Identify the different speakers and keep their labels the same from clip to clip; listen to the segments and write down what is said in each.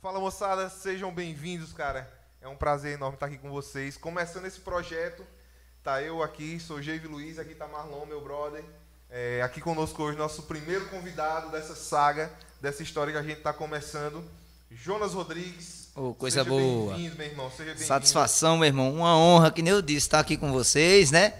Speaker 1: Fala moçada, sejam bem-vindos, cara. É um prazer enorme estar aqui com vocês. Começando esse projeto, tá eu aqui, sou Geive Luiz, aqui tá Marlon, meu brother. É, aqui conosco hoje, nosso primeiro convidado dessa saga, dessa história que a gente está começando, Jonas Rodrigues.
Speaker 2: Oh, coisa
Speaker 1: Seja
Speaker 2: boa.
Speaker 1: Bem-vindo, meu irmão. Seja bem-vindo.
Speaker 2: Satisfação, meu irmão. Uma honra, que nem eu disse, estar aqui com vocês, né?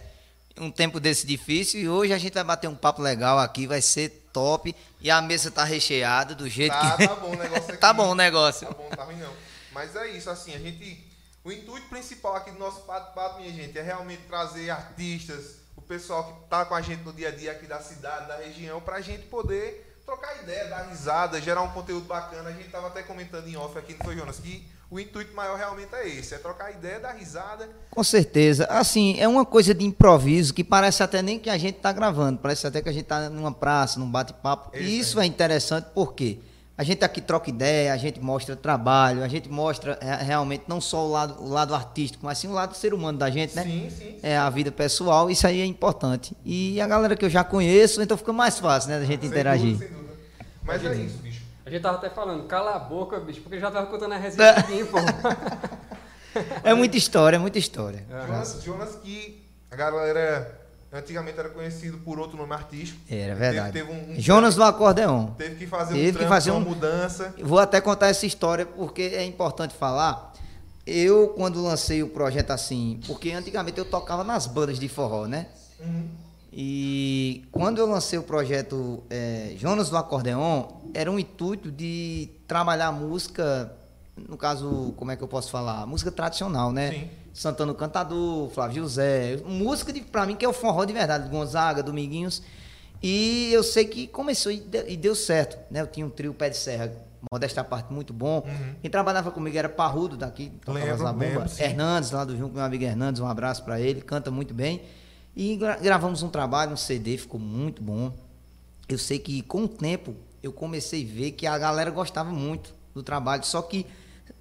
Speaker 2: Um tempo desse difícil e hoje a gente vai bater um papo legal aqui, vai ser top. E a mesa tá recheada do jeito
Speaker 1: Tá,
Speaker 2: que.
Speaker 1: tá bom o negócio aqui.
Speaker 2: tá bom o negócio.
Speaker 1: Tá bom, tá ruim não. Mas é isso, assim, a gente. O intuito principal aqui do nosso pato-pato, minha gente, é realmente trazer artistas, o pessoal que tá com a gente no dia a dia aqui da cidade, da região, pra gente poder trocar ideia, dar risada, gerar um conteúdo bacana. A gente tava até comentando em off aqui, não foi, Jonas? Que o intuito maior realmente é esse, é trocar ideia, dar risada.
Speaker 2: Com certeza. Assim, é uma coisa de improviso que parece até nem que a gente tá gravando, parece até que a gente tá numa praça, num bate-papo.
Speaker 1: Isso
Speaker 2: E isso é interessante porque a gente aqui troca ideia, a gente mostra trabalho, a gente mostra é, realmente não só o lado, o lado artístico, mas sim o lado ser humano da gente, né?
Speaker 1: Sim, sim.
Speaker 2: é a vida pessoal, isso aí é importante. E a galera que eu já conheço, então fica mais fácil, né, da gente
Speaker 1: Sem
Speaker 2: interagir.
Speaker 1: dúvida, sem dúvida. Mas é isso.
Speaker 3: A gente tava até falando, cala a boca, bicho, porque já tava contando a resenha aqui, pô.
Speaker 2: É muita história, é muita história.
Speaker 1: Jonas, Jonas que a galera antigamente era conhecido por outro nome artístico.
Speaker 2: Era verdade.
Speaker 1: Teve, teve um, um
Speaker 2: Jonas do acordeon.
Speaker 1: Teve que fazer
Speaker 2: Teve
Speaker 1: um
Speaker 2: que
Speaker 1: trampo,
Speaker 2: fazer
Speaker 1: uma
Speaker 2: um-
Speaker 1: mudança.
Speaker 2: Vou até contar essa história porque é importante falar. Eu, quando lancei o projeto assim, porque antigamente eu tocava nas bandas de forró, né?
Speaker 1: Uhum.
Speaker 2: E quando eu lancei o projeto é, Jonas do Acordeon, era um intuito de trabalhar música, no caso, como é que eu posso falar? Música tradicional, né?
Speaker 1: Sim.
Speaker 2: Santana Cantador, Flávio José, música de, pra mim que é o forró de verdade, Gonzaga, Dominguinhos. E eu sei que começou e de- deu certo, né? Eu tinha um trio Pé de Serra, modesta parte, muito bom. Quem trabalhava comigo era Parrudo daqui, tocava
Speaker 1: Uhum. Lembro,
Speaker 2: Zabumba.
Speaker 1: lembro.
Speaker 2: Hernandes, lá do Junco, meu amigo Hernandes, um abraço pra ele, canta muito bem. E gra- gravamos um trabalho, um CD, ficou muito bom. Eu sei que com o tempo eu comecei a ver que a galera gostava muito do trabalho, só que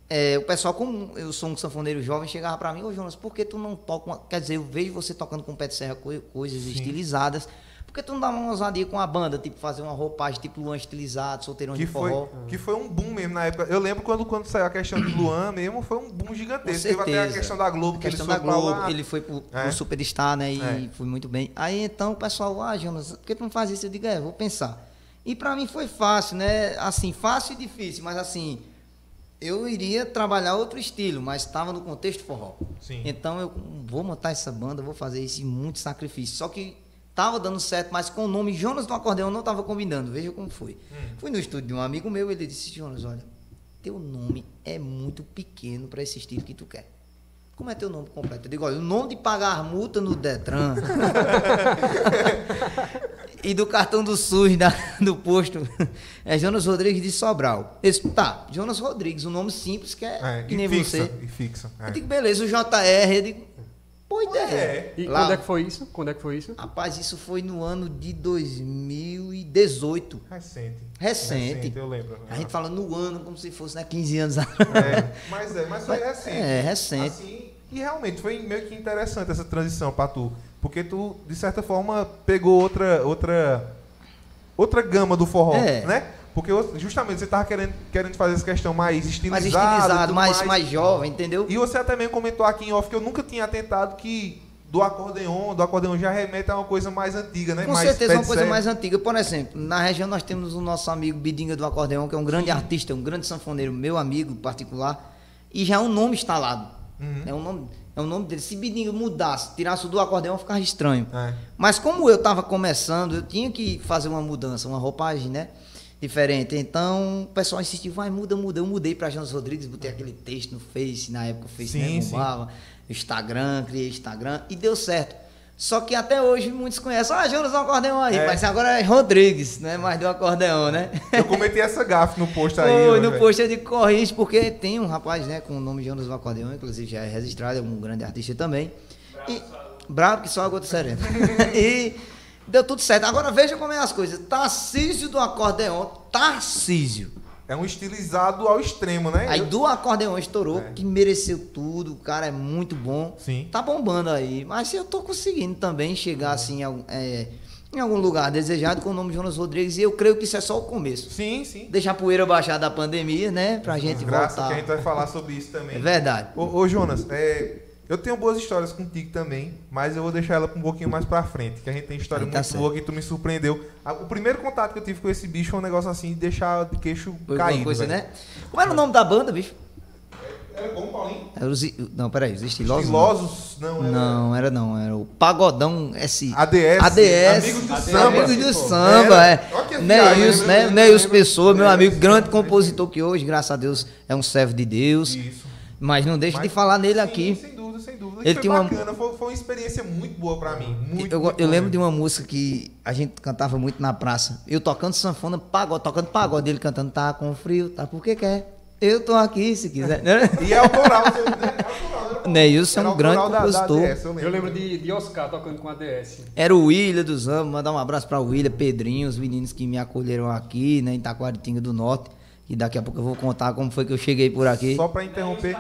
Speaker 2: é, o pessoal, como eu sou um sanfoneiro jovem, chegava pra mim, ô Jonas, por que tu não toca, uma... quer dizer, eu vejo você tocando com pé de serra coi- coisas estilizadas, por que tu não dá uma ousadia com a banda, tipo fazer uma roupagem tipo Luan estilizado, solteirão
Speaker 1: Que
Speaker 2: de
Speaker 1: foi,
Speaker 2: forró?
Speaker 1: que foi um boom mesmo na época. Eu lembro quando, quando saiu a questão de Luan mesmo, foi um boom gigantesco. Teve até a questão da Globo,
Speaker 2: A
Speaker 1: que ele
Speaker 2: da
Speaker 1: foi
Speaker 2: Globo,
Speaker 1: lá.
Speaker 2: ele foi pro,
Speaker 1: É.
Speaker 2: pro Superstar, né? E
Speaker 1: É.
Speaker 2: foi muito bem. Aí então o pessoal, ah, Jonas, por que tu não faz isso? Eu digo, é, vou pensar. E pra mim foi fácil, né? Assim, fácil e difícil, mas assim, eu iria trabalhar outro estilo, mas estava no contexto forró.
Speaker 1: Sim.
Speaker 2: Então eu vou montar essa banda, vou fazer isso e muito sacrifício. Só que tava dando certo, mas com o nome Jonas do Acordeão não tava combinando. Veja como foi.
Speaker 1: Hum.
Speaker 2: Fui no estúdio de um amigo meu, ele disse: Jonas, olha, teu nome é muito pequeno para esse estilo que tu quer. Como é teu nome completo? Eu digo, olha, o nome de pagar multa no Detran e do cartão do SUS da- do posto é Jonas Rodrigues de Sobral. Ele disse, tá, Jonas Rodrigues, um nome simples que é,
Speaker 1: É,
Speaker 2: que nem
Speaker 1: fixa,
Speaker 2: você.
Speaker 1: E fixa. é.
Speaker 2: Eu digo, beleza, o JR, eu digo, boa ideia.
Speaker 1: é.
Speaker 3: E
Speaker 2: Lá-
Speaker 3: quando é que foi isso? Quando é que foi isso?
Speaker 2: Rapaz, isso foi no ano de 2018.
Speaker 1: Recente.
Speaker 2: Recente.
Speaker 1: eu lembro.
Speaker 2: A gente fala no ano como se fosse né, 15 anos atrás.
Speaker 1: É, mas é, mas foi recente.
Speaker 2: É, recente.
Speaker 1: Assim, e realmente foi meio que interessante essa transição pra tu. Porque tu, de certa forma, pegou outra. outra. outra gama do forró,
Speaker 2: É.
Speaker 1: né? Porque justamente você tava querendo, querendo fazer essa questão mais estilizada.
Speaker 2: mais estilizado,
Speaker 1: tudo
Speaker 2: mais, mais jovem, entendeu?
Speaker 1: E você até mesmo comentou aqui em off que eu nunca tinha atentado que do acordeon, do acordeon já remete a uma coisa mais antiga, né?
Speaker 2: Com
Speaker 1: mais
Speaker 2: certeza uma coisa mais antiga. Por exemplo, na região nós temos o nosso amigo Bidinga do Acordeão, que é um grande artista, um grande sanfoneiro, meu amigo particular, e já é um nome instalado.
Speaker 1: Uhum.
Speaker 2: É, um nome, é um nome dele. Se Bidinga mudasse, tirasse o do acordeão, ficava estranho.
Speaker 1: É.
Speaker 2: Mas como eu estava começando, eu tinha que fazer uma mudança, uma roupagem, né? Diferente. Então, o pessoal insistiu, vai, muda, muda. Eu mudei para Jonas Rodrigues, botei aquele texto no Face, na época o Face
Speaker 1: Sim,
Speaker 2: né, bombava, Instagram, criei Instagram e deu certo. Só que até hoje muitos conhecem, ah, Jonas do acordeão aí,
Speaker 1: É.
Speaker 2: mas agora é Rodrigues, não é mais do acordeão, né?
Speaker 1: Eu comentei essa gafe no post aí.
Speaker 2: Foi,
Speaker 1: né,
Speaker 2: no post eu digo corrige, porque tem um rapaz, né, com o nome Jonas do Acordeão, inclusive já é registrado, é um grande artista também. E, bravo que só a gota serena. e deu tudo certo. Agora veja como é as coisas. Tarcísio do acordeão, Tarcísio.
Speaker 1: É um estilizado ao extremo, né?
Speaker 2: Aí do acordeão estourou,
Speaker 1: É.
Speaker 2: que mereceu tudo, o cara é muito bom.
Speaker 1: Sim.
Speaker 2: Tá bombando aí. Mas eu tô conseguindo também chegar assim, ao- é, em algum lugar desejado com o nome Jonas Rodrigues. E eu creio que isso é só o começo.
Speaker 1: Sim, sim.
Speaker 2: Deixar a poeira baixar da pandemia, né? Pra gente
Speaker 1: Graças
Speaker 2: voltar.
Speaker 1: que a gente vai falar sobre isso
Speaker 2: É
Speaker 1: também.
Speaker 2: verdade.
Speaker 1: Ô, ô, Jonas, é, eu tenho boas histórias contigo também, mas eu vou deixar ela um pouquinho mais pra frente, que a gente tem história
Speaker 2: Aí tá
Speaker 1: muito
Speaker 2: certo.
Speaker 1: boa que tu me surpreendeu. A- O primeiro contato que eu tive com esse bicho foi um negócio assim de deixar de queixo
Speaker 2: Foi
Speaker 1: caído.
Speaker 2: coisa,
Speaker 1: velho.
Speaker 2: né? Como era o nome da banda, bicho?
Speaker 1: Era como, Paulinho?
Speaker 2: Era os, não, peraí, os estilosos.
Speaker 1: Estilosos? Não, era.
Speaker 2: Não, era não, era o Pagodão S.
Speaker 1: ADS.
Speaker 2: ADS.
Speaker 1: Amigos do
Speaker 3: ADS,
Speaker 1: Samba.
Speaker 2: Amigos do samba,
Speaker 1: Era.
Speaker 2: é. Neils, né? Neils
Speaker 1: Lembra?
Speaker 2: Pessoa, meu
Speaker 1: É,
Speaker 2: amigo,
Speaker 1: sim,
Speaker 2: grande
Speaker 1: sim.
Speaker 2: compositor que hoje, graças a Deus, é um servo de Deus.
Speaker 1: Isso.
Speaker 2: Mas não deixa de falar nele
Speaker 1: sim,
Speaker 2: aqui.
Speaker 1: Dúvida, sem dúvida.
Speaker 2: Ele
Speaker 1: foi
Speaker 2: tinha uma-
Speaker 1: bacana, foi, foi uma experiência muito boa pra mim. Muito,
Speaker 2: eu,
Speaker 1: muito
Speaker 2: eu lembro de uma música que a gente cantava muito na praça. Eu tocando sanfona, pagode, tocando pagode, ele cantando, tá com frio, tá porque quer. Eu tô aqui se quiser.
Speaker 1: E é? É autoral, era
Speaker 2: Neilson é um grande
Speaker 1: autoral da- da
Speaker 2: compositor.
Speaker 1: ADS,
Speaker 3: Eu lembro de, de Oscar tocando com a DS.
Speaker 2: Era o William dos Ramos, mandar um abraço para o William, Pedrinho, os meninos que me acolheram aqui, né, em Taquaritinga do Norte. E daqui a pouco eu vou contar como foi que eu cheguei por aqui.
Speaker 1: Só pra interromper.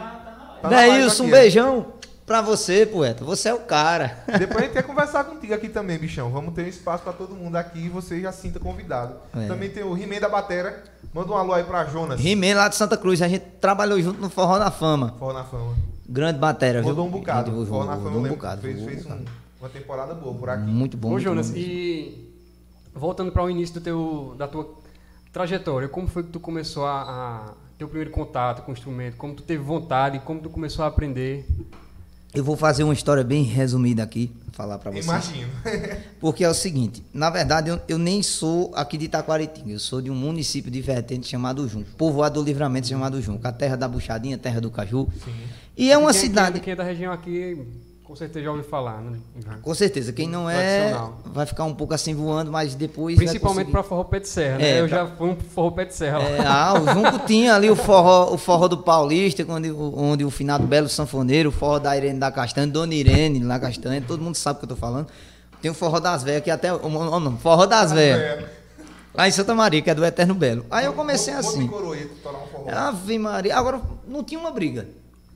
Speaker 1: Tá live
Speaker 2: Neilson, um
Speaker 1: aqui, ó.
Speaker 2: beijão pra você, poeta. Você é o cara.
Speaker 1: Depois a gente quer conversar contigo aqui também, bichão. Vamos ter um espaço pra todo mundo aqui e você já sinta convidado.
Speaker 2: É.
Speaker 1: Também tem o He-Man da Batera. Manda um alô aí pra Jonas.
Speaker 2: He-Man lá de Santa Cruz, a gente trabalhou junto no Forró da Fama.
Speaker 1: Forró na fama.
Speaker 2: Grande bateria, viu?
Speaker 1: Rodou um bocado.
Speaker 2: Rodou,
Speaker 1: Forró na fama,
Speaker 2: rodou um bocado.
Speaker 1: Fez, fez um- uma temporada boa por aqui.
Speaker 2: Muito bom.
Speaker 3: Ô
Speaker 2: muito
Speaker 3: Jonas,
Speaker 2: bom.
Speaker 3: e voltando para o início do teu, da tua trajetória, como foi que tu começou a, a ter o primeiro contato com o instrumento? Como tu teve vontade? Como tu começou a aprender?
Speaker 2: Eu vou fazer uma história bem resumida aqui, falar pra vocês.
Speaker 1: Imagino.
Speaker 2: Porque é o seguinte, na verdade eu, eu nem sou aqui de Taquaritinga, eu sou de um município de vertente chamado Junco, povoado do livramento chamado Junco, a terra da buchadinha, terra do caju. E é uma
Speaker 3: Quem-
Speaker 2: cidade,
Speaker 3: Quem, quem é da região aqui, com certeza já ouviu falar, né?
Speaker 2: com certeza, quem não é vai ficar um pouco assim voando, mas depois
Speaker 3: Principalmente
Speaker 2: conseguir.
Speaker 3: para forró pé de serra, né?
Speaker 2: É,
Speaker 3: Eu
Speaker 2: pra-
Speaker 3: já fui um forró pé de serra lá.
Speaker 2: É, ah, o Junco tinha ali o forró, o forró do Paulista, onde, onde o finado Belo Sanfoneiro, o forró da Irene da Castanha, Dona Irene lá Castanha, todo mundo sabe o que eu tô falando. Tem o forró das velhas, que até. O, o, não, forró das velhas. Lá em Santa Maria, que é do Eterno Belo. Aí eu comecei assim.
Speaker 1: um.
Speaker 2: Ave Maria. Agora, não tinha uma briga.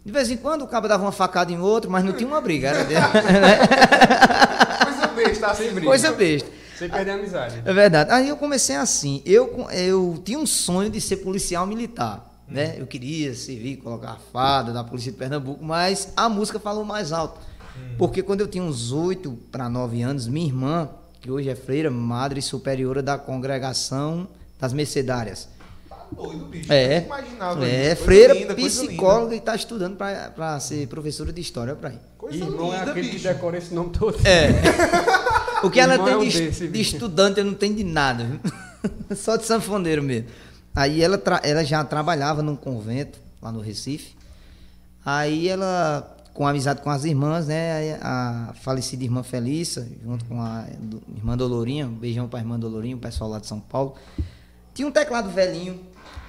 Speaker 2: De vez em quando o cabo dava uma facada em outro, mas não tinha uma briga. Era
Speaker 1: Coisa besta, assim, briga.
Speaker 2: coisa besta.
Speaker 3: Sem perder a amizade.
Speaker 2: É verdade. Aí eu comecei assim. Eu, eu tinha um sonho de ser policial militar. Né? Eu queria servir, colocar a fada da Polícia de Pernambuco, mas a música falou mais alto. Porque quando eu tinha uns 8 para 9 anos, minha irmã, que hoje é freira, madre superiora da congregação das mercedárias,
Speaker 1: Tá doido, bicho.
Speaker 2: É,
Speaker 1: Eu imaginava
Speaker 2: é
Speaker 1: isso.
Speaker 2: Freira,
Speaker 1: linda,
Speaker 2: psicóloga e está estudando para ser professora de história para aí.
Speaker 1: Coisa
Speaker 3: Irmão é
Speaker 1: linda,
Speaker 3: aquele que
Speaker 1: bicho.
Speaker 3: decora esse nome todo.
Speaker 2: É. O que ela
Speaker 3: é
Speaker 2: tem
Speaker 3: um
Speaker 2: de,
Speaker 3: desse,
Speaker 2: de estudante eu não tenho de nada? Só de sanfoneiro mesmo. Aí ela, tra- ela já trabalhava num convento lá no Recife. Aí ela, com amizade com as irmãs, né? A falecida irmã Felícia, junto com a do- irmã Dolorinha, um beijão pra irmã Dolorinha, o pessoal lá de São Paulo. Tinha um teclado velhinho,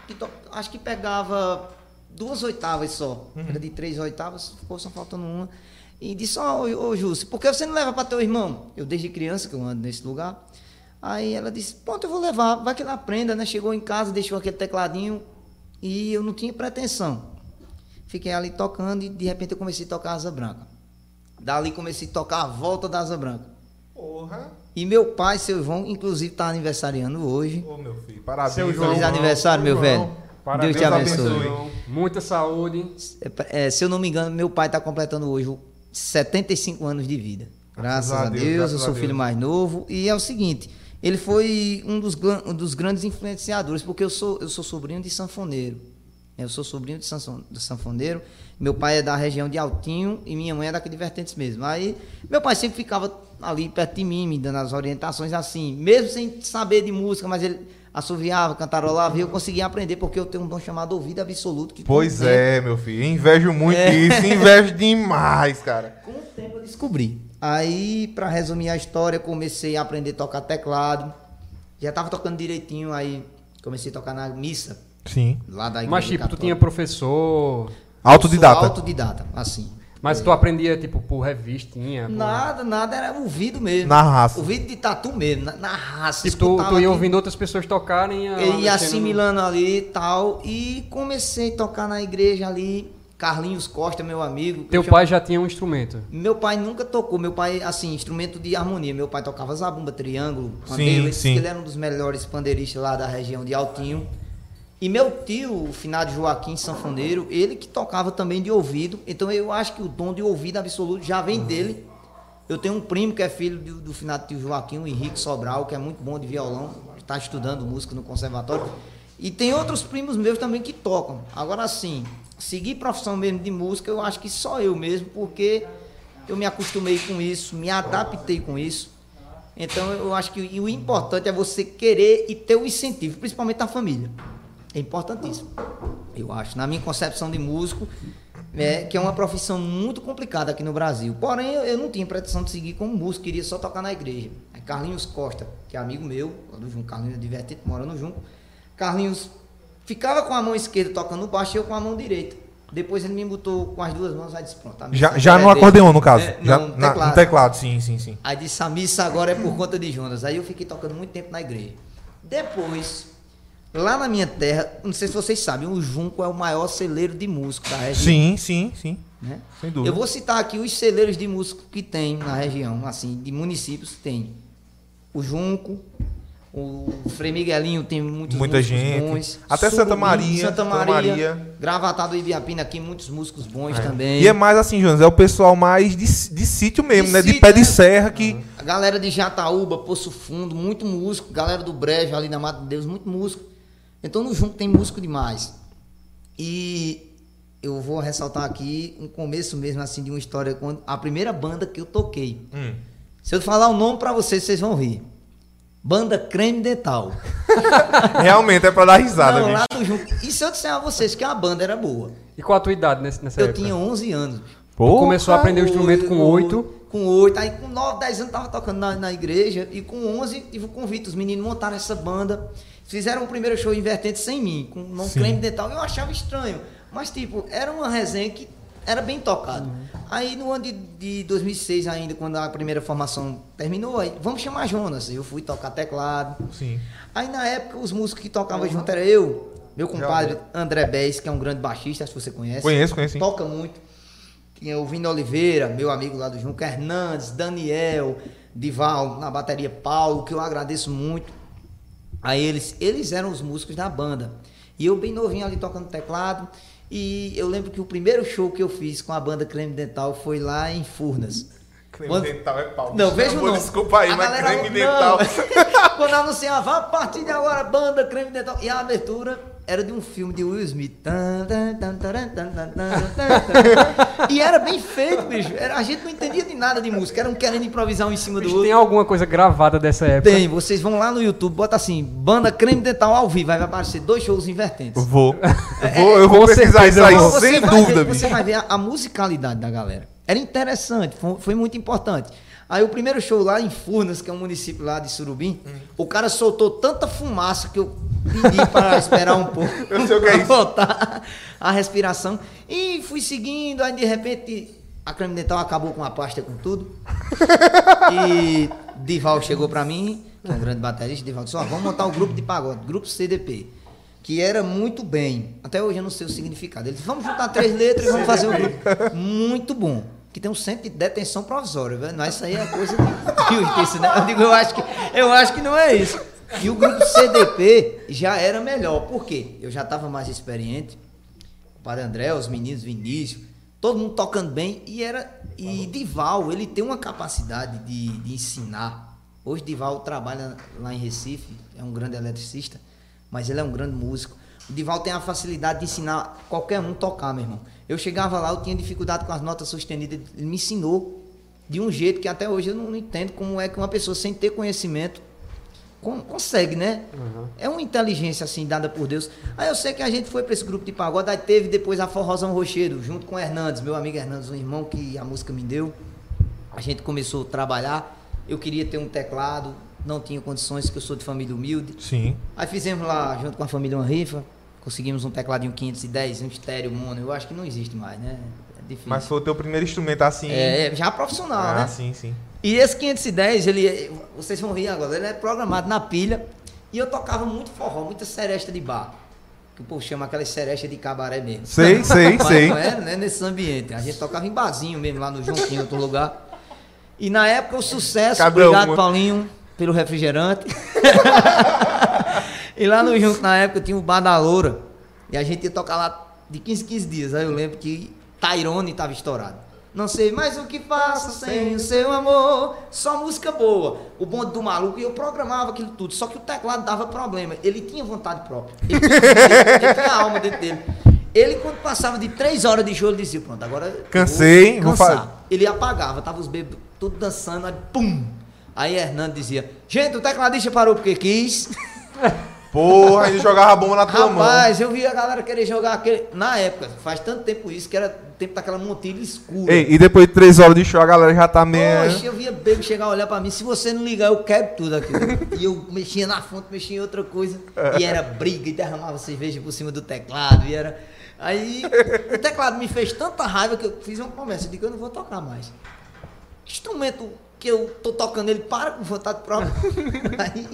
Speaker 2: que to- acho que pegava duas oitavas só. Era de três oitavas, ficou só faltando uma. E disse, ó, ô, ô Júcio, por que você não leva para teu irmão? Eu desde criança que eu ando nesse lugar. Aí ela disse, pronto, eu vou levar, vai que ele aprenda, né? Chegou em casa, deixou aquele tecladinho e eu não tinha pretensão. Fiquei ali tocando e de repente eu comecei a tocar Asa Branca. Dali comecei a tocar a volta da Asa Branca.
Speaker 1: Porra.
Speaker 2: E meu pai, seu João, inclusive está aniversariando hoje.
Speaker 1: Ô, meu filho, parabéns.
Speaker 3: Seu João.
Speaker 2: Feliz aniversário, meu
Speaker 1: João.
Speaker 2: velho.
Speaker 3: Parabéns,
Speaker 2: Deus te abençoe.
Speaker 1: abençoe.
Speaker 3: Muita saúde.
Speaker 2: É, é, se eu não me engano, meu pai está completando hoje o 75 anos de vida. Graças,
Speaker 1: Graças a Deus,
Speaker 2: Deus,
Speaker 1: graças
Speaker 2: eu sou
Speaker 1: Deus.
Speaker 2: filho mais novo. E é o seguinte, ele foi um dos, um dos grandes influenciadores, porque eu sou, eu sou sobrinho de sanfoneiro. Eu sou sobrinho de, sanson- de sanfoneiro. Meu pai é da região de Altinho e minha mãe é daqui de Vertentes mesmo. Aí, meu pai sempre ficava ali perto de mim, me dando as orientações assim, mesmo sem saber de música, mas ele assoviava, cantarolava, e eu conseguia aprender, porque eu tenho um dom chamado ouvido absoluto. Que
Speaker 1: Pois
Speaker 2: o tempo-
Speaker 1: é, meu filho. Invejo muito
Speaker 2: É.
Speaker 1: isso. Invejo demais, cara.
Speaker 2: Com o tempo eu descobri. Aí, pra resumir a história, comecei a aprender a tocar teclado. Já tava tocando direitinho, aí comecei a tocar na missa,
Speaker 1: Sim.
Speaker 2: lá da igreja
Speaker 3: Mas tipo, tu
Speaker 2: católica.
Speaker 3: tinha professor.
Speaker 1: Autodidata.
Speaker 2: Autodidata, assim.
Speaker 3: Mas tu aprendia, tipo, por revistinha. por-
Speaker 2: Nada, nada, era ouvido mesmo.
Speaker 1: Na raça.
Speaker 2: Ouvido de tatu mesmo, na, na raça.
Speaker 3: Tipo, tu, tu ia ouvindo outras pessoas tocarem.
Speaker 2: E
Speaker 3: mexendo no-
Speaker 2: assimilando ali e tal. E comecei a tocar na igreja ali, Carlinhos Costa, meu amigo.
Speaker 3: Teu pai já tinha um instrumento?
Speaker 2: Meu pai nunca tocou. Meu pai, assim, instrumento de harmonia. Meu pai tocava zabumba, triângulo, pandeiro. Sim, sim. Ele era um dos melhores pandeiristas lá da região de Altinho. E meu tio, o finado Joaquim Sanfoneiro, ele que tocava também de ouvido. Então eu acho que o dom de ouvido absoluto já vem dele. Eu tenho um primo que é filho do, do finado tio Joaquim, o Henrique Sobral, que é muito bom de violão. Está estudando música no conservatório. E tem outros primos meus também que tocam. Agora sim, seguir profissão mesmo de música, eu acho que só eu mesmo, porque eu me acostumei com isso, me adaptei com isso. Então eu acho que o importante é você querer e ter o incentivo, principalmente da família. É importantíssimo. Eu acho, na minha concepção de músico, é, que é uma profissão muito complicada aqui no Brasil. Porém, eu, eu não tinha pretensão de seguir como músico, queria só tocar na igreja. Aí Carlinhos Costa, que é amigo meu, do Junco, Carlinhos é divertido, mora no Junco. Carlinhos ficava com a mão esquerda tocando baixo e eu com a mão direita. Depois ele me botou com as duas mãos, aí disse, pronto.
Speaker 1: Já, já no acordeon, no caso? É, já, não, no, teclado. no teclado, sim, sim, sim.
Speaker 2: Aí disse, a missa agora é por conta de Jonas. Aí eu fiquei tocando muito tempo na igreja. Depois, lá na minha terra, não sei se vocês sabem, o Junco é o maior celeiro de músico da região.
Speaker 1: Sim, sim, sim.
Speaker 2: Né? Sem dúvida. Eu vou citar aqui os celeiros de músico que tem na região, assim, de municípios, tem o Junco, o Frei Miguelinho tem muitos
Speaker 1: Muita músicos gente. bons. Até Santa Maria.
Speaker 2: Santa Maria. Maria. Gravatado Ibiapina aqui, muitos músicos bons é. também.
Speaker 1: E é mais assim, Jonas, é o pessoal mais de, de sítio mesmo, de né? Sítio, de pé né? de serra que...
Speaker 2: A galera de Jataúba, Poço Fundo, muito músico. Galera do Brejo, ali na Mata de Deus, muito músico. Então no Junco tem músico demais. E eu vou ressaltar aqui um começo mesmo, assim, de uma história. Quando, a primeira banda que eu toquei. Hum. Se eu falar o nome para vocês, vocês vão rir. Banda Creme Dental.
Speaker 1: Realmente é pra dar risada, Não,
Speaker 2: lá do Junco. E se eu disser a vocês que a banda era boa?
Speaker 3: E qual a tua idade nessa
Speaker 2: eu
Speaker 3: época?
Speaker 2: Eu tinha 11 anos.
Speaker 3: Pô, começou a aprender o instrumento com 8?
Speaker 2: Com 8. Aí com 9, 10 anos tava tocando na, na igreja. E com 11 tive o convite. Os meninos montaram essa banda. Fizeram o primeiro show invertente sem mim. Com o nome Creme Dental. Eu achava estranho. Mas tipo, era uma resenha que era bem tocado. Uhum. Aí no ano de, de 2006 ainda, quando a primeira formação terminou, aí, vamos chamar Jonas. Eu fui tocar teclado.
Speaker 1: Sim.
Speaker 2: Aí na época os músicos que tocavam uhum. junto era eu, meu compadre André Bez, que é um grande baixista, se você conhece.
Speaker 1: Conheço, conheço.
Speaker 2: Toca muito. Tinha o Vino Oliveira, meu amigo lá do Junco, Hernandes, Daniel, Dival, na bateria Paulo, que eu agradeço muito. Aí eles, eles eram os músicos da banda. E eu bem novinho ali tocando teclado. E eu lembro que o primeiro show que eu fiz com a banda Creme Dental foi lá em Furnas.
Speaker 1: Creme Quando... Dental é pau.
Speaker 2: Não, veja o nome.
Speaker 1: Desculpa aí, a mas galera... Creme Dental.
Speaker 2: Quando anunciava, a partir de agora, banda Creme Dental. E a abertura era de um filme de Will Smith. E era bem feito, bicho. Era, a gente não entendia de nada de música. Era um querendo improvisar um em cima bicho, do outro.
Speaker 3: Tem alguma coisa gravada dessa época?
Speaker 2: Tem. Vocês vão lá no YouTube, bota assim, banda creme dental ao vivo. Vai aparecer dois shows invertentes.
Speaker 1: Vou. É, vou eu vou pesquisar isso aí, sem dúvida,
Speaker 2: ver, bicho. Você vai ver a, a, musicalidade da galera. Era interessante, foi, foi muito importante. Aí o primeiro show lá em Furnas, que é um município lá de Surubim, hum. o cara soltou tanta fumaça que eu pedi para esperar um pouco.
Speaker 1: Eu sei o que é isso.
Speaker 2: voltar a respiração. E fui seguindo, aí de repente a creme dental acabou com a pasta com tudo. e Dival chegou para mim, que é um grande baterista, Dival disse, ó, vamos montar o um grupo de pagode, grupo CDP. Que era muito bem. Até hoje eu não sei o significado. Ele disse, vamos juntar três letras e vamos fazer um grupo. Muito bom que tem um centro de detenção provisória, velho. Não, isso aí é coisa de justiça, né? Eu digo, eu acho que, eu acho que não é isso. E o grupo CDP já era melhor. Por quê? Eu já estava mais experiente. O padre André, os meninos Vinícius, todo mundo tocando bem. E era. E Dival, ele tem uma capacidade de, de ensinar. Hoje Dival trabalha lá em Recife, é um grande eletricista, mas ele é um grande músico. O Dival tem a facilidade de ensinar qualquer um tocar, meu irmão. Eu chegava lá, eu tinha dificuldade com as notas sustenidas. Ele me ensinou de um jeito que até hoje eu não entendo como é que uma pessoa sem ter conhecimento consegue, né? Uhum. É uma inteligência assim dada por Deus. Aí eu sei que a gente foi para esse grupo de pagode, aí teve depois a Forrozão Rochedo, junto com o Hernandes, meu amigo Hernandes, um irmão que a música me deu. A gente começou a trabalhar. Eu queria ter um teclado, não tinha condições, porque eu sou de família humilde.
Speaker 1: Sim.
Speaker 2: Aí fizemos lá, junto com a família, uma rifa. Conseguimos um tecladinho 510, um estéreo mono. Eu acho que não existe mais, né?
Speaker 1: É difícil. Mas foi o teu primeiro instrumento assim.
Speaker 2: É, já profissional, ah, né?
Speaker 1: Ah, sim, sim.
Speaker 2: E esse 510, ele, vocês vão rir agora, ele é programado na pilha. E eu tocava muito forró, muita seresta de bar. que o povo chama aquelas serechas de cabaré mesmo.
Speaker 1: Sei, sei,
Speaker 2: Mas
Speaker 1: sei.
Speaker 2: Não era né, nesse ambiente. A gente tocava em barzinho mesmo, lá no Junquinho, em outro lugar. E na época o sucesso,
Speaker 1: Cada
Speaker 2: obrigado
Speaker 1: uma.
Speaker 2: Paulinho pelo refrigerante. e lá no Junco, na época, tinha o Bar da Loura. E a gente ia tocar lá de 15 em 15 dias. Aí eu lembro que Tyrone tava estourado. Não sei mais o que faço sem o seu amor, só música boa. O bonde do maluco, e eu programava aquilo tudo, só que o teclado dava problema. Ele tinha vontade própria. Ele tinha, ele tinha alma dentro dele. Ele, quando passava de três horas de show, ele dizia, pronto, agora
Speaker 1: Cansei,
Speaker 2: vou
Speaker 1: vou
Speaker 2: cansar.
Speaker 1: fazer.
Speaker 2: Ele apagava, tava os bêbados tudo dançando, aí pum! Aí Hernando dizia, gente, o tecladista parou porque quis.
Speaker 1: Porra, ele jogava bomba na tua mão.
Speaker 2: Rapaz, eu vi a galera querer jogar aquele. Na época, faz tanto tempo isso, que era tempo daquela montilha escura.
Speaker 1: Ei, e depois de três horas de show, a galera já tá meio.
Speaker 2: Poxa, eu via bebo chegar a olhar pra mim, se você não ligar, eu quebro tudo aqui. e eu mexia na fonte, mexia em outra coisa. E era briga e derramava cerveja por cima do teclado. E era. Aí o teclado me fez tanta raiva que eu fiz uma promessa, eu digo, eu não vou tocar mais. Instrumento que eu tô tocando, ele para com vontade própria. Aí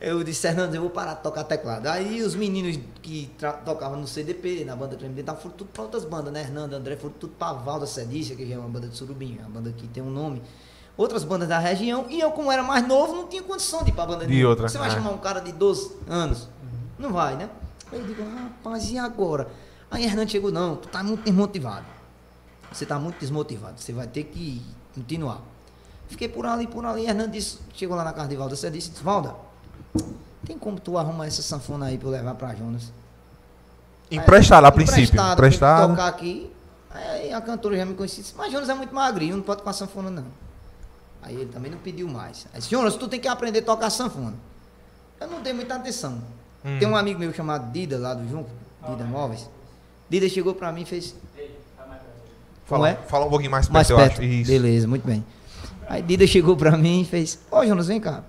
Speaker 2: eu disse, Fernando, eu vou parar de tocar teclado. Aí os meninos que tocavam no CDP, na banda Dental, foram tudo pra outras bandas, né? Hernando, André, foram tudo pra Valda Sedícia, que já é uma banda de Surubim, uma banda que tem um nome. Outras bandas da região, e eu, como era mais novo, não tinha condição de ir pra banda
Speaker 1: De
Speaker 2: nenhuma.
Speaker 1: outra,
Speaker 2: Você vai
Speaker 1: ah.
Speaker 2: chamar um cara de 12 anos? Não vai, né? Aí eu digo, rapaz, e agora? Aí Hernando chegou, não, tu tá muito desmotivado. Você tá muito desmotivado, você vai ter que continuar. Fiquei por ali, por ali. Hernando disse, chegou lá na casa de Valda, você disse, Valda, tem como tu arrumar essa sanfona aí pra eu levar pra Jonas?
Speaker 1: Emprestado a princípio.
Speaker 2: Emprestado,
Speaker 1: Emprestado.
Speaker 2: tem que tocar aqui. Aí a cantora já me conhecia, disse, mas Jonas é muito magrinho, não pode tocar sanfona não. Aí ele também não pediu mais. Aí disse, Jonas, tu tem que aprender a tocar sanfona. Eu não dei muita atenção.
Speaker 1: Hum.
Speaker 2: Tem um amigo meu chamado Dida, lá do Junco, Dida Móveis. Dida chegou pra mim e fez, Como
Speaker 1: Fala,
Speaker 2: é?
Speaker 1: fala um pouquinho mais perto,
Speaker 2: mais
Speaker 1: eu
Speaker 2: perto.
Speaker 1: acho. Isso.
Speaker 2: Beleza, muito bem. Aí Dida chegou pra mim e fez: Ô Jonas, vem cá.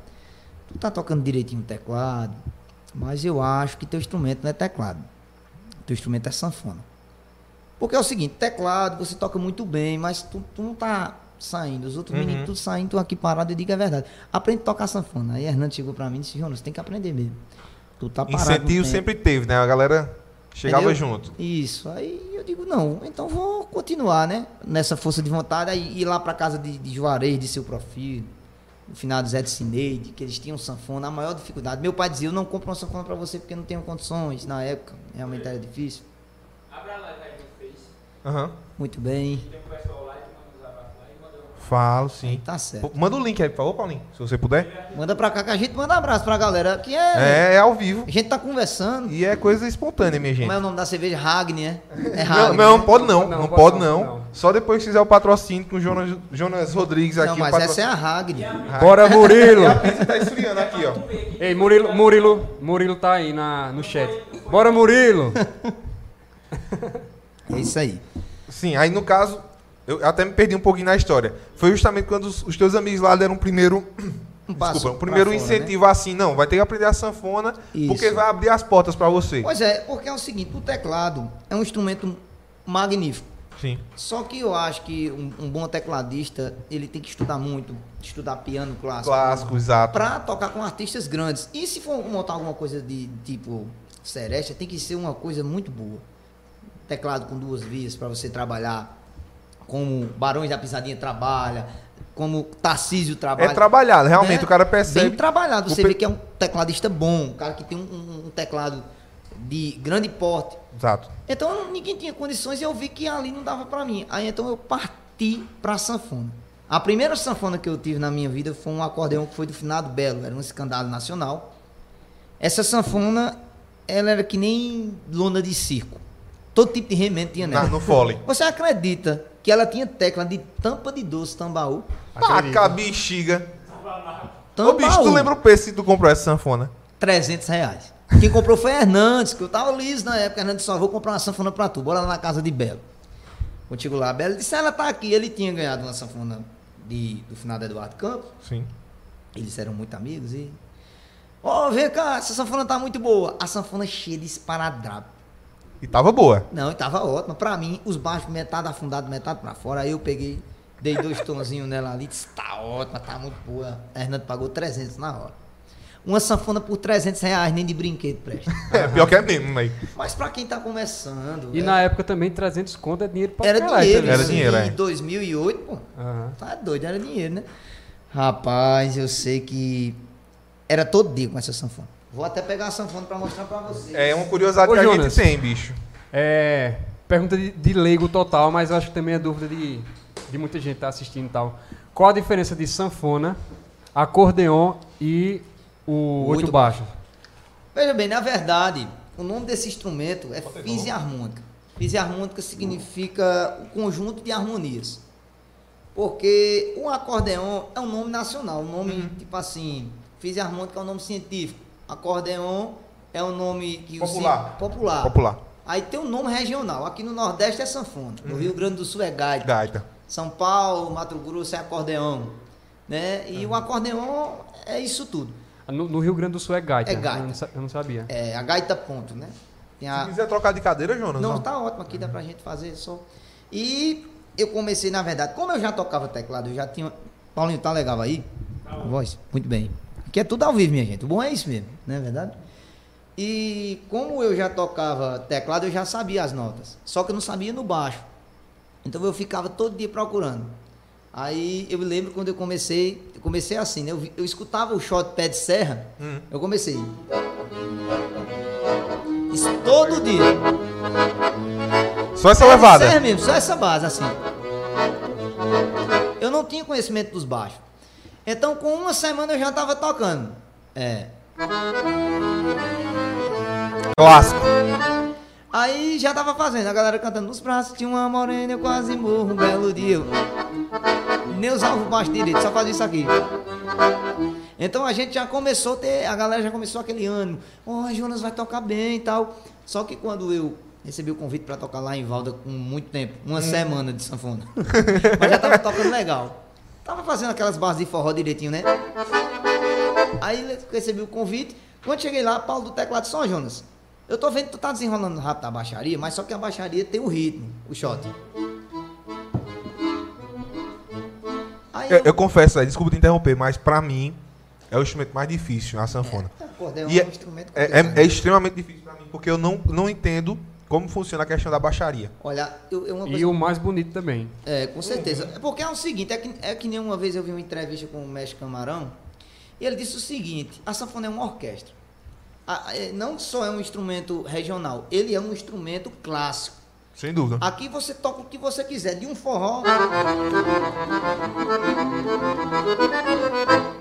Speaker 2: Tu tá tocando direitinho o teclado, mas eu acho que teu instrumento não é teclado. Teu instrumento é sanfona. Porque é o seguinte: teclado você toca muito bem, mas tu, tu não tá saindo. Os outros
Speaker 1: Uhum.
Speaker 2: meninos tudo saindo, tu aqui parado, eu digo é verdade. Aprende a tocar sanfona. Aí Hernando chegou pra mim e disse: Jonas, tem que aprender mesmo. Tu tá parado.
Speaker 1: Incentivo sempre teve, né? A galera chegava
Speaker 2: Entendeu?
Speaker 1: junto.
Speaker 2: Isso. Aí eu digo, não, então vou continuar, né? Nessa força de vontade, aí ir lá pra casa de, de Juarez, de seu profil, no final do Zé de Cineide, que eles tinham sanfona, a maior dificuldade. Meu pai dizia, eu não compro uma sanfona pra você porque não tenho condições. Na época, realmente era difícil.
Speaker 4: Abra a live aí no Face.
Speaker 1: Aham.
Speaker 2: Muito bem.
Speaker 4: Tem um pessoal lá que manda os abraços lá e manda um.
Speaker 1: Falo, sim.
Speaker 2: Tá certo.
Speaker 1: Manda o link aí, por favor, Paulinho, se você puder.
Speaker 2: Manda pra cá que a gente manda um abraço pra galera, que é...
Speaker 1: É, é ao vivo.
Speaker 2: A gente tá conversando.
Speaker 1: E é coisa espontânea, minha gente.
Speaker 2: Como é o nome da cerveja? Ragni, é? É
Speaker 1: Não,
Speaker 2: Ragni.
Speaker 1: não,
Speaker 2: né?
Speaker 1: pode não.
Speaker 3: Não,
Speaker 1: Não,
Speaker 3: pode
Speaker 1: pode
Speaker 3: não,
Speaker 1: não.
Speaker 3: não.
Speaker 1: Só depois que fizer o patrocínio com o Jonas, Jonas Rodrigues aqui.
Speaker 2: Não,
Speaker 1: o
Speaker 2: mas
Speaker 1: patro-
Speaker 2: essa é a Ragni.
Speaker 3: Bora, Murilo!
Speaker 1: E a pizza tá esfriando aqui, ó.
Speaker 3: Ei, Murilo, Murilo, Murilo tá aí na, no chat. Bora, Murilo!
Speaker 2: É isso aí.
Speaker 1: Sim, aí no caso, eu até me perdi um pouquinho na história. Foi justamente quando os, os teus amigos lá deram o primeiro.
Speaker 2: Um
Speaker 1: Desculpa, o primeiro
Speaker 2: fora, né?
Speaker 1: incentivo assim, não, vai ter que aprender a sanfona,
Speaker 2: Isso.
Speaker 1: porque vai abrir as portas pra você.
Speaker 2: Pois é, porque é o seguinte, o teclado é um instrumento magnífico.
Speaker 1: Sim.
Speaker 2: Só que eu acho que um, um bom tecladista, ele tem que estudar muito, estudar piano clássico.
Speaker 1: Clássico, exato.
Speaker 2: Pra tocar com artistas grandes. E se for montar alguma coisa de tipo seresta, tem que ser uma coisa muito boa. Teclado com duas vias para você trabalhar como Barões da Pisadinha trabalha, como Tarcísio trabalha.
Speaker 1: É trabalhado, realmente,
Speaker 2: né?
Speaker 1: o cara percebe.
Speaker 2: Bem trabalhado. Você
Speaker 1: pe-
Speaker 2: vê que é um tecladista bom, um cara que tem um, um- teclado de grande porte.
Speaker 1: Exato.
Speaker 2: Então ninguém tinha condições e eu vi que ali não dava pra mim. Aí então eu parti pra sanfona. A primeira sanfona que eu tive na minha vida foi um acordeão que foi do finado Belo, era um escândalo nacional. Essa sanfona, ela era que nem lona de circo. Todo tipo de remendo tinha nela.
Speaker 1: no fole.
Speaker 2: Você acredita que ela tinha tecla de tampa de doce tambaú?
Speaker 1: Paca, bexiga.
Speaker 2: Tambaú.
Speaker 1: Ô, bicho, tu lembra o preço que tu comprou essa sanfona?
Speaker 2: 300 reais. Quem comprou foi Hernandes, que eu tava liso na época. Hernandes só vou comprar uma sanfona pra tu. Bora lá na casa de Belo. Quando chegou lá, Belo disse: ela tá aqui. Ele tinha ganhado uma sanfona de, do final do Eduardo Campos.
Speaker 1: Sim.
Speaker 2: Eles eram muito amigos e. Ó, vem cá, essa sanfona tá muito boa. A sanfona cheia de esparadrapo.
Speaker 1: E tava boa.
Speaker 2: Não, e tava ótima. Pra mim, os baixos metade afundado, metade pra fora. Aí eu peguei, dei dois tonzinhos nela ali, disse, tá ótima, tá muito boa. A Hernando pagou 300 na hora. Uma sanfona por 300 reais, nem de brinquedo presta.
Speaker 1: É, pior que é mesmo, aí.
Speaker 2: Mas pra quem tá começando.
Speaker 3: E
Speaker 2: é-
Speaker 3: na época também 300 conto é dinheiro pra
Speaker 2: era
Speaker 3: caralho
Speaker 2: dinheiro.
Speaker 3: também.
Speaker 1: Era dinheiro,
Speaker 2: Em
Speaker 1: é.
Speaker 2: 2008, pô.
Speaker 3: Aham.
Speaker 2: Tá doido, era dinheiro, né? Rapaz, eu sei que era todo dia com essa sanfona. Vou até pegar a sanfona pra mostrar pra vocês.
Speaker 1: É uma curiosidade
Speaker 3: Ô,
Speaker 1: que a
Speaker 3: Jonas.
Speaker 1: gente tem, bicho.
Speaker 3: É, pergunta de, de leigo total, mas eu acho que também é dúvida de, de muita gente que tá assistindo e tal. Qual a diferença de sanfona, acordeon e o
Speaker 2: Oito
Speaker 3: oito baixo?
Speaker 2: Veja bem, na verdade, o nome desse instrumento é fisiharmônica. Fisiharmônica significa o conjunto de harmonias. Porque o acordeon é um nome nacional, um nome tipo assim, fisiharmônica é um nome científico. Acordeon é um nome que
Speaker 1: Popular.
Speaker 2: ci- popular.
Speaker 1: Popular.
Speaker 2: Aí tem um nome regional. Aqui no Nordeste é sanfona. No Rio Grande do Sul é gaita.
Speaker 1: Gaita.
Speaker 2: São Paulo, Mato Grosso é acordeão. Né? E
Speaker 1: Uhum.
Speaker 2: o acordeon é isso tudo.
Speaker 3: No, no Rio Grande do Sul é gaita.
Speaker 2: É gaita.
Speaker 3: Eu não, eu não sabia.
Speaker 2: É a gaita ponto, né? Tem
Speaker 1: Se
Speaker 2: a,
Speaker 1: quiser trocar de cadeira, Jonas.
Speaker 2: Não,
Speaker 1: ó.
Speaker 2: tá ótimo aqui, dá pra gente fazer só. E eu comecei, na verdade, como eu já tocava teclado, eu já tinha. Paulinho, tá legal aí? A voz? Muito bem. Aqui é tudo ao vivo, minha gente. O bom é isso mesmo, não é verdade? E como eu já tocava teclado, eu já sabia as notas. Só que eu não sabia no baixo. Então eu ficava todo dia procurando. Aí eu me lembro quando eu comecei, eu comecei assim, né? Eu, eu escutava o shot pé de serra,
Speaker 1: Hum.
Speaker 2: eu comecei. Isso todo dia.
Speaker 1: Só essa levada.
Speaker 2: sério mesmo, só essa base, assim. Eu não tinha conhecimento dos baixos. Então, com uma semana eu já tava tocando. É.
Speaker 1: Clássico.
Speaker 2: Aí já tava fazendo, a galera cantando nos braços, tinha uma morena, eu quase morro um belo dia. Nem usava o baixo direito, só fazia isso aqui. Então a gente já começou a ter, a galera já começou aquele ânimo. Ó, Jonas vai tocar bem e tal. Só que quando eu recebi o convite pra tocar lá em Valda com muito tempo, uma semana de sanfona. Mas já tava tocando legal. Tava fazendo aquelas bases de forró direitinho, né? Aí eu recebi o convite. Quando cheguei lá, Paulo do teclado, só Jonas. Eu tô vendo que tu tá desenrolando rápido a baixaria, mas só que a baixaria tem o ritmo, o shot. Aí
Speaker 1: Eu, eu confesso, aí, desculpa te interromper, mas pra mim é o instrumento mais difícil, a sanfona. E
Speaker 2: é
Speaker 1: é-
Speaker 2: um instrumento
Speaker 1: É, é- é extremamente difícil pra mim, porque eu não, não entendo como funciona a questão da baixaria.
Speaker 2: Olha, eu, eu uma
Speaker 3: E
Speaker 2: coisa-
Speaker 3: o mais bonito também.
Speaker 2: É, com certeza. É porque é o seguinte, é que, é que nem uma vez eu vi uma entrevista com o mestre Camarão, e ele disse o seguinte, a sanfona é uma orquestra. A- é, não só é um instrumento regional, ele é um instrumento clássico.
Speaker 1: Sem dúvida.
Speaker 2: Aqui você toca o que você quiser, de um forró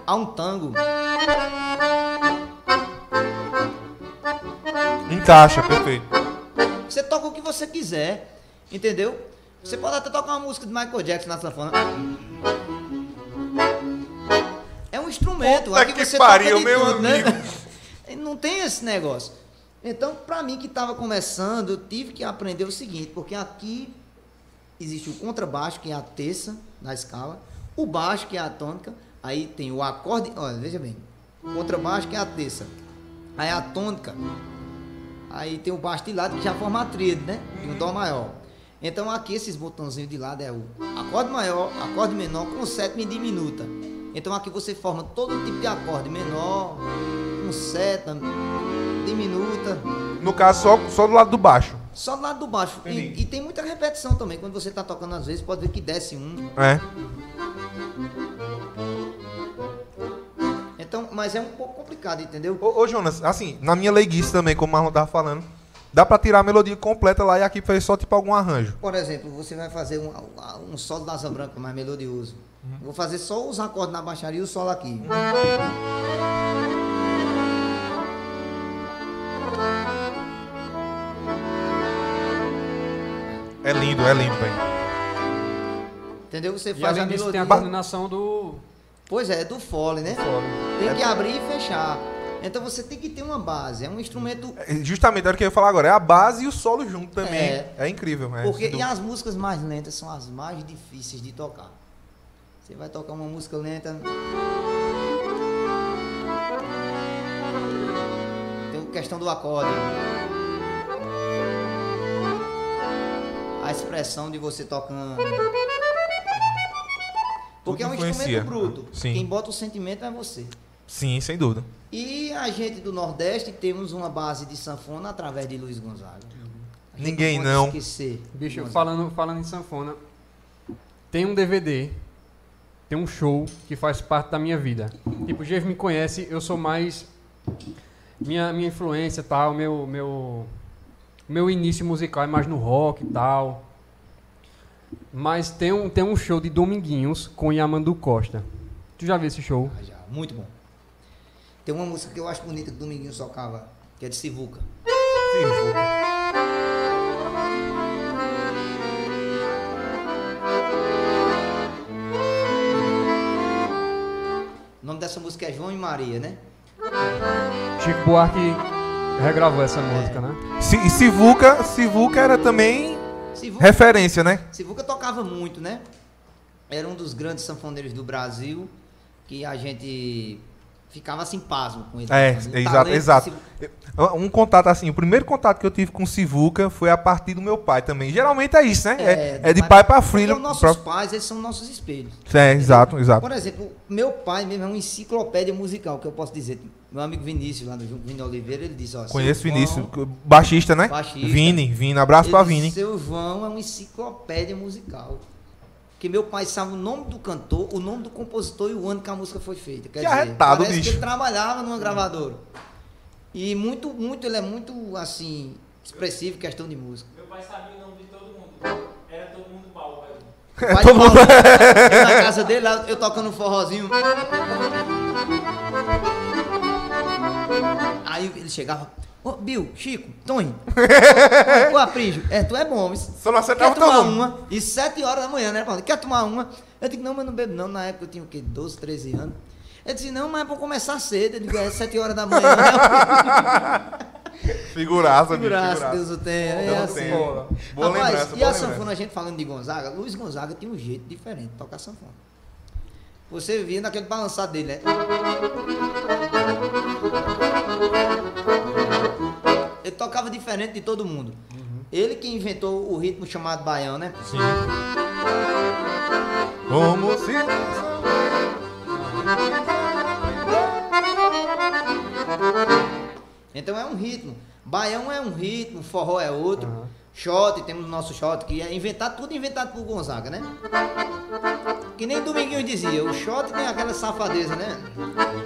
Speaker 2: a um tango.
Speaker 1: Encaixa, perfeito.
Speaker 2: Você toca o que você quiser, entendeu? Você pode até tocar uma música de Michael Jackson na sanfona. É um instrumento.
Speaker 1: Puta
Speaker 2: aqui
Speaker 1: que
Speaker 2: você
Speaker 1: pariu, meu
Speaker 2: tudo, né?
Speaker 1: amigo.
Speaker 2: Não tem esse negócio. Então, pra mim que estava começando, eu tive que aprender o seguinte, porque aqui existe o contrabaixo, que é a terça na escala, o baixo, que é a tônica, aí tem o acorde, olha, veja bem, o contrabaixo, que é a terça, aí a tônica, aí tem o baixo de lado, que já forma a tríade, né? E um dó maior. Então aqui esses botãozinhos de lado é o acorde maior, acorde menor com sétima e diminuta. Então aqui você forma todo tipo de acorde menor, com sétima, diminuta,
Speaker 1: No caso, só, só do lado do baixo.
Speaker 2: só do lado do baixo. E, e tem muita repetição também. Quando você tá tocando às vezes, pode ver que desce um.
Speaker 1: É.
Speaker 2: Mas é um pouco complicado, entendeu?
Speaker 1: Ô, ô, Jonas, assim, na minha leiguice também, como o Marlon tava falando, dá pra tirar a melodia completa lá e aqui fazer só tipo algum arranjo.
Speaker 2: Por exemplo, você vai fazer um, um solo da asa branca mais melodioso. Eu Vou fazer só os acordes na baixaria e o solo aqui.
Speaker 1: É lindo, é lindo, velho.
Speaker 2: Entendeu? Você
Speaker 3: E
Speaker 2: faz a
Speaker 3: além disso, tem
Speaker 2: melodia.
Speaker 3: a coordenação do.
Speaker 2: Pois é, é do fole, né?
Speaker 3: fole.
Speaker 2: Tem que abrir e fechar. Então você tem que ter uma base. É um instrumento.
Speaker 1: É, Justamente, era o que eu ia falar agora. É a base e o solo junto também.
Speaker 2: É.
Speaker 1: É, incrível. É,
Speaker 2: Porque,
Speaker 1: sem
Speaker 2: e as músicas mais lentas são as mais difíceis de tocar. Você vai tocar uma música lenta. Tem questão do acorde. A expressão de você tocando. Porque é um
Speaker 1: influencia.
Speaker 2: instrumento bruto.
Speaker 1: Sim.
Speaker 2: Quem bota o sentimento é você.
Speaker 1: Sim, sem dúvida.
Speaker 2: E a gente do Nordeste temos uma base de sanfona através de Luiz Gonzaga. Gente
Speaker 1: Ninguém
Speaker 2: pode
Speaker 1: não.
Speaker 2: esquecer.
Speaker 3: Bicho,
Speaker 2: Gonzaga.
Speaker 3: falando, falando em sanfona, tem um DVD, tem um show que faz parte da minha vida. Tipo, o Jeff me conhece, eu sou mais. Minha, minha influência e tal, meu, meu, meu início musical é mais no rock e tal. Mas tem um, tem um show de Dominguinhos com Yamandu Costa. Tu já viu esse show?
Speaker 2: Ah, já. Muito bom. Tem uma música que eu acho bonita que o Dominguinho tocava, que é de Sivuca. O nome dessa música é João e Maria, né?
Speaker 3: Chico Buarque regravou essa música, né?
Speaker 1: E Sivuca, Sivuca era também
Speaker 2: Sivuca,
Speaker 1: referência, né?
Speaker 2: Sivuca tocava muito, né? Era um dos grandes sanfoneiros do Brasil que a gente ficava assim pasmo com ele.
Speaker 1: É.
Speaker 2: O
Speaker 1: exato,
Speaker 2: de
Speaker 1: exato. Um contato assim, o primeiro contato que eu tive com Sivuca foi a partir do meu pai também. Geralmente é isso, né? É, é de pai pra
Speaker 2: Porque
Speaker 1: filho.
Speaker 2: os nossos
Speaker 1: pra-
Speaker 2: pais, eles são nossos espelhos.
Speaker 1: É, exato, exato.
Speaker 2: Por exemplo, meu pai mesmo é uma enciclopédia musical, que eu posso dizer. Meu amigo Vinícius, lá do Vini Oliveira, ele disse, ó...
Speaker 1: Conheço Vinícius, baixista, né?
Speaker 2: Baixista.
Speaker 1: Vini, Vini, abraço
Speaker 2: disse,
Speaker 1: Vini.
Speaker 2: Seu João é uma enciclopédia musical. Que meu pai sabe o nome do cantor, o nome do compositor e o ano que a música foi feita. Quer
Speaker 1: Que
Speaker 2: dizer,
Speaker 1: arretado,
Speaker 2: parece
Speaker 1: bicho.
Speaker 2: que ele trabalhava numa gravadora. E muito, muito, ele é muito, assim, expressivo em questão de música.
Speaker 4: Meu pai sabia o nome de todo mundo. Era todo mundo baú, velho.
Speaker 2: Pai Paulo, eu na casa dele, lá, eu tocando um forrozinho. Aí ele chegava, ô Bill, Chico, Tony, ô Aprígio, é, tu é bom, isso.
Speaker 1: Só não
Speaker 2: Quer
Speaker 1: acertava
Speaker 2: tomar uma? E sete horas da manhã, né? Paulo? Quer tomar uma? Eu digo, não, mas não bebo não. Na época eu tinha o quê? 12, 13 anos. Ele disse, não, mas é pra começar cedo. Eu digo, é sete horas da manhã. Né?
Speaker 1: Figuraça.
Speaker 2: Figuraça. Deus o tenha. É
Speaker 1: Deus o
Speaker 2: assim.
Speaker 1: tenha. Boa
Speaker 2: Rapaz,
Speaker 1: lembrança,
Speaker 2: e
Speaker 1: boa
Speaker 2: a
Speaker 1: lembrança.
Speaker 2: sanfona, a gente falando de Gonzaga, Luiz Gonzaga tinha um jeito diferente de tocar sanfona. Você via naquele balançado dele, né? Tocava diferente de todo mundo. Ele que inventou o ritmo chamado baião, né?
Speaker 1: Sim. Como se.
Speaker 2: Então é um ritmo. Baião é um ritmo, forró é outro. Shot, temos o nosso shot, que é inventado, tudo inventado por Gonzaga, né? Que nem Dominguinhos dizia, o shot tem aquela safadeza, né?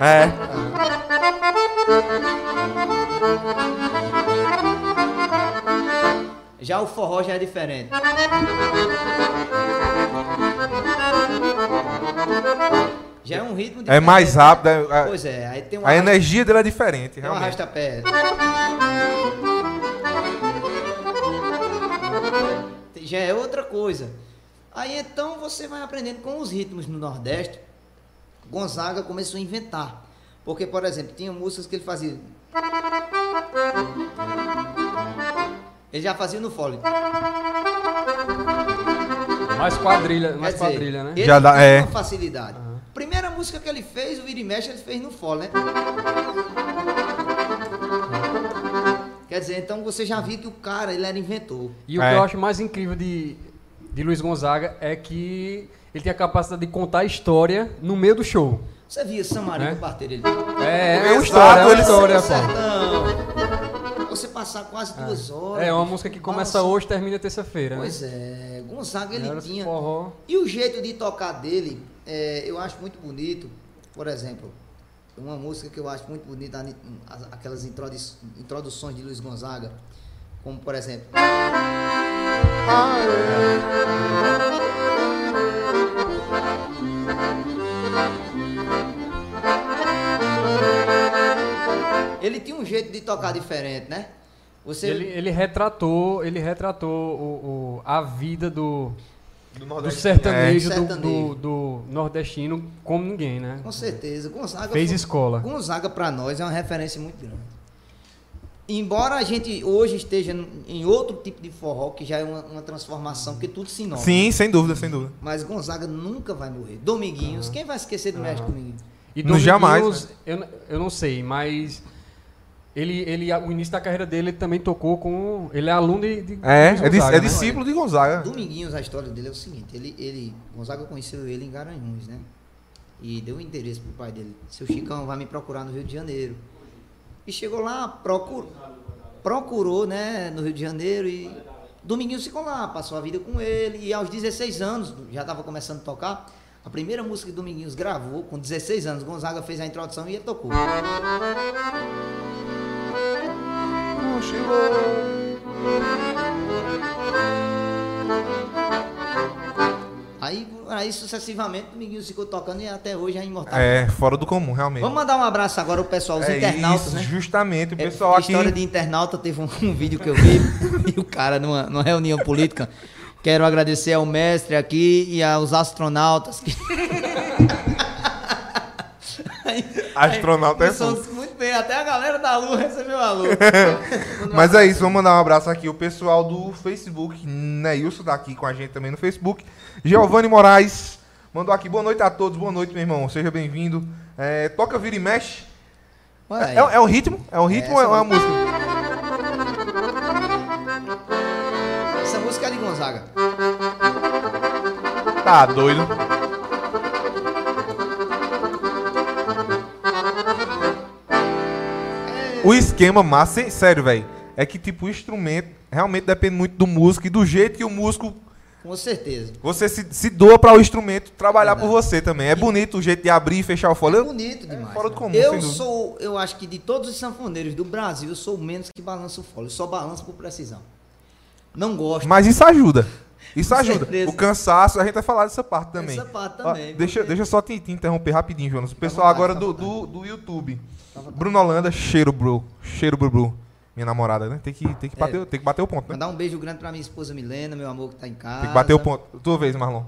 Speaker 1: É.
Speaker 2: Já o forró já é diferente. Já é um ritmo diferente.
Speaker 1: É mais rápido. é-
Speaker 2: Pois é, aí tem um
Speaker 1: A, energia dele é diferente,
Speaker 2: Tem um
Speaker 1: realmente.
Speaker 2: arrasta-pé. Já é outra coisa. Aí então você vai aprendendo com os ritmos no Nordeste. Gonzaga começou a inventar. Porque, por exemplo, tinha músicas que ele fazia. Ele já fazia no fole.
Speaker 3: Mais quadrilha, mais
Speaker 2: dizer,
Speaker 3: quadrilha, né?
Speaker 2: Ele
Speaker 1: Já dá- é.
Speaker 2: uma facilidade. Primeira música que ele fez, o Vira e Mexe, ele fez no fole, né? Quer dizer, então você já viu que o cara, ele era inventor.
Speaker 3: E o
Speaker 1: É.
Speaker 3: que eu acho mais incrível de, de Luiz Gonzaga é que ele tem a capacidade de contar a história no meio do show.
Speaker 2: Você via Samaria
Speaker 3: É?
Speaker 2: parteira ele.
Speaker 3: É, é uma história, é uma história, pô.
Speaker 2: Você passar quase duas horas.
Speaker 3: É uma música que começa hoje e termina terça-feira. né?
Speaker 2: Pois é, Gonzaga ele
Speaker 3: Era
Speaker 2: tinha.
Speaker 3: forró.
Speaker 2: E o jeito de tocar dele, é, eu acho muito bonito. Por exemplo, uma música que eu acho muito bonita, as- aquelas introdu- introduções de Luiz Gonzaga, como por exemplo. Ele tinha um jeito de tocar diferente, né? Você
Speaker 3: Ele, ele retratou, ele retratou o, o- a vida do,
Speaker 1: Do
Speaker 3: do sertanejo,
Speaker 2: É.
Speaker 3: do,
Speaker 2: Sertanejo.
Speaker 3: do- do nordestino como ninguém, né?
Speaker 2: Com certeza. Gonzaga
Speaker 3: Fez
Speaker 2: foi-
Speaker 3: escola.
Speaker 2: Gonzaga para nós é uma referência muito grande. Embora a gente hoje esteja em outro tipo de forró, que já é uma, uma transformação, porque tudo se inova.
Speaker 1: Sim, sem dúvida, sem dúvida.
Speaker 2: Mas Gonzaga nunca vai morrer. Dominguinhos, quem vai esquecer do mestre Dominguinhos?
Speaker 3: E
Speaker 1: No jamais,
Speaker 3: Dominguinhos, eu, eu não sei, mas ele, ele, o início da carreira dele ele também tocou com. Ele é aluno de. de
Speaker 1: É,
Speaker 3: Luiz
Speaker 1: é,
Speaker 3: Gonzaga,
Speaker 1: é
Speaker 3: né?
Speaker 1: discípulo de Gonzaga.
Speaker 2: Dominguinhos, a história dele é o seguinte: ele, ele, Gonzaga conheceu ele em Garanhuns, né? e deu um interesse pro pai dele. Seu Chicão vai me procurar no Rio de Janeiro. E chegou lá, procurou, procurou, né, no Rio de Janeiro e Dominguinhos ficou lá, passou a vida com ele e aos 16 anos, já estava começando a tocar. A primeira música que Dominguinhos gravou, com 16 anos, Gonzaga fez a introdução e ele tocou. Aí, aí sucessivamente, Dominguinhos ficou tocando e até hoje é imortal.
Speaker 1: É, fora do comum, realmente.
Speaker 2: Vamos mandar um abraço agora ao pessoal, os
Speaker 1: é
Speaker 2: internautas,
Speaker 1: isso,
Speaker 2: né?
Speaker 1: justamente. O
Speaker 2: É,
Speaker 1: pessoal aqui.
Speaker 2: História de internauta, teve um, um vídeo que eu vi e o cara numa, numa reunião política. Quero agradecer ao mestre aqui e aos astronautas que.
Speaker 1: Astronauta é.
Speaker 2: Muito bem, até a galera da Lua recebeu a Lua.
Speaker 1: Mas é isso, vamos mandar um abraço aqui. O pessoal do Facebook, Neilson tá aqui com a gente também no Facebook. Giovanni Moraes mandou aqui. Boa noite a todos, boa noite, meu irmão. Seja bem-vindo. É, toca, vira e mexe. É, é um ritmo? É um ritmo ou é uma música?
Speaker 2: Essa música é de Gonzaga.
Speaker 1: Tá doido. O esquema massa, sério, velho. É que, tipo, o instrumento realmente depende muito do músico e do jeito que o músico.
Speaker 2: Com certeza.
Speaker 1: Você se, se doa para o instrumento trabalhar por
Speaker 2: Verdade.
Speaker 1: você também. É bonito o jeito de abrir e fechar o fole.
Speaker 2: É bonito demais.
Speaker 1: fora do
Speaker 2: né?
Speaker 1: comum,
Speaker 2: eu sou, eu acho que de todos os sanfoneiros do Brasil, eu sou o menos que balança o fole. Eu só balanço por precisão. Não gosto.
Speaker 1: Mas isso ajuda. Isso ajuda.
Speaker 2: certeza.
Speaker 1: O cansaço, a gente vai falar dessa parte também.
Speaker 2: Essa parte
Speaker 1: Ó,
Speaker 2: também,
Speaker 1: deixa,
Speaker 2: porque-
Speaker 1: deixa eu só te, te interromper rapidinho, Jonas. O pessoal
Speaker 2: vontade,
Speaker 1: agora
Speaker 2: tá
Speaker 1: do,
Speaker 2: vontade.
Speaker 1: do, do YouTube. Bruno Holanda, cheiro, bro. Cheiro, bru, bru. Minha namorada, né? Tem que, tem que,
Speaker 2: É.
Speaker 1: bater, tem que bater o ponto, né?
Speaker 2: Mandar um beijo grande pra minha esposa Milena, meu amor que tá em casa.
Speaker 1: Tem que bater o ponto. Tua vez, Marlon.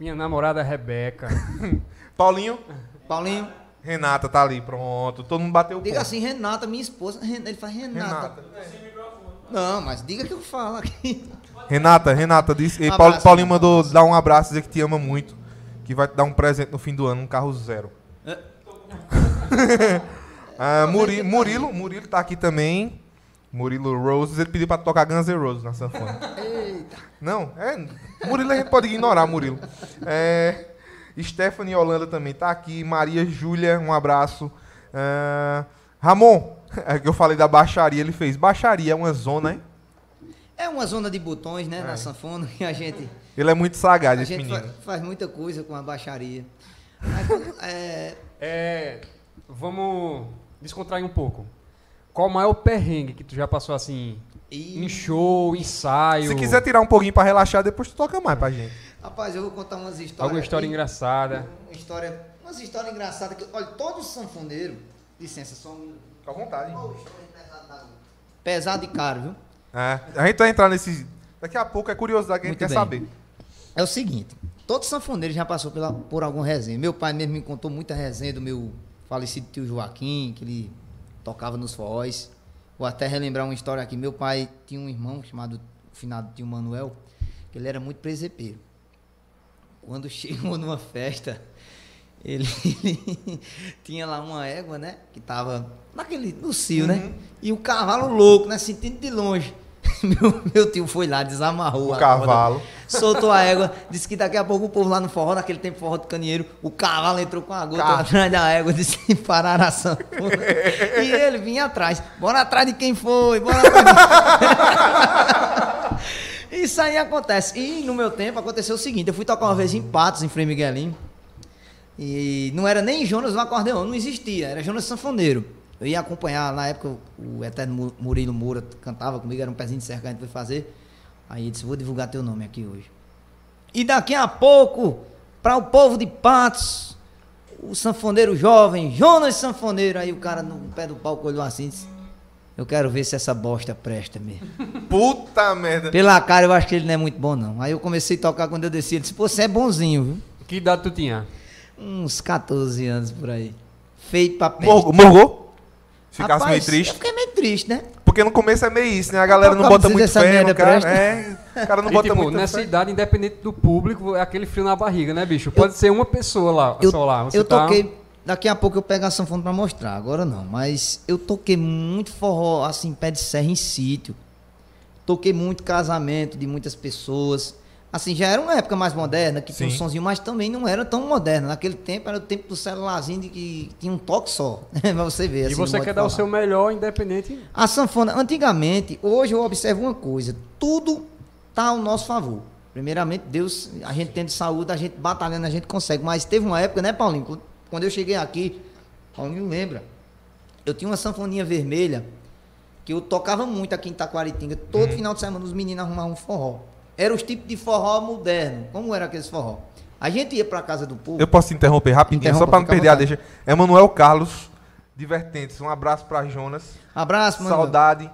Speaker 3: Minha namorada Rebeca.
Speaker 1: Paulinho,
Speaker 2: Paulinho,
Speaker 1: Renata tá ali, pronto. Todo mundo bateu o
Speaker 2: diga
Speaker 1: ponto.
Speaker 2: assim, Renata, minha esposa. Ele faz Renata.
Speaker 1: Renata.
Speaker 2: Não, mas diga que eu falo aqui.
Speaker 1: Renata, Renata disse. e
Speaker 2: Um abraço,
Speaker 1: Paulinho mandou dar um abraço, dizer que te ama muito. Que vai te dar um presente no fim do ano, um carro zero.
Speaker 2: É.
Speaker 1: Ah, Muri- Murilo, Murilo tá aqui também. Murilo Roses, ele pediu pra tocar Guns N' Roses na sanfona.
Speaker 2: Eita.
Speaker 1: Não, é. Murilo a gente pode ignorar, Murilo. É, Stephanie Holanda também tá aqui. Maria Júlia, um abraço. Ah, Ramon, é que eu falei da baixaria, ele fez. Baixaria é uma zona, hein?
Speaker 2: É uma zona de botões, né,
Speaker 1: É.
Speaker 2: na sanfona, que a gente,
Speaker 1: Ele é muito sagaz,
Speaker 2: a
Speaker 1: esse
Speaker 2: gente
Speaker 1: menino.
Speaker 2: fa- faz muita coisa com a baixaria. Quando- é,
Speaker 3: É, vamos descontrair um pouco. Qual o maior perrengue que tu já passou assim?
Speaker 2: e-
Speaker 3: Em show, ensaio?
Speaker 1: Se quiser tirar um pouquinho pra relaxar, depois tu toca mais pra gente.
Speaker 2: Rapaz, eu vou contar umas histórias.
Speaker 3: Alguma história
Speaker 2: aqui.
Speaker 3: engraçada?
Speaker 2: Uma história, umas histórias engraçadas que, olha, todo sanfoneiro, licença, só um.
Speaker 1: Fica à vontade.
Speaker 2: Pesado e caro, viu?
Speaker 1: É, a gente vai entrar nesse. Daqui a pouco é curiosidade que a gente
Speaker 2: Muito
Speaker 1: quer
Speaker 2: bem.
Speaker 1: saber.
Speaker 2: É o seguinte, todo sanfoneiro já passou pela, por algum resenha. Meu pai mesmo me contou muita resenha do meu falecido tio Joaquim, que ele tocava nos forróis. Vou até relembrar uma história aqui. Meu pai tinha um irmão chamado, finado tio Manuel, que ele era muito presepeiro. Quando chegou numa festa, ele, ele tinha lá uma égua, né? Que tava naquele, no cio,
Speaker 1: Uhum.
Speaker 2: né? E o cavalo louco, né? Sentindo de longe. Meu, meu tio foi lá, desamarrou
Speaker 1: O
Speaker 2: a
Speaker 1: cavalo.
Speaker 2: corda, soltou a égua, disse que daqui a pouco o povo lá no forró, naquele tempo forró do canheiro, o cavalo entrou com a gota
Speaker 1: Ca-
Speaker 2: atrás da égua, disse parar a sanfona. e ele vinha atrás, bora atrás de quem foi, bora atrás de... Isso aí acontece. E no meu tempo aconteceu o seguinte, eu fui tocar uma vez em Patos, em Frei Miguelinho, e não era nem Jonas no acordeão, não existia, era Jonas Sanfoneiro. Eu ia acompanhar, na época, o eterno Mu- Murilo Moura cantava comigo, era um pezinho de cerca que a gente foi fazer. Aí ele disse, vou divulgar teu nome aqui hoje. E daqui a pouco, para o povo de Patos, o sanfoneiro jovem, Jonas Sanfoneiro, aí o cara no pé do palco olhou assim e disse, eu quero ver se essa bosta presta mesmo.
Speaker 1: Puta merda.
Speaker 2: Pela cara eu acho que ele não é muito bom não. Aí eu comecei a tocar quando eu desci, ele disse, pô, você é bonzinho, viu?
Speaker 3: Que idade tu tinha?
Speaker 2: Uns 14 anos por aí. Feito pra peste.
Speaker 1: Morgou? Ficasse
Speaker 2: Rapaz,
Speaker 1: meio triste.
Speaker 2: Eu fiquei meio triste, né?
Speaker 1: Porque no começo é meio isso, né? A galera não bota muito fé no cara. É, o cara não
Speaker 3: e,
Speaker 1: bota
Speaker 3: tipo,
Speaker 1: muito
Speaker 3: nessa
Speaker 1: fé.
Speaker 3: idade, independente do público, é aquele frio na barriga, né, bicho? Pode ser uma pessoa lá,
Speaker 2: Eu,
Speaker 3: só lá. Você
Speaker 2: eu
Speaker 3: tá-
Speaker 2: toquei. Daqui a pouco eu pego a sanfona pra mostrar, agora não. Mas eu toquei muito forró, assim, pé de serra em sítio. Toquei muito casamento de muitas pessoas. Assim, já era uma época mais moderna, que tinha um sonzinho, mas também não era tão moderna. Naquele tempo era o tempo do celularzinho de que tinha um toque só. pra você ver.
Speaker 3: E
Speaker 2: assim,
Speaker 3: você
Speaker 2: modo
Speaker 3: quer dar o seu melhor, independente.
Speaker 2: A sanfona, antigamente, hoje eu observo uma coisa: tudo está ao nosso favor. Primeiramente, Deus, a gente tendo saúde, a gente batalhando, a gente consegue. Mas teve uma época, né, Paulinho? Quando- eu cheguei aqui, Paulinho lembra, eu tinha uma sanfoninha vermelha que eu tocava muito aqui em Taquaritinga. Todo
Speaker 1: Uhum.
Speaker 2: final de semana os meninos arrumavam um forró. Era os tipos de forró moderno. Como era aqueles forró? A gente ia pra casa do povo.
Speaker 1: Eu posso te interromper rapidinho,
Speaker 2: Interrompa,
Speaker 1: só pra não perder a deixa. Emanuel Carlos, Divertentes. Um abraço pra Jonas.
Speaker 2: Abraço, mano.
Speaker 1: Saudade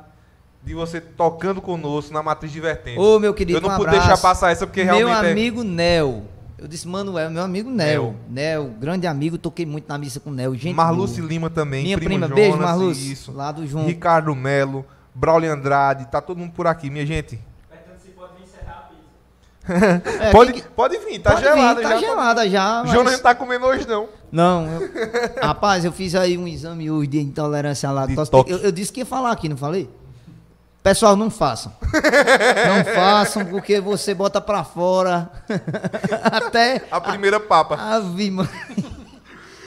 Speaker 1: de você tocando conosco na Matriz Divertentes.
Speaker 2: Ô, meu querido,
Speaker 1: Eu não
Speaker 2: um
Speaker 1: pude deixar passar essa porque
Speaker 2: meu
Speaker 1: realmente é-
Speaker 2: amigo Nel. Eu disse, Manuel, meu amigo Nel. Nel, grande amigo, toquei muito na missa com o Nel. Gente
Speaker 1: Marluce
Speaker 2: boa.
Speaker 1: Lima também,
Speaker 2: Minha prima,
Speaker 1: Jonas,
Speaker 2: beijo, Marluce.
Speaker 1: Isso.
Speaker 2: Lá do João.
Speaker 1: Ricardo Melo, Braulio Andrade, tá todo mundo por aqui, minha gente.
Speaker 4: Perguntando se pode vir encerrar a pizza.
Speaker 2: É,
Speaker 1: pode,
Speaker 2: que-
Speaker 1: pode vir, tá
Speaker 2: pode vir,
Speaker 1: gelada
Speaker 2: tá
Speaker 1: já.
Speaker 2: gelada já. mas-
Speaker 1: Jonas não tá comendo hoje não.
Speaker 2: Não, eu- rapaz, eu fiz aí um exame hoje de intolerância à lactose. Eu, eu disse que ia falar aqui, não falei? Pessoal, não façam. não façam, porque você bota pra fora. Até.
Speaker 1: A primeira papa.
Speaker 2: Ave, mãe.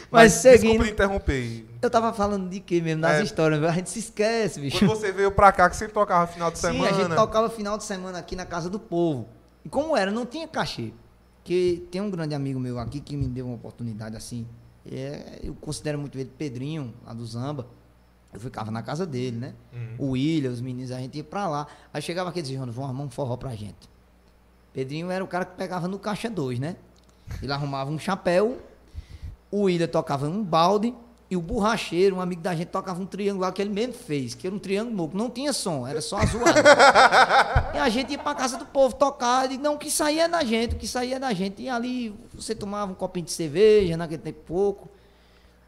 Speaker 2: Mas,
Speaker 1: desculpa
Speaker 2: seguindo.
Speaker 1: interromper.
Speaker 2: Eu tava falando de quê mesmo? Nas
Speaker 1: É.
Speaker 2: histórias, a gente se esquece, bicho.
Speaker 1: Quando você veio pra cá, que sempre tocava final de
Speaker 2: Sim,
Speaker 1: semana.
Speaker 2: a gente tocava final de semana aqui na casa do povo. E como era, não tinha cachê. Porque tem um grande amigo meu aqui que me deu uma oportunidade assim. É, eu considero muito ele, Pedrinho, lá do Zamba. Eu ficava na casa dele, né?
Speaker 1: Uhum.
Speaker 2: O William, os meninos, a gente ia pra lá. Aí chegava aqui e dizia, vamos arrumar um forró pra gente. Pedrinho era o cara que pegava no caixa 2, né? Ele arrumava um chapéu, o William tocava um balde e o borracheiro, um amigo da gente, tocava um triângulo que ele mesmo fez, que era um triângulo novo, não tinha som, era só a zoada. e a gente ia pra casa do povo tocar, e não, o que saía da gente, o que saía da gente. E ali você tomava um copinho de cerveja, naquele tempo pouco.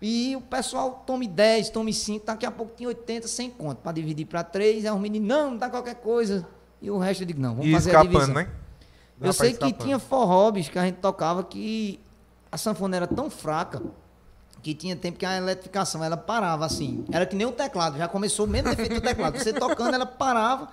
Speaker 2: E o pessoal tome 10, tome 5, daqui a pouco tinha 80, 100 conto para dividir para 3. Aí os meninos, não, não dá qualquer coisa. E o resto eu digo, não, vamos
Speaker 1: E
Speaker 2: fazer a
Speaker 1: escapando,
Speaker 2: divisão.
Speaker 1: né? Dá
Speaker 2: Eu sei que tinha forró, bicho, que a gente tocava que a sanfona era tão fraca que tinha tempo que a eletrificação ela parava assim. Era que nem o teclado, já começou o mesmo defeito do teclado. Você tocando, ela parava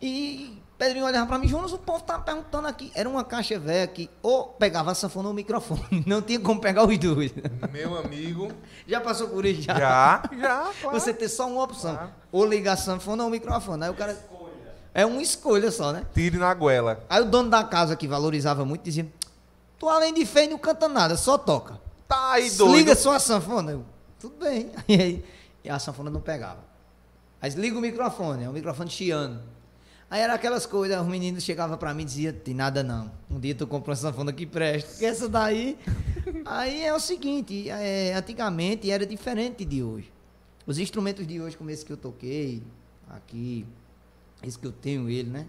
Speaker 2: e Pedrinho olhava pra mim, Jonas, o povo tá perguntando aqui. Era uma caixa velha que ou pegava a sanfona ou o microfone. Não tinha como pegar os dois.
Speaker 1: Meu amigo.
Speaker 2: Já passou por isso já?
Speaker 1: Já, já, claro.
Speaker 2: Você ter só uma opção.
Speaker 1: Claro.
Speaker 2: Ou ligar a sanfona ou o microfone. Aí o cara. É uma escolha só, né?
Speaker 1: Tire na goela.
Speaker 2: Aí o dono da casa, que valorizava muito, dizia: Tu além de feio não canta nada, só toca.
Speaker 1: Tá aí, doido.
Speaker 2: Liga só a sanfona. Eu, Tudo bem. E aí e a sanfona não pegava. Aí liga o microfone, é o microfone chiando. Aí era aquelas coisas, os meninos chegavam pra mim e diziam, tem nada não. Um dia tu compra uma sanfona que presta. Porque essa daí. Aí é o seguinte, é, antigamente era diferente de hoje. Os instrumentos de hoje, como esse que eu toquei, aqui, esse que eu tenho ele, né?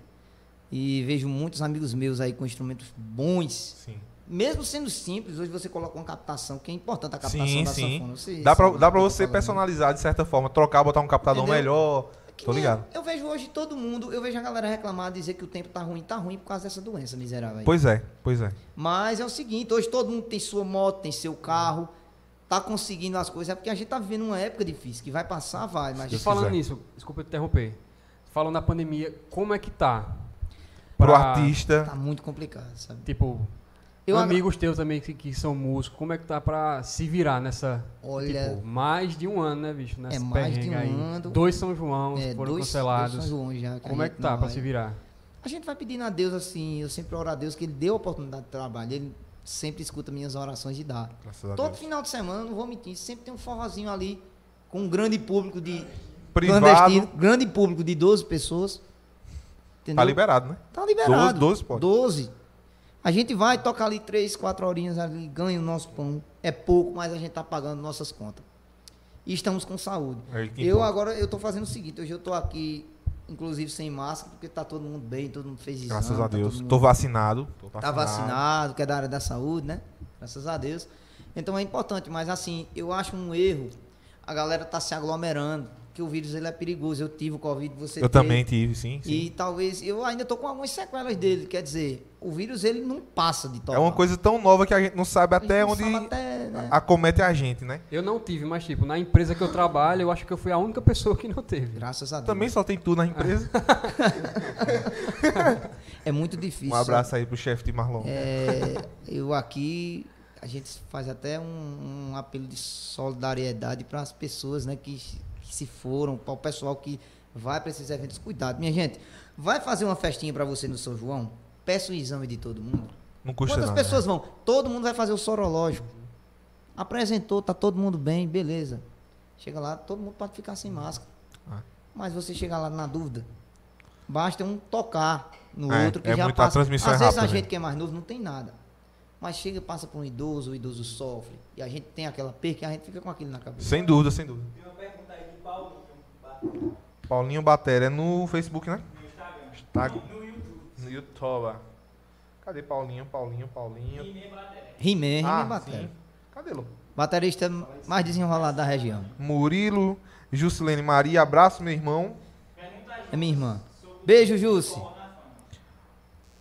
Speaker 2: E vejo muitos amigos meus aí com instrumentos bons.
Speaker 1: Sim.
Speaker 2: Mesmo sendo simples, hoje você coloca uma captação, que é importante a captação
Speaker 1: Sim,
Speaker 2: da
Speaker 1: sim.
Speaker 2: sanfona. Você
Speaker 1: Dá pra,
Speaker 2: sabe
Speaker 1: dá pra você personalizar de certa forma, trocar, botar um captador
Speaker 2: Entendeu?
Speaker 1: melhor.
Speaker 2: Que
Speaker 1: Tô ligado.
Speaker 2: Eu, eu vejo hoje todo mundo, eu vejo a galera reclamar, dizer que o tempo tá ruim, tá ruim por causa dessa doença miserável aí.
Speaker 1: Pois é, pois é.
Speaker 2: Mas é o seguinte, hoje todo mundo tem sua moto, tem seu carro, tá conseguindo as coisas, é porque a gente tá vivendo uma época difícil, que vai passar, vai, mas
Speaker 1: Deus
Speaker 3: Falando
Speaker 1: quiser.
Speaker 3: nisso, desculpa eu te interromper. Falando da pandemia, como é que tá?
Speaker 1: Pro
Speaker 3: Pra,
Speaker 1: artista.
Speaker 2: tá muito complicado, sabe?
Speaker 3: Tipo,
Speaker 2: Eu agra-
Speaker 3: amigos teus também que, que são músicos, como é que tá pra se virar nessa.
Speaker 2: Olha,
Speaker 3: Tipo, mais de um ano, né, bicho? Nessa
Speaker 2: É mais de um
Speaker 3: aí.
Speaker 2: ano.
Speaker 3: Dois São João
Speaker 2: é,
Speaker 3: foram
Speaker 2: dois,
Speaker 3: cancelados.
Speaker 2: dois São João já,
Speaker 3: como é que tá
Speaker 2: não
Speaker 3: pra
Speaker 2: vai.
Speaker 3: se virar?
Speaker 2: A gente vai pedindo a Deus assim, eu sempre oro a Deus que Ele dê a oportunidade de trabalho. Ele sempre escuta minhas orações e dá.
Speaker 1: Graças a
Speaker 2: Todo
Speaker 1: Deus.
Speaker 2: final de semana, não vou mentir, sempre tem um forrozinho ali com um grande público de
Speaker 1: Privado,
Speaker 2: clandestino, grande público de 12 pessoas. Entendeu?
Speaker 1: tá liberado, né?
Speaker 2: Tá liberado.
Speaker 1: 12, 12 pode.
Speaker 2: 12. A gente vai, toca ali 3, 4 horinhas ali, ganha o nosso pão. É pouco, mas a gente tá pagando nossas contas. E estamos com saúde.
Speaker 1: É
Speaker 2: Eu agora eu tô fazendo o seguinte, hoje eu tô aqui inclusive sem máscara, porque tá todo mundo bem, todo mundo fez exame.
Speaker 1: Graças a
Speaker 2: tá
Speaker 1: Deus.
Speaker 2: todo mundo-
Speaker 1: vacinado. Tô
Speaker 2: tá vacinado, que é da área da saúde, né? Graças a Deus. Então é importante, mas assim, eu acho um erro a galera tá se aglomerando, que o vírus ele é perigoso. Eu tive o Covid, você
Speaker 1: Eu
Speaker 2: teve.
Speaker 1: também tive, sim. sim.
Speaker 2: E talvez eu ainda tô com algumas sequelas dele, quer dizer, o vírus ele não passa de total.
Speaker 1: É uma coisa tão nova que a gente não sabe até
Speaker 2: não
Speaker 1: onde
Speaker 2: sabe até, né?
Speaker 1: acomete a gente, né?
Speaker 3: Eu não tive, mas tipo, na empresa que eu trabalho, eu acho que eu fui a única pessoa que não teve.
Speaker 2: Graças a Deus.
Speaker 1: Também só tem tudo na empresa.
Speaker 2: é muito difícil.
Speaker 1: Um abraço aí pro chefe de Marlon.
Speaker 2: É, eu aqui, a gente faz até um, um apelo de solidariedade para as pessoas né, que, que se foram, para o pessoal que vai para esses eventos. Cuidado, minha gente. Vai fazer uma festinha para você no São João? Peça o exame de todo mundo.
Speaker 1: Não custa
Speaker 2: Quantas
Speaker 1: nada.
Speaker 2: pessoas vão? Todo mundo vai fazer o sorológico. Apresentou, tá todo mundo bem, beleza. Chega lá, todo mundo pode ficar sem máscara.
Speaker 1: Ah.
Speaker 2: Mas você chega lá na dúvida, basta um tocar no
Speaker 1: É,
Speaker 2: outro que
Speaker 1: é
Speaker 2: já
Speaker 1: muito- a
Speaker 2: passa.
Speaker 1: transmissão
Speaker 2: Às
Speaker 1: é
Speaker 2: vezes a
Speaker 1: rápida,
Speaker 2: gente
Speaker 1: né?
Speaker 2: que é mais novo não tem nada. Mas chega e passa por um idoso, o idoso sofre. E a gente tem aquela perca e a gente fica com aquilo na cabeça.
Speaker 1: Sem dúvida, sem dúvida.
Speaker 4: Tem uma pergunta aí de Paulinho, Ba-
Speaker 1: Paulinho Batera é no Facebook, né?
Speaker 4: no Instagram.
Speaker 1: Instagram.
Speaker 4: No YouTube.
Speaker 1: No YouTube. Cadê Paulinho? Paulinho, Paulinho.
Speaker 2: He-Man
Speaker 1: Ah,
Speaker 2: Batera.
Speaker 1: sim. Cadê, Lu?
Speaker 2: Baterista mais desenrolado da região.
Speaker 1: Murilo, Juscelene Maria, abraço, meu irmão.
Speaker 2: É minha irmã. Beijo, Jussi.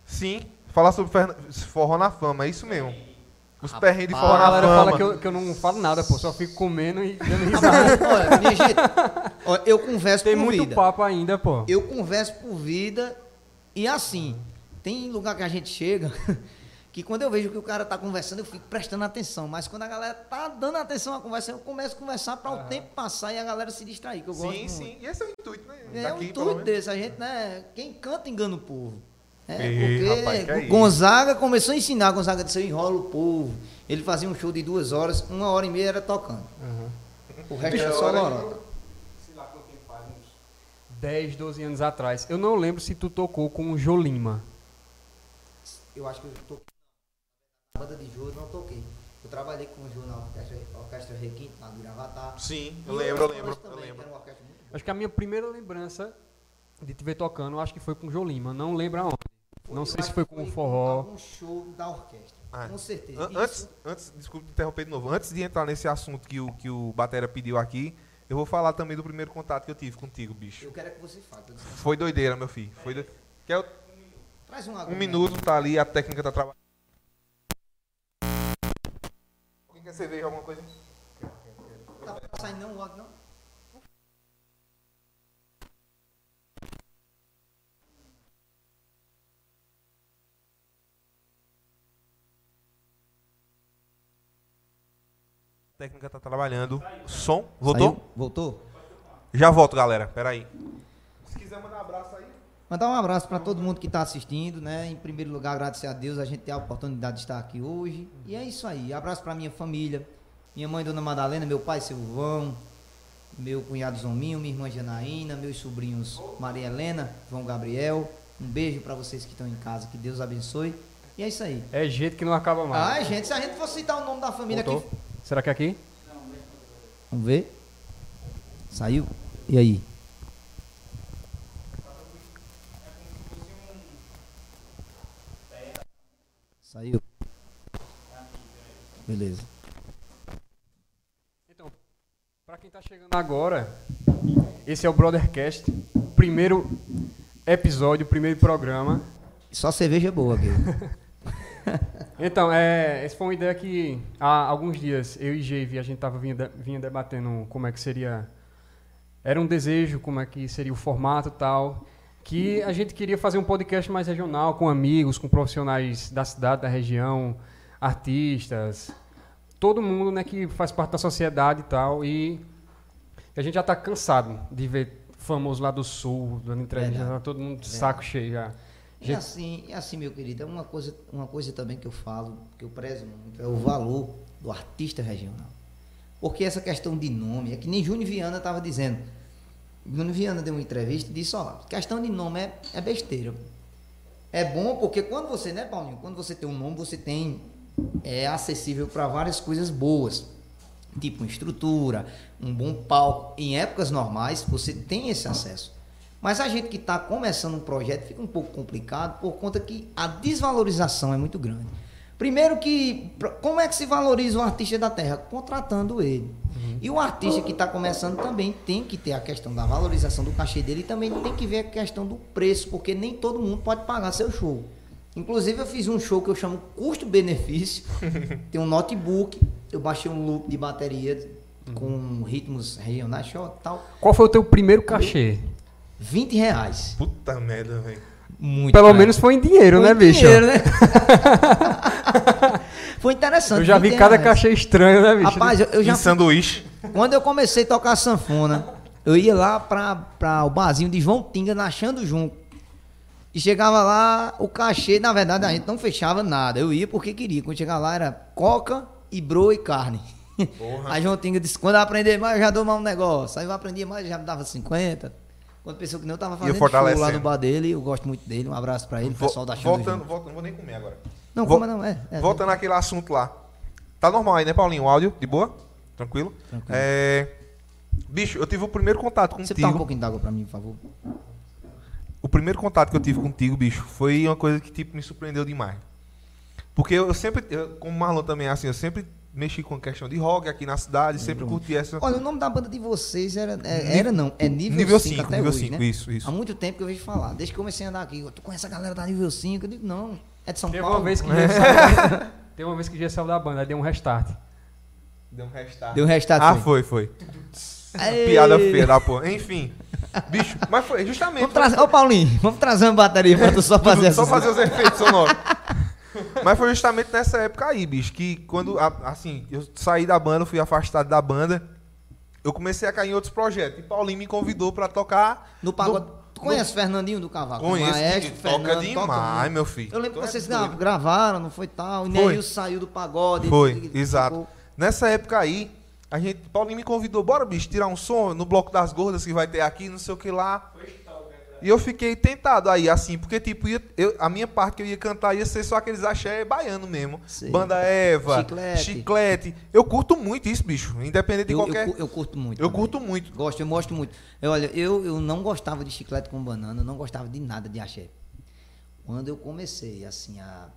Speaker 1: Sim, falar sobre forró na fama, é isso mesmo. Os perrengues de
Speaker 3: A
Speaker 1: forró na
Speaker 3: galera
Speaker 1: fama.
Speaker 3: fala que eu, que eu não falo nada, pô. Só fico comendo e dando risada.
Speaker 2: Olha, minha gente, olha, eu converso
Speaker 3: Tem
Speaker 2: por
Speaker 3: muito
Speaker 2: vida.
Speaker 3: papo ainda, pô.
Speaker 2: Eu converso por vida e assim, tem lugar que a gente chega que quando eu vejo que o cara tá conversando, eu fico prestando atenção. Mas quando a galera tá dando atenção à conversa, eu começo a conversar para o tempo passar e a galera se distrair, que eu gosto
Speaker 1: Sim,
Speaker 2: muito.
Speaker 1: sim. E esse é o intuito, né?
Speaker 2: É o
Speaker 1: Daqui, pelo
Speaker 2: intuito desse, a gente, né? Quem canta engana o povo. É,
Speaker 1: Ei,
Speaker 2: porque
Speaker 1: rapaz, que é isso?
Speaker 2: Gonzaga começou a ensinar, Gonzaga disse, eu enrolo o povo. Ele fazia um show de duas horas, uma hora e meia era tocando. O resto era só lorota.
Speaker 3: sei lá quanto tempo faz, uns 10, 12 anos atrás. Eu não lembro se tu tocou com o Jolima.
Speaker 2: Eu acho que eu toquei na banda de Jô, eu não toquei. Eu trabalhei com o Jô na orquestra, orquestra Requinte, lá do Gravatar.
Speaker 1: Sim, eu lembro, eu lembro, eu
Speaker 2: também, que
Speaker 1: lembro.
Speaker 2: era uma orquestra muito boa.
Speaker 3: Acho que a minha primeira lembrança de te ver tocando, eu acho que foi com o Jolima. Não lembro aonde. Não
Speaker 2: Eu
Speaker 3: sei se foi com o forró.
Speaker 2: algum show da orquestra.
Speaker 1: Ah,
Speaker 2: Com certeza.
Speaker 1: An-
Speaker 2: Isso-
Speaker 1: Antes, antes, desculpa te interromper de novo. Antes de entrar nesse assunto que o, que o Batera pediu aqui, eu vou falar também do primeiro contato que eu tive contigo, bicho.
Speaker 2: Eu quero é que você fale. eu
Speaker 1: Foi doideira, meu filho. Foi do... Quer o-
Speaker 2: Traz um
Speaker 1: um
Speaker 2: agora.
Speaker 1: minuto, tá ali, a técnica tá trabalhando. Alguém quer cerveja, alguma coisa?
Speaker 2: Tá saindo não não?
Speaker 1: Técnica tá trabalhando. Som, voltou?
Speaker 2: Saiu? Voltou?
Speaker 1: Já volto, galera. Pera aí. Se quiser mandar um abraço aí.
Speaker 2: Mandar um abraço para todo mundo que está assistindo, né? Em primeiro lugar, agradecer a Deus a gente ter a oportunidade de estar aqui hoje. E é isso aí. Abraço para minha família, minha mãe Dona Madalena, meu pai Silvão, meu cunhado Zominho, minha irmã Janaína, meus sobrinhos Maria Helena, João Gabriel. Um beijo para vocês que estão em casa, que Deus abençoe. E é isso aí.
Speaker 3: É jeito que não acaba mais.
Speaker 2: Ai, gente, se a gente for citar o nome da família
Speaker 3: Voltou?
Speaker 2: aqui.
Speaker 3: Será que é aqui?
Speaker 2: Vamos ver? Saiu? E aí? Saiu? Beleza.
Speaker 3: Então, pra quem tá chegando agora, esse é o Brothercast, primeiro episódio, primeiro programa.
Speaker 2: Só cerveja boa, Gui.
Speaker 3: Então, é, essa foi uma ideia que há alguns dias eu e Jave a gente tava vinha, de- vinha debatendo como é que seria era um desejo, como é que seria o formato tal, que a gente queria fazer um podcast mais regional com amigos, com profissionais da cidade, da região, artistas, todo mundo, né, que faz parte da sociedade e tal e a gente já tá cansado de ver famosos lá do sul dando entrevista, tá todo mundo de saco cheio já.
Speaker 2: E
Speaker 3: Gente-
Speaker 2: assim, e assim, meu querido, é uma coisa, uma coisa também que eu falo, que eu prezo muito, é o valor do artista regional. Porque essa questão de nome, é que nem Júnior Viana estava dizendo. Júnior Viana deu uma entrevista e disse, ó, questão de nome é, é besteira. É bom porque quando você, né, Paulinho, quando você tem um nome, você tem é acessível para várias coisas boas. Tipo uma estrutura, um bom palco. Em épocas normais, você tem esse acesso. Mas a gente que está começando um projeto fica um pouco complicado por conta que a desvalorização é muito grande. Primeiro que, como é que se valoriza o artista da terra? Contratando ele. E o artista que está começando também tem que ter a questão da valorização do cachê dele e também tem que ver a questão do preço, porque nem todo mundo pode pagar seu show. Inclusive eu fiz um show que eu chamo custo-benefício. Tem um notebook, eu baixei um loop de bateria com ritmos regionais, show, tal.
Speaker 3: Qual foi o teu primeiro cachê?
Speaker 2: 20 reais.
Speaker 1: Puta merda, velho.
Speaker 2: Muito.
Speaker 3: Pelo
Speaker 2: cara.
Speaker 3: menos foi em dinheiro,
Speaker 2: Foi
Speaker 3: né,
Speaker 2: em
Speaker 3: bicho?
Speaker 2: dinheiro, né? foi interessante.
Speaker 3: Eu já vi
Speaker 2: 20
Speaker 3: cada
Speaker 2: reais.
Speaker 3: cachê estranho, né, bicho?
Speaker 2: Rapaz, eu, eu já
Speaker 1: Em sanduíche.
Speaker 2: Quando eu comecei a tocar sanfona, eu ia lá pra, pra o barzinho de João Tinga, na Chando Junco. E chegava lá, o cachê, na verdade, a gente não fechava nada. Eu ia porque queria. Quando chegava lá, era coca e bro e carne. Aí João Tinga disse, quando eu aprender mais, eu já dou mais um negócio. Aí eu aprendia mais, já me dava 50. Quando pensou que não, eu tava fazendo show lá no bar dele. Eu gosto muito dele. Um abraço pra ele, pessoal da Chando
Speaker 1: voltando, voltando, não vou nem comer agora.
Speaker 2: Não,
Speaker 1: Vo-
Speaker 2: como não, é. é
Speaker 1: Voltando àquele assunto lá. Tá normal aí, né, Paulinho? O áudio, de boa? Tranquilo?
Speaker 2: Tranquilo.
Speaker 1: É, Bicho, eu tive o primeiro contato
Speaker 2: Você
Speaker 1: contigo.
Speaker 2: tá um pouquinho d'água pra mim, por favor.
Speaker 1: O primeiro contato que eu tive contigo, bicho, foi uma coisa que tipo me surpreendeu demais. Porque eu, sempre, eu, como o Marlon também é assim, eu sempre mexi com questão de rock aqui na cidade, sempre curti essa.
Speaker 2: Olha, o nome da banda de vocês era. é- era não, é nível 5
Speaker 1: Nível 5,
Speaker 2: até
Speaker 1: nível
Speaker 2: hoje,
Speaker 1: 5,
Speaker 2: né?
Speaker 1: isso, isso.
Speaker 2: Há muito tempo que eu vejo falar. Desde que eu comecei a andar aqui, tu conhece a galera da nível 5? Eu digo, não, é de São
Speaker 3: Teve
Speaker 2: Paulo.
Speaker 3: uma vez que saiu, teve uma vez que já saiu da banda, aí deu um restart.
Speaker 1: Deu um restart.
Speaker 2: Deu um restart.
Speaker 1: Ah,
Speaker 2: foi.
Speaker 1: foi. Piada feia da porra. Enfim. Bicho, mas foi justamente.
Speaker 2: Vamos ô Paulinho, vamos trazer uma bateria pra tu só fazer
Speaker 1: Só fazer os efeitos sonoros. Mas foi justamente nessa época aí, bicho, que quando, assim, eu saí da banda, fui afastado da banda, eu comecei a cair em outros projetos. E Paulinho me convidou pra tocar.
Speaker 2: No pagode.
Speaker 1: no-
Speaker 2: tu conhece Fernandinho do Cavaco?
Speaker 1: Conheço,
Speaker 2: Maestro,
Speaker 1: que toca
Speaker 2: Fernando,
Speaker 1: demais, meu filho.
Speaker 2: Eu lembro
Speaker 1: Tu
Speaker 2: que
Speaker 1: é
Speaker 2: vocês
Speaker 1: doido.
Speaker 2: gra- gravaram, não foi tal? E
Speaker 1: Foi.
Speaker 2: Neil saiu do pagode.
Speaker 1: Foi,
Speaker 2: ele-
Speaker 1: exato.
Speaker 2: ficou-
Speaker 1: Nessa época aí, a gente, Paulinho me convidou, bora, bicho, tirar um som no Bloco das Gordas que vai ter aqui, não sei o que lá. E eu fiquei tentado aí, assim, porque, tipo, ia- eu- a minha parte que eu ia cantar ia ser só aqueles axé baiano mesmo.
Speaker 2: Sei.
Speaker 1: Banda Eva,
Speaker 2: Chiclete.
Speaker 1: chiclete. Eu curto muito isso, bicho, independente de
Speaker 2: Eu, eu
Speaker 1: qualquer...
Speaker 2: cu- eu curto muito.
Speaker 1: Eu
Speaker 2: também.
Speaker 1: curto muito.
Speaker 2: Gosto, eu gosto muito. Eu, olha, eu, eu não gostava de chiclete com banana, eu não gostava de nada de axé. Quando eu comecei, assim, a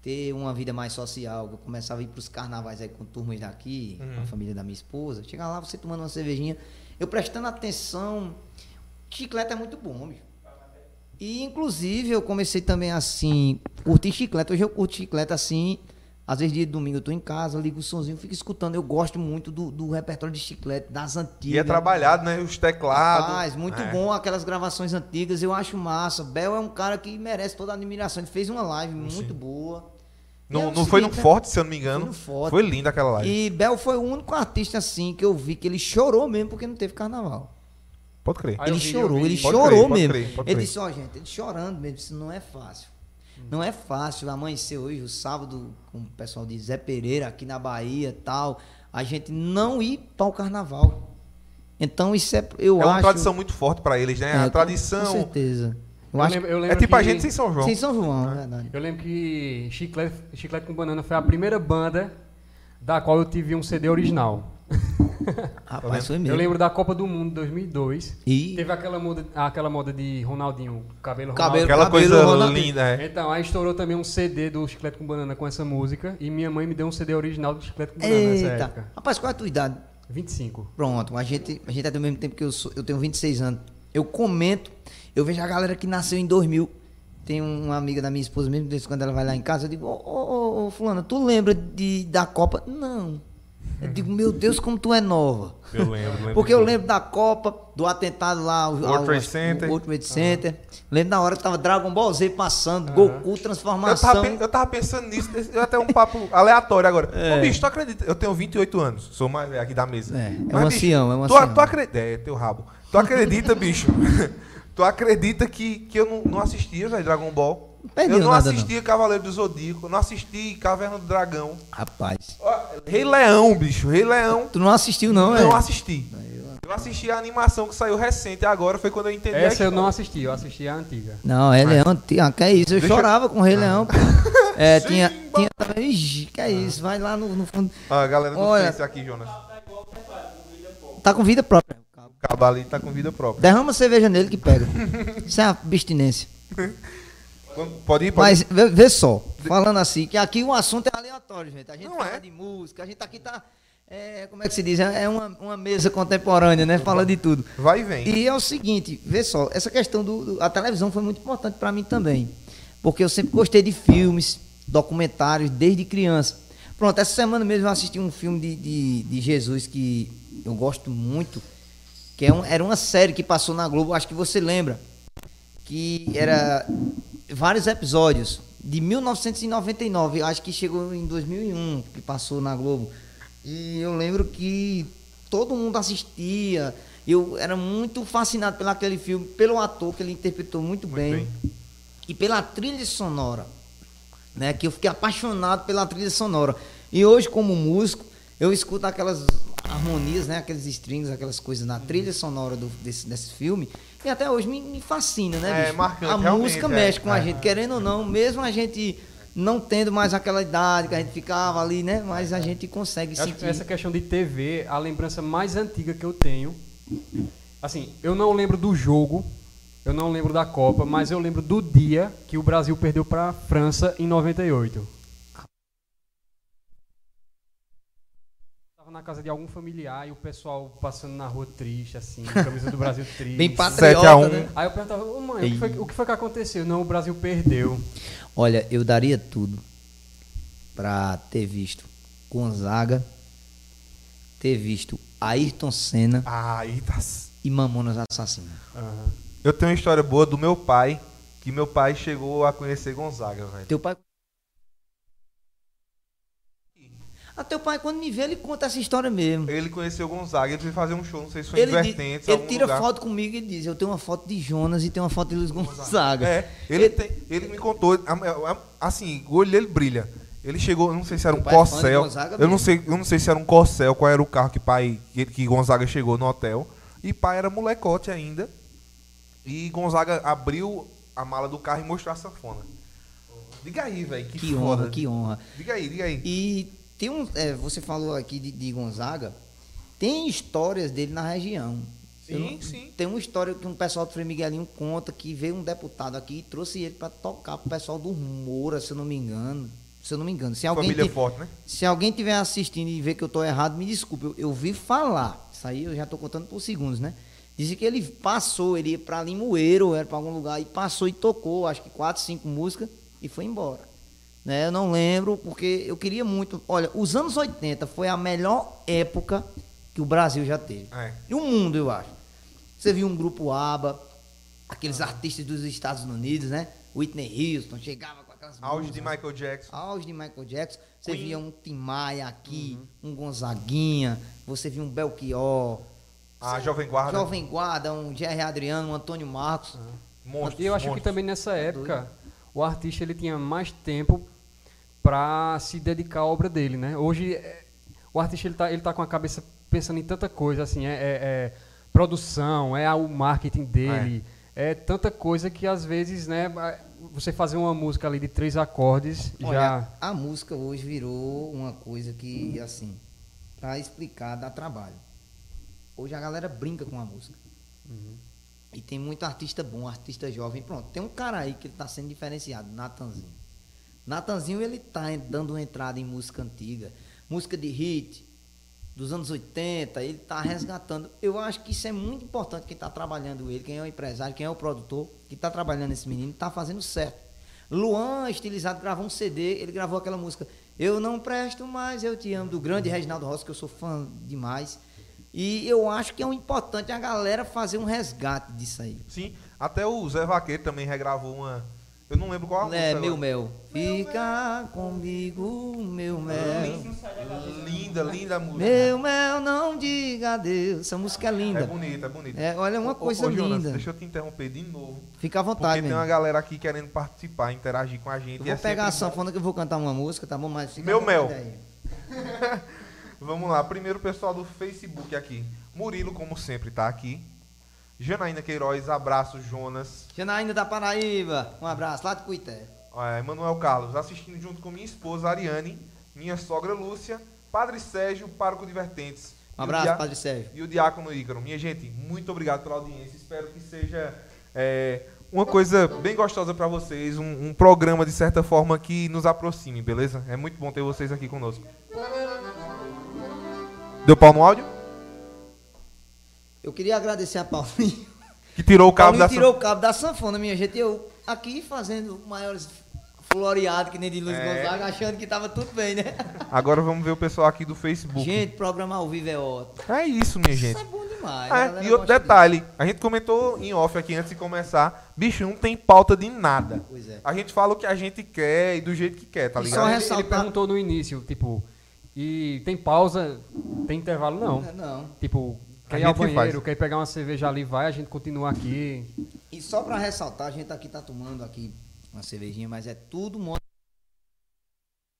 Speaker 2: ter uma vida mais social, eu começava a ir para os carnavais aí com turmas daqui, com a família da minha esposa, chegar lá, você tomando uma cervejinha, eu prestando atenção, chiclete é muito bom, bicho. E, inclusive, eu comecei também, assim, curtir chiclete. Hoje eu curto chiclete, assim, às vezes dia de domingo eu tô em casa, ligo o sonzinho, fico escutando. Eu gosto muito do, do repertório de chiclete, das antigas.
Speaker 1: E é trabalhado, né? Os teclados.
Speaker 2: Rapaz, muito
Speaker 1: É.
Speaker 2: bom aquelas gravações antigas, eu acho massa. Bel é um cara que merece toda a admiração. Ele fez uma live muito boa. E é
Speaker 1: Não, não foi no? Forte, se eu não me engano.
Speaker 2: Foi no Forte.
Speaker 1: Foi linda aquela live.
Speaker 2: E Bel foi o único artista assim que eu vi que ele chorou mesmo porque não teve carnaval.
Speaker 1: Pode crer.
Speaker 3: Ah,
Speaker 2: ele
Speaker 3: vi,
Speaker 2: chorou, ele
Speaker 1: Pode
Speaker 2: chorou
Speaker 1: crer, pode
Speaker 2: mesmo.
Speaker 1: crer, pode
Speaker 2: ele
Speaker 1: crer.
Speaker 2: disse, ó, gente, ele chorando mesmo, isso não é fácil. Não é fácil amanhecer hoje, o sábado, com o pessoal de Zé Pereira aqui na Bahia e tal, a gente não ir para o carnaval. Então isso é, eu
Speaker 1: É uma
Speaker 2: acho...
Speaker 1: tradição muito forte pra eles, né?
Speaker 2: É,
Speaker 1: a
Speaker 2: com-
Speaker 1: tradição.
Speaker 2: Com certeza. Eu
Speaker 3: Eu
Speaker 2: acho
Speaker 3: lembro- eu
Speaker 1: É
Speaker 3: lembro
Speaker 1: tipo a
Speaker 3: que-
Speaker 1: gente em São João.
Speaker 2: Sim, São João, é verdade.
Speaker 3: Eu lembro que Chiclete, Chiclete com Banana foi a primeira banda da qual eu tive um CD original.
Speaker 2: Rapaz, foi
Speaker 3: Eu
Speaker 2: mesmo.
Speaker 3: lembro da Copa do Mundo 2002.
Speaker 2: E
Speaker 3: Teve aquela moda, aquela moda de Ronaldinho, cabelo
Speaker 2: Cabelo-
Speaker 3: Ronaldo.
Speaker 1: Aquela coisa
Speaker 2: Ronaldinho.
Speaker 1: linda, é.
Speaker 3: Então, aí estourou também um CD do Chiclete com Banana com essa música. E minha mãe me deu um CD original do Chiclete com Banana nessa
Speaker 2: Eita.
Speaker 3: época.
Speaker 2: Rapaz, qual é a tua idade?
Speaker 3: 25.
Speaker 2: Pronto, a gente, a gente é do mesmo tempo que eu sou. Eu tenho 26 anos. Eu comento, eu vejo a galera que nasceu em 2000. Tem uma amiga da minha esposa, mesmo desde quando ela vai lá em casa, eu digo, ô, ô, ô, fulana, tu lembra de, da Copa? Não. Eu digo, meu Deus, como tu é nova.
Speaker 1: Eu lembro, lembro.
Speaker 2: Porque eu lembro da Copa, do atentado lá
Speaker 1: World
Speaker 2: ao-
Speaker 1: Trade Center.
Speaker 2: World Trade Center. Lembro da hora que tava Dragon Ball Z passando, Goku,
Speaker 1: Eu
Speaker 2: transformação.
Speaker 1: tava, pe- eu tava pensando nisso, eu até um papo aleatório agora.
Speaker 2: É.
Speaker 1: Ô, bicho, tu acredita? Eu tenho 28 anos, sou mais velho aqui da mesa.
Speaker 2: É, é um
Speaker 1: bicho,
Speaker 2: ancião, é um
Speaker 1: tu,
Speaker 2: ancião.
Speaker 1: Tu acredita, é, teu rabo. Tu acredita, bicho? tu acredita que, que eu não, não assistia, velho, Dragon Ball? Eu não
Speaker 2: nada,
Speaker 1: assistia Cavaleiro do Zodíaco, eu não assisti Caverna do Dragão.
Speaker 2: Rapaz.
Speaker 1: Ó, Rei Leão, bicho, Rei Leão,
Speaker 2: Tu não assistiu, não, é?
Speaker 1: não assisti. Eu assisti a animação que saiu recente agora, foi quando eu entendi a
Speaker 3: Essa eu não assisti, eu assisti a antiga.
Speaker 2: Não, é Leão, tinha, que é isso, eu
Speaker 1: Deixa eu-
Speaker 2: chorava com o Rei Leão. pô. É,
Speaker 1: Sim,
Speaker 2: tinha, tinha ixi, que é isso, vai lá no, no fundo.
Speaker 1: Ó, a galera do
Speaker 2: Olha.
Speaker 1: Face aqui, Jonas.
Speaker 2: Tá com vida própria.
Speaker 1: O cabo ali tá com vida própria.
Speaker 2: Derrama cerveja nele que pega. Isso é abstinência.
Speaker 1: Pode ir, pode
Speaker 2: Mas vê, vê só, falando assim, que aqui o assunto é aleatório, gente. A gente
Speaker 1: Não
Speaker 2: fala
Speaker 1: é.
Speaker 2: de música, a gente aqui tá. é, como é que se diz? É uma, uma mesa contemporânea, né? Fala de tudo.
Speaker 1: Vai e vem.
Speaker 2: E é o seguinte, vê só, essa questão do, do- a televisão foi muito importante para mim também, porque eu sempre gostei de filmes, documentários desde criança. Pronto, essa semana mesmo eu assisti um filme de, de, de Jesus que eu gosto muito, que é um- era uma série que passou na Globo, acho que você lembra, que era vários episódios de 1999, acho que chegou em 2001, que passou na Globo. E eu lembro que todo mundo assistia. Eu era muito fascinado pelo aquele filme, pelo ator que ele interpretou muito, bem,
Speaker 1: bem.
Speaker 2: e pela trilha sonora, né? Que eu fiquei apaixonado pela trilha sonora. E hoje como músico, eu escuto aquelas harmonias, né? Aqueles strings, aquelas coisas na trilha sonora do- desse, desse filme. E até hoje me, me fascina, né,
Speaker 1: É,
Speaker 2: bicho?
Speaker 1: marcante,
Speaker 2: a
Speaker 1: realmente,
Speaker 2: música
Speaker 1: é.
Speaker 2: mexe com a
Speaker 1: É.
Speaker 2: gente, querendo ou não, mesmo a gente não tendo mais aquela idade que a gente ficava ali, né? Mas a gente consegue
Speaker 3: Eu acho que
Speaker 2: sentir.
Speaker 3: essa questão de TV, a lembrança mais antiga que eu tenho. Assim, eu não lembro do jogo, eu não lembro da Copa, mas eu lembro do dia que o Brasil perdeu para a França em 98. Tava na casa de algum familiar e o pessoal passando na rua triste, assim, camisa do Brasil triste.
Speaker 2: Bem
Speaker 1: 7
Speaker 2: patriota,
Speaker 1: a 1.
Speaker 2: né?
Speaker 3: Aí eu perguntava, ô mãe, o que, foi, o que foi que aconteceu? Não, o Brasil perdeu.
Speaker 2: Olha, eu daria tudo pra ter visto Gonzaga, ter visto Ayrton Senna
Speaker 1: Aí tá.
Speaker 2: e Mamonas Assassinas.
Speaker 3: Aham.
Speaker 1: Eu tenho uma história boa do meu pai, que meu pai chegou a conhecer Gonzaga, velho.
Speaker 2: Teu pai. Ah, teu pai, quando me vê, ele conta essa história mesmo.
Speaker 1: Ele conheceu Gonzaga, ele foi fazer um show, não sei se foi
Speaker 2: Ele,
Speaker 1: Vertentes,
Speaker 2: ele tira
Speaker 1: lugar.
Speaker 2: foto comigo e diz: Eu tenho uma foto de Jonas e tenho uma foto de Luiz Gonzaga.
Speaker 1: É, ele, tem- ele me contou, assim, o olho dele brilha. Ele chegou, eu não sei se era um
Speaker 2: é
Speaker 1: Corcel. Eu não sei, eu não sei se era um Corcel, qual era o carro que pai que, que Gonzaga chegou no hotel. E pai era molecote ainda. E Gonzaga abriu a mala do carro e mostrou a sanfona. Diga aí, velho, que,
Speaker 2: Que honra, que honra.
Speaker 1: Diga aí, diga aí.
Speaker 2: E tem um. é, você falou aqui de, de Gonzaga, tem histórias dele na região.
Speaker 1: Sim, sim.
Speaker 2: Tem uma história que um pessoal do Frei Miguelinho conta que veio um deputado aqui e trouxe ele para tocar pro pessoal do Moura, se eu não me engano. Se eu não me engano. Se alguém,
Speaker 1: Família
Speaker 2: ti-
Speaker 1: forte, né?
Speaker 2: se alguém tiver assistindo e ver que eu tô errado, me desculpe. Eu, eu vi falar. Isso aí eu já tô contando por segundos, né? Disse que ele passou, ele ia pra Limoeiro, era pra algum lugar, e passou e tocou, acho que quatro, cinco músicas, e foi embora. Né? Eu não lembro, porque eu queria muito. Olha, os anos 80 foi a melhor época que o Brasil já teve.
Speaker 1: É.
Speaker 2: E o mundo, eu acho. Você viu um grupo ABBA, aqueles artistas dos Estados Unidos, né? Whitney Houston, chegava com aquelas
Speaker 1: Auge de. Michael Jackson.
Speaker 2: Auge de Michael Jackson. Você
Speaker 1: Queen.
Speaker 2: via um Tim Maia aqui, um Gonzaguinha, você via um Belchior,
Speaker 1: A Jovem Guarda.
Speaker 2: Jovem Guarda, um Jerry Adriano, um Antônio Marcos.
Speaker 1: Monstros,
Speaker 3: E eu acho que
Speaker 1: monstros.
Speaker 3: também nessa época o artista ele tinha mais tempo para se dedicar à obra dele, né? Hoje é, o artista ele tá, ele tá com a cabeça pensando em tanta coisa, assim, é, é- é produção, é o marketing dele, é. tanta coisa que às vezes, né, você fazer uma música ali de três acordes já
Speaker 2: Olha, a música hoje virou uma coisa que, assim, pra explicar, dá trabalho. Hoje a galera brinca com a música. E tem muito artista bom, artista jovem. Pronto, tem um cara aí que ele tá sendo diferenciado, Natanzinho. Natanzinho, ele tá dando uma entrada em música antiga, música de hit, dos anos 80, ele tá resgatando. Eu acho que isso é muito importante quem tá trabalhando ele, quem é o empresário, quem é o produtor, que tá trabalhando esse menino, tá fazendo certo. Luan, estilizado, gravou um CD, ele gravou aquela música Eu Não Presto Mais, Eu Te Amo, do grande Reginaldo Rossi, que eu sou fã demais. E eu acho que é um importante a galera fazer um resgate disso aí.
Speaker 1: Sim, até o Zé Vaqueiro também regravou uma. Eu não lembro qual a música.
Speaker 2: É,
Speaker 1: agora.
Speaker 2: meu mel. Fica comigo, meu mel.
Speaker 1: Linda, linda a música.
Speaker 2: Meu mel, não diga adeus. Essa música é
Speaker 1: É
Speaker 2: linda.
Speaker 1: bonita, é bonita.
Speaker 2: É, olha, é uma
Speaker 1: Ô,
Speaker 2: coisa
Speaker 1: ô, Jonas,
Speaker 2: linda.
Speaker 1: Deixa eu te interromper de novo.
Speaker 2: Fica à
Speaker 1: Porque
Speaker 2: vontade,
Speaker 1: tem
Speaker 2: meu.
Speaker 1: uma galera aqui querendo participar, interagir com a gente.
Speaker 2: Eu
Speaker 1: e é
Speaker 2: vou pegar a
Speaker 1: bom.
Speaker 2: sanfona que eu vou cantar uma música, tá bom? Mas fica
Speaker 1: Meu
Speaker 2: vontade
Speaker 1: mel.
Speaker 2: aí.
Speaker 1: Vamos lá, primeiro o pessoal do Facebook aqui. Murilo, como sempre, tá aqui. Janaína Queiroz, abraço, Jonas.
Speaker 2: Janaína da Paraíba, um abraço lá de Cuité.
Speaker 1: É, Manuel Carlos, assistindo junto com minha esposa Ariane, minha sogra Lúcia, Padre Sérgio, pároco de Vertentes.
Speaker 2: Um abraço,
Speaker 1: dia-
Speaker 2: Padre Sérgio.
Speaker 1: E o Diácono Ícaro. Minha gente, muito obrigado pela audiência. Espero que seja é, uma coisa bem gostosa para vocês, um, um programa, de certa forma, que nos aproxime, beleza? É muito bom ter vocês aqui conosco. Deu pau no áudio?
Speaker 2: Eu queria agradecer a Paulinho.
Speaker 1: Que tirou o cabo
Speaker 2: Paulinho
Speaker 1: da
Speaker 2: tirou o cabo da sanfona, minha gente. Eu aqui fazendo maiores floreados que nem de Luiz
Speaker 1: É.
Speaker 2: Gonzaga, achando que tava tudo bem, né?
Speaker 1: Agora vamos ver o pessoal aqui do Facebook.
Speaker 2: Gente, programa ao vivo é ótimo.
Speaker 1: É isso, minha gente.
Speaker 2: Isso é bom demais. demais. a galera
Speaker 1: e outro detalhe, a gente comentou em off aqui antes de começar, bicho, não tem pauta de nada.
Speaker 2: disso. Pois é.
Speaker 1: A gente fala o que a gente quer e do jeito que quer, tá
Speaker 2: E
Speaker 1: ligado?
Speaker 2: só
Speaker 3: Ele,
Speaker 2: ressaltar-
Speaker 3: ele perguntou no início, tipo, e tem pausa, tem intervalo? Não.
Speaker 2: É, Não.
Speaker 3: Tipo, quer ir ao banheiro, quer ir pegar uma cerveja ali, vai, a gente continua aqui.
Speaker 2: E só pra ressaltar, a gente aqui tá tomando aqui uma cervejinha, mas é tudo mo-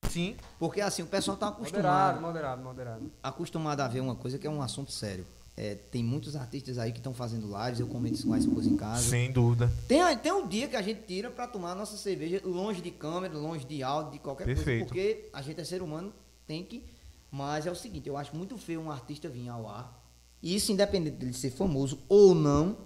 Speaker 1: Sim,
Speaker 2: Porque assim, o pessoal tá
Speaker 3: Moderado,
Speaker 2: acostumado,
Speaker 3: moderado, moderado.
Speaker 2: acostumado a ver uma coisa que é um assunto sério. É, tem muitos artistas aí que estão fazendo lives, eu comento isso com a esposa em casa.
Speaker 1: sem dúvida.
Speaker 2: Tem, tem um dia que a gente tira pra tomar a nossa cerveja longe de câmera, longe de áudio, de qualquer
Speaker 1: Perfeito.
Speaker 2: coisa. Porque a gente é ser humano, tem que. Mas é o seguinte, eu acho muito feio um artista vir ao ar. E isso independente dele ser famoso ou não,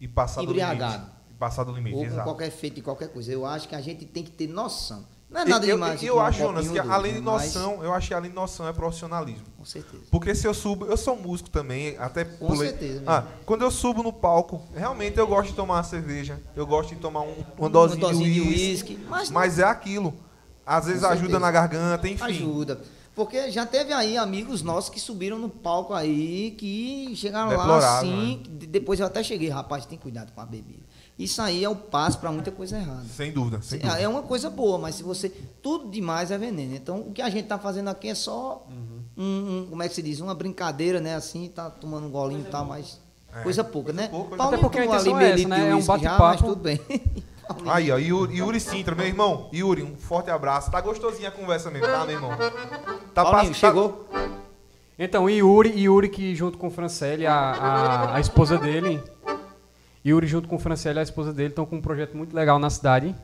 Speaker 1: E passar do
Speaker 2: Embriagado.
Speaker 1: limite. E passar do limite,
Speaker 2: ou com
Speaker 1: exato.
Speaker 2: qualquer feito de qualquer coisa. Eu acho que a gente tem que ter noção. Não é
Speaker 1: E-
Speaker 2: nada
Speaker 1: eu,
Speaker 2: demais.
Speaker 1: eu,
Speaker 2: um
Speaker 1: acho, Jonas, que além de
Speaker 2: mas-
Speaker 1: noção, eu acho que além de noção é profissionalismo.
Speaker 2: Com certeza.
Speaker 1: Porque se eu subo, eu sou músico também, até
Speaker 2: Com
Speaker 1: pulei.
Speaker 2: certeza.
Speaker 1: Ah, quando eu subo no palco, realmente eu gosto de tomar uma cerveja, eu gosto de tomar um, uma dosinha,
Speaker 2: Uma dosinha
Speaker 1: de uísque,
Speaker 2: uísque, mas
Speaker 1: mas, é aquilo. Às vezes
Speaker 2: Com
Speaker 1: ajuda
Speaker 2: certeza.
Speaker 1: na garganta, enfim.
Speaker 2: Ajuda. Porque já teve aí amigos nossos que subiram no palco aí, que chegaram lá assim.
Speaker 1: né?
Speaker 2: de- Depois eu até cheguei, rapaz, tem cuidado com a bebida. Isso aí é o passo para muita coisa errada.
Speaker 1: Sem dúvida, sem dúvida.
Speaker 2: É uma coisa boa, mas se você. Tudo demais é veneno. Então, o que a gente tá fazendo aqui é só.
Speaker 1: Uhum.
Speaker 2: Um, um- como é que se diz? Uma brincadeira, né? Assim, tá tomando um golinho e tal, mas. Coisa pouca, né?
Speaker 1: pouca, coisa
Speaker 2: Paulinho
Speaker 3: pouca. Até porque a intenção
Speaker 2: ali
Speaker 3: é essa, né? É um bate-papo.
Speaker 2: mas tudo bem.
Speaker 1: Aí, ó, Yuri, Yuri Sintra, meu irmão. Yuri, um forte abraço. Tá gostosinha a conversa mesmo, tá, meu irmão? Tá
Speaker 2: Paulinho,
Speaker 1: pass-
Speaker 2: chegou?
Speaker 3: Então, Yuri, Yuri que junto com Francelle, a, a, a esposa dele, Yuri junto com Francelle, a esposa dele, estão com um projeto muito legal na cidade,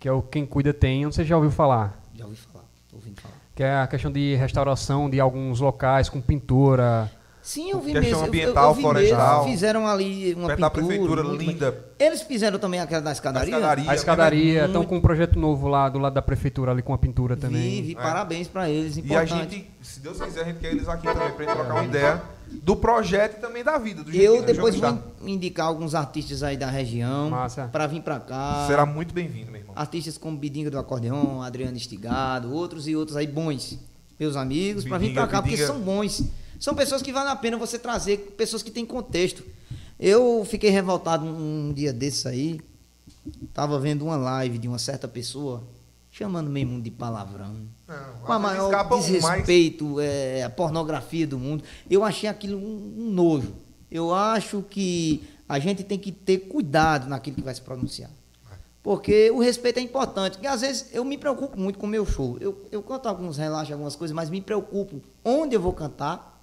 Speaker 3: que é o Quem Cuida Tem, não sei se já ouviu falar,
Speaker 2: Já ouvi falar, ouvindo falar.
Speaker 3: que é a questão de restauração de alguns locais com pintura.
Speaker 2: Sim, eu vi
Speaker 1: Questão
Speaker 2: mesmo. eu-
Speaker 1: ambiental,
Speaker 2: eu, eu vi
Speaker 1: florestal.
Speaker 2: Mesmo, fizeram ali uma pintura.
Speaker 1: prefeitura,
Speaker 2: bem.
Speaker 1: linda.
Speaker 2: Eles fizeram também aquela da escadaria?
Speaker 1: escadaria.
Speaker 3: A escadaria, estão com um projeto novo lá do lado da prefeitura, ali com a pintura também.
Speaker 2: Vi, vi, parabéns pra eles,
Speaker 1: É. E a
Speaker 2: importante.
Speaker 1: gente, se Deus quiser, a gente quer eles aqui também pra gente trocar uma ideia do projeto e também da vida. Do
Speaker 2: Eu depois vou indicar alguns artistas aí da região pra vir pra cá.
Speaker 1: Será muito bem-vindo, meu irmão.
Speaker 2: Artistas como Bidinga do Acordeon, Adriano Estigado, outros e outros aí bons, meus amigos, pra vir pra cá, porque
Speaker 1: Bidinga.
Speaker 2: são bons. São pessoas que vale a pena você trazer, pessoas que têm contexto. Eu fiquei revoltado um, um dia desses aí, tava vendo uma live de uma certa pessoa, chamando meu mundo de palavrão.
Speaker 1: Não,
Speaker 2: Com a maior
Speaker 1: um mais.
Speaker 2: desrespeito, é, a pornografia do mundo. Eu achei aquilo um, um nojo. Eu acho que a gente tem que ter cuidado naquilo que vai se pronunciar. Porque o respeito é importante. Porque às vezes eu me preocupo muito com o meu show. Eu, eu canto alguns relaxos, algumas coisas, mas me preocupo onde eu vou cantar.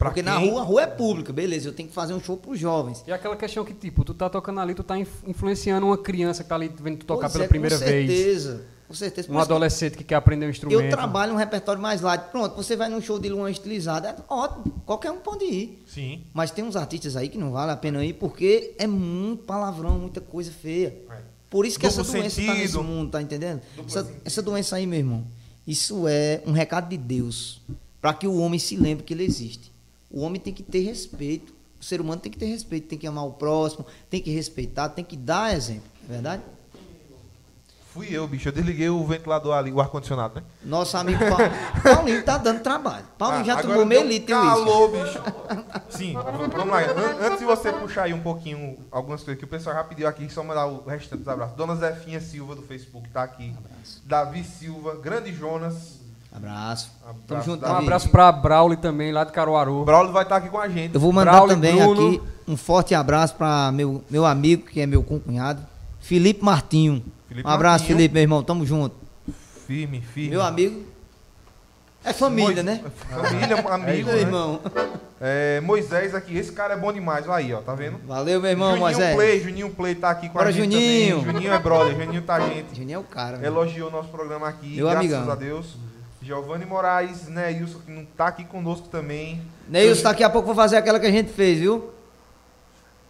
Speaker 1: Pra
Speaker 2: porque na
Speaker 1: quem?
Speaker 2: rua, a rua é pública, beleza. Eu tenho que fazer um show para os jovens.
Speaker 3: E aquela questão que, tipo, tu tá tocando ali, tu tá inf- influenciando uma criança que tá ali vendo tu tocar
Speaker 2: Pois
Speaker 3: pela
Speaker 2: é,
Speaker 3: primeira
Speaker 2: com
Speaker 3: vez.
Speaker 2: certeza, Com certeza.
Speaker 3: Um adolescente que quer aprender um instrumento.
Speaker 2: Eu trabalho um repertório mais light. Pronto, você vai num show de Luan estilizado, é ótimo, qualquer um pode ir.
Speaker 1: Sim.
Speaker 2: Mas tem uns artistas aí que não vale a pena ir porque é muito palavrão, muita coisa feia.
Speaker 1: É.
Speaker 2: Por isso que
Speaker 1: Duplo
Speaker 2: essa doença tá nesse
Speaker 1: sentido.
Speaker 2: mundo, tá entendendo? Essa, essa doença aí, meu irmão, isso é um recado de Deus para que o homem se lembre que ele existe. O homem tem que ter respeito. O ser humano tem que ter respeito, tem que amar o próximo, tem que respeitar, tem que dar exemplo, é verdade?
Speaker 1: Fui eu, bicho. Eu desliguei o ventilador ali, o ar-condicionado, né?
Speaker 2: Nosso amigo Paulo, Paulinho tá dando trabalho. Paulinho
Speaker 1: Ah,
Speaker 2: já tomou meio litro.
Speaker 1: Calor, bicho. Sim, vamos lá. An- Antes de você puxar aí um pouquinho algumas coisas que o pessoal já pediu aqui, só mandar o restante dos abraços. Dona Zefinha Silva do Facebook tá aqui. Davi Silva, Grande Jonas.
Speaker 2: Abraço. Tamo
Speaker 1: Abraço,
Speaker 2: junto,
Speaker 3: Um abraço pra Brauli também, lá de Caruaru.
Speaker 1: O Braulio vai estar aqui com a gente.
Speaker 2: Eu vou mandar
Speaker 3: Braulio,
Speaker 2: também
Speaker 3: Bruno.
Speaker 2: aqui um forte abraço para meu, meu amigo, que é meu concunhado, Felipe Martinho.
Speaker 1: Felipe
Speaker 2: um abraço,
Speaker 1: Martinho.
Speaker 2: Felipe, meu irmão. Tamo junto.
Speaker 1: Firme, firme.
Speaker 2: Meu amigo. É família,
Speaker 1: Mo-
Speaker 2: né?
Speaker 1: Família, amigo,
Speaker 2: meu
Speaker 1: né?
Speaker 2: irmão.
Speaker 1: É, Moisés aqui, esse cara é bom demais. Olha aí, ó, tá vendo?
Speaker 2: Valeu, meu irmão,
Speaker 1: Juninho
Speaker 2: Moisés.
Speaker 1: Play, Juninho Play tá aqui com
Speaker 2: Bora,
Speaker 1: a gente
Speaker 2: Juninho.
Speaker 1: também. Juninho é brother, Juninho tá gente.
Speaker 2: Juninho é o cara. meu.
Speaker 1: Elogiou o nosso programa aqui,
Speaker 2: Meu
Speaker 1: graças
Speaker 2: amigão.
Speaker 1: a Deus. Giovanni Moraes, né, Wilson, que não tá aqui conosco também.
Speaker 2: Neilson, daqui a pouco vou fazer aquela que a gente fez, viu?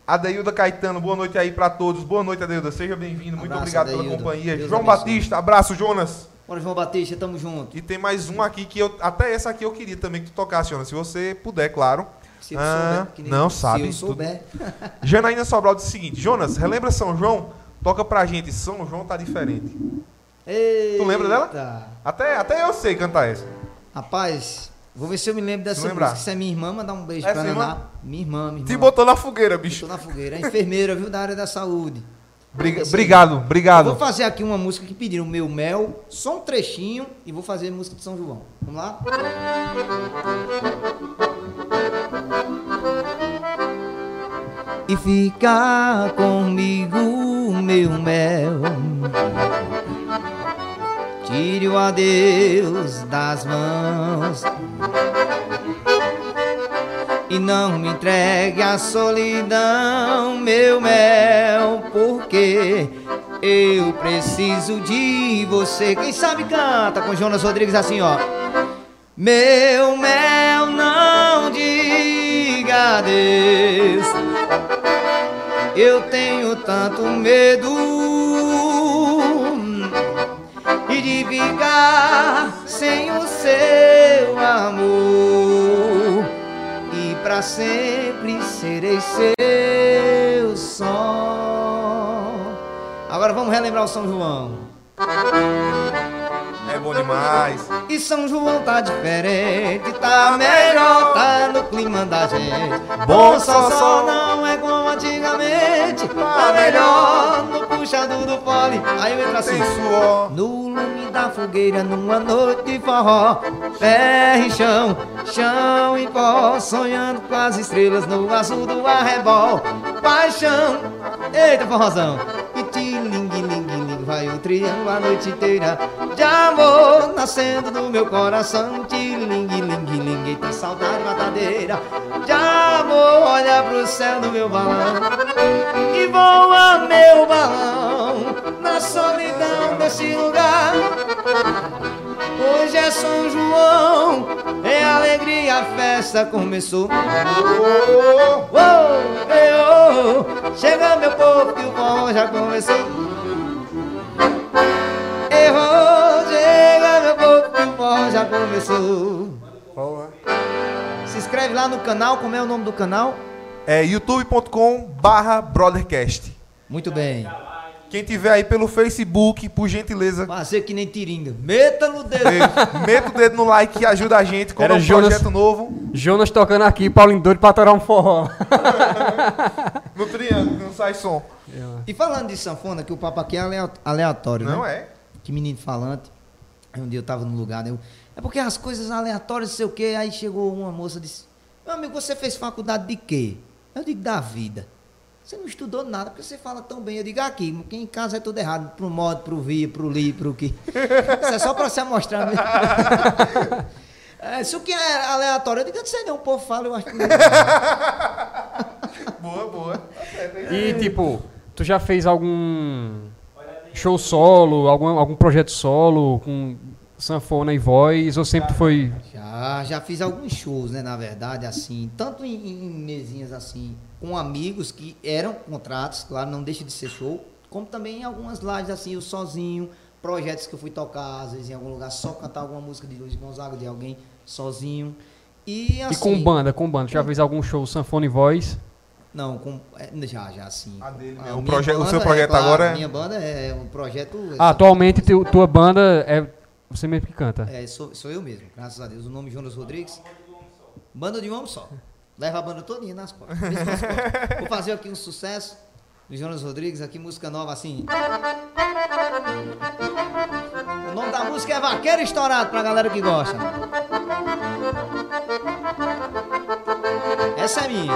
Speaker 1: Adeilda Caetano, boa noite aí pra todos. Boa noite, Adeilda. Seja bem-vindo. Muito obrigado pela companhia.
Speaker 2: Deus
Speaker 1: João
Speaker 2: abençoe.
Speaker 1: Batista, abraço, Jonas.
Speaker 2: Bora, João Batista, tamo junto.
Speaker 1: E tem mais um aqui que eu. Até essa aqui eu queria também que tu tocasse, Jonas. Se você puder, claro.
Speaker 2: Se eu
Speaker 1: Ah,
Speaker 2: souber, que nem-
Speaker 1: não, sabe.
Speaker 2: Se eu souber.
Speaker 1: Janaína Sobral disse o seguinte: Jonas, relembra São João? Toca pra gente. São João tá diferente. Tu lembra dela?
Speaker 2: Eita.
Speaker 1: Até, até eu sei cantar essa.
Speaker 2: Rapaz, Vou ver se eu me lembro dessa
Speaker 1: lembrar.
Speaker 2: música. Se é minha irmã, mandar um beijo
Speaker 1: É
Speaker 2: pra Naná.
Speaker 1: irmã?
Speaker 2: Minha irmã, minha irmã.
Speaker 1: Te botou na fogueira, bicho.
Speaker 2: Botou na fogueira. É enfermeira, viu, da área da saúde.
Speaker 1: Briga-
Speaker 2: aí.
Speaker 1: Obrigado,
Speaker 2: Vou
Speaker 1: obrigado.
Speaker 2: fazer aqui uma música que pediram, Meu Mel, só um trechinho, e vou fazer música de São João. Vamos lá? E fica comigo, meu mel. Tire o adeus das mãos. E não me entregue a solidão, meu mel, porque eu preciso de você. Quem sabe canta com Jonas Rodrigues assim, ó. Meu mel, não diga adeus. Eu tenho tanto medo e de ficar sem o seu amor e pra sempre serei seu só. Agora vamos relembrar o São João.
Speaker 1: É bom demais.
Speaker 2: E São João tá diferente, tá melhor, tá no clima da gente. Bom só só não é como antigamente, tá melhor no puxado do fole. Aí eu entro assim.
Speaker 1: Suor.
Speaker 2: No lume da fogueira, numa noite de forró Terra e chão, chão e pó Sonhando com as estrelas no azul do arrebol Paixão, eita forrozão E tiling-ling-ling, vai o triângulo a noite inteira. De amor nascendo no meu coração Tiling-ling-ling, eita saudade matadeira De amor, olha pro céu do meu balão. E voa meu balão Na solidão desse lugar. Hoje é São João, é alegria, a festa começou. Oh, oh, oh, chega meu povo que o forró já começou. Errou, chega meu povo que o forró já começou. Se inscreve lá no canal, como é o nome do canal?
Speaker 1: É youtube.com barra brothercast.
Speaker 2: Muito bem.
Speaker 1: Quem tiver aí pelo Facebook, por gentileza,
Speaker 2: Fazer que nem tiringa. Meta no dedo.
Speaker 1: meta o dedo no like e ajuda a gente com
Speaker 3: Era
Speaker 1: um
Speaker 3: Jonas-
Speaker 1: projeto novo.
Speaker 3: Jonas tocando aqui, Paulinho doido pra torar um forró.
Speaker 1: No triângulo, não sai som.
Speaker 2: E falando de sanfona, que o papo aqui é alea- aleatório, né?
Speaker 1: Não é?
Speaker 2: Que menino falante. Aí um dia eu tava no lugar, eu, é porque as coisas aleatórias, não sei o quê. Aí chegou uma moça e disse: Meu amigo, você fez faculdade de quê? Eu digo: Da vida. Você não estudou nada, porque você fala tão bem. Eu digo: Aqui, porque em casa é tudo errado. Pro modo, pro via, pro li, pro que. Isso é só pra se amostrar mesmo. É, se o que é aleatório, eu digo: Eu não sei não, o povo fala, eu acho que.
Speaker 1: Boa, boa.
Speaker 3: E tipo, tu já fez algum show solo, algum, algum projeto solo com sanfona e voz, ou sempre foi.
Speaker 2: Já, já fiz alguns shows, né, na verdade, assim, tanto em, em mesinhas assim, com amigos que eram contratos, claro, não deixa de ser show, como também em algumas lives assim, eu sozinho, projetos que eu fui tocar, às vezes em algum lugar, só cantar alguma música de Luiz Gonzaga, de alguém, sozinho. E assim.
Speaker 3: E com banda, com banda. Já fez algum show sanfona e voz?
Speaker 2: Não, com, é, já, já, sim.
Speaker 1: A dele
Speaker 2: A.
Speaker 1: O proje- o
Speaker 2: banda,
Speaker 1: seu projeto
Speaker 2: claro,
Speaker 1: agora é-
Speaker 2: A minha banda é um projeto.
Speaker 3: Ah, atualmente tu- tua banda é você mesmo que canta.
Speaker 2: É, sou, sou eu mesmo, graças a Deus. O nome é Jonas Rodrigues. Banda de um homem só. Leva a banda todinha nas costas. mesmo nas costas. Vou fazer aqui um sucesso do Jonas Rodrigues, aqui música nova assim. O nome da música é Vaqueiro Estourado pra galera que gosta. Essa é minha.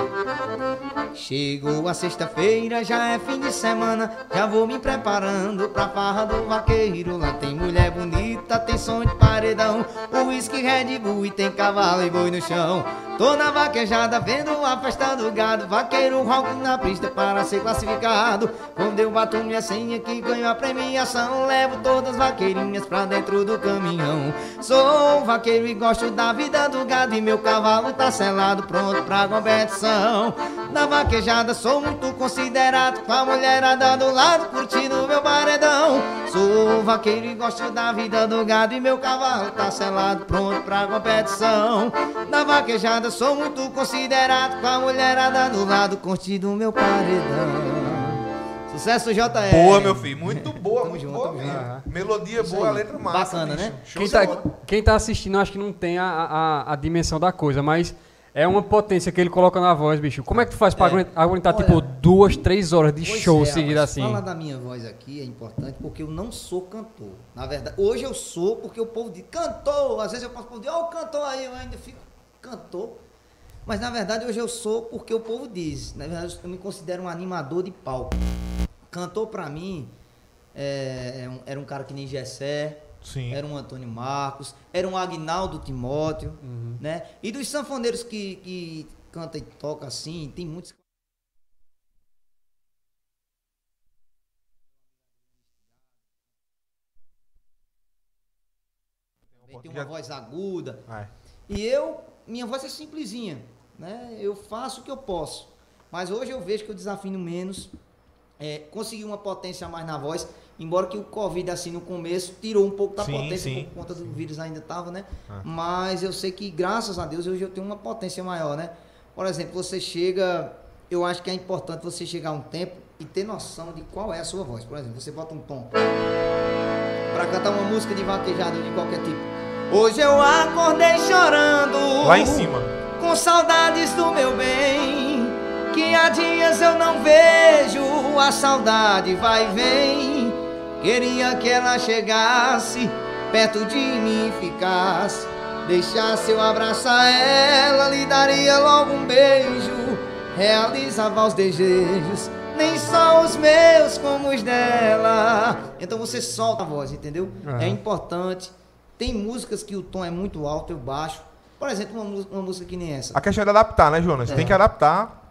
Speaker 2: Chegou a sexta-feira, já é fim de semana. Já vou me preparando pra farra do vaqueiro. Lá tem mulher bonita, tem som de paredão. Whisky Red Bull e tem cavalo e boi no chão. Tô na vaquejada vendo a festa do gado. Vaqueiro rock na pista para ser classificado. Quando eu bato minha senha que ganho a premiação, levo todas as vaqueirinhas pra dentro do caminhão. Sou vaqueiro e gosto da vida do gado. E meu cavalo tá selado, pronto pra competição. Na vaquejada sou muito considerado. Com a mulherada do lado, curtindo meu paredão. Sou vaqueiro e gosto da vida do gado. E meu cavalo tá selado, pronto pra competição. Na vaquejada sou muito considerado. Com a mulherada do lado, curtindo meu paredão. Sucesso JR.
Speaker 1: Boa, meu filho. Muito boa,
Speaker 2: Tamo
Speaker 1: muito
Speaker 2: junto,
Speaker 1: boa mesmo.
Speaker 3: junto.
Speaker 1: Melodia
Speaker 2: Isso
Speaker 1: boa,
Speaker 2: aí.
Speaker 1: letra massa.
Speaker 2: Bacana,
Speaker 1: bicho.
Speaker 2: né?
Speaker 3: Quem tá, quem tá assistindo, acho que não tem a, a, a dimensão da coisa, mas é uma potência que ele coloca na voz, bicho. Como é que tu faz pra
Speaker 2: É.
Speaker 3: aguentar,
Speaker 2: Olha,
Speaker 3: tipo, duas, três horas de show
Speaker 2: é,
Speaker 3: seguido assim?
Speaker 2: Falar da minha voz aqui é importante porque eu não sou cantor. Na verdade, hoje eu sou porque o povo diz cantor. Às vezes eu posso dizer, ó, o cantor aí, eu ainda fico cantor. Mas na verdade hoje eu sou porque o povo diz. Na verdade, eu me considero um animador de palco. Cantor pra mim é, é um- era um cara que nem Gessé,
Speaker 1: Sim.
Speaker 2: era um Antônio Marcos, era um Agnaldo Timóteo,
Speaker 3: Uhum.
Speaker 2: né? E dos sanfoneiros que, que canta e toca assim, tem muitos. Tem uma
Speaker 1: Já-
Speaker 2: voz aguda.
Speaker 1: Vai.
Speaker 2: E eu, minha voz é simplesinha, né? Eu faço o que eu posso. Mas hoje eu vejo que eu desafino menos, é, consegui uma potência a mais na voz, embora que o Covid, assim, no começo, tirou um pouco da
Speaker 1: Sim,
Speaker 2: potência,
Speaker 1: sim,
Speaker 2: por conta do vírus ainda estava, né?
Speaker 1: Ah.
Speaker 2: Mas eu sei que, graças a Deus, hoje eu tenho uma potência maior, né? Por exemplo, você chega, eu acho que é importante você chegar a um tempo e ter noção de qual é a sua voz. Por exemplo, você bota um tom para cantar uma música de vaquejada de qualquer tipo. Hoje eu acordei chorando.
Speaker 1: Lá em cima.
Speaker 2: Com saudades do meu bem, que há dias eu não vejo, a saudade vai e vem. Queria que ela chegasse perto de mim e ficasse. Deixasse eu abraçar ela, lhe daria logo um beijo. Realizava os desejos, nem só os meus como os dela. Então você solta a voz, entendeu?
Speaker 3: Aham.
Speaker 2: É importante. Tem músicas que o tom é muito alto, eu baixo. Por exemplo, uma, música- uma música que nem essa.
Speaker 1: A questão é de adaptar, né, Jonas?
Speaker 2: É.
Speaker 1: Tem que adaptar.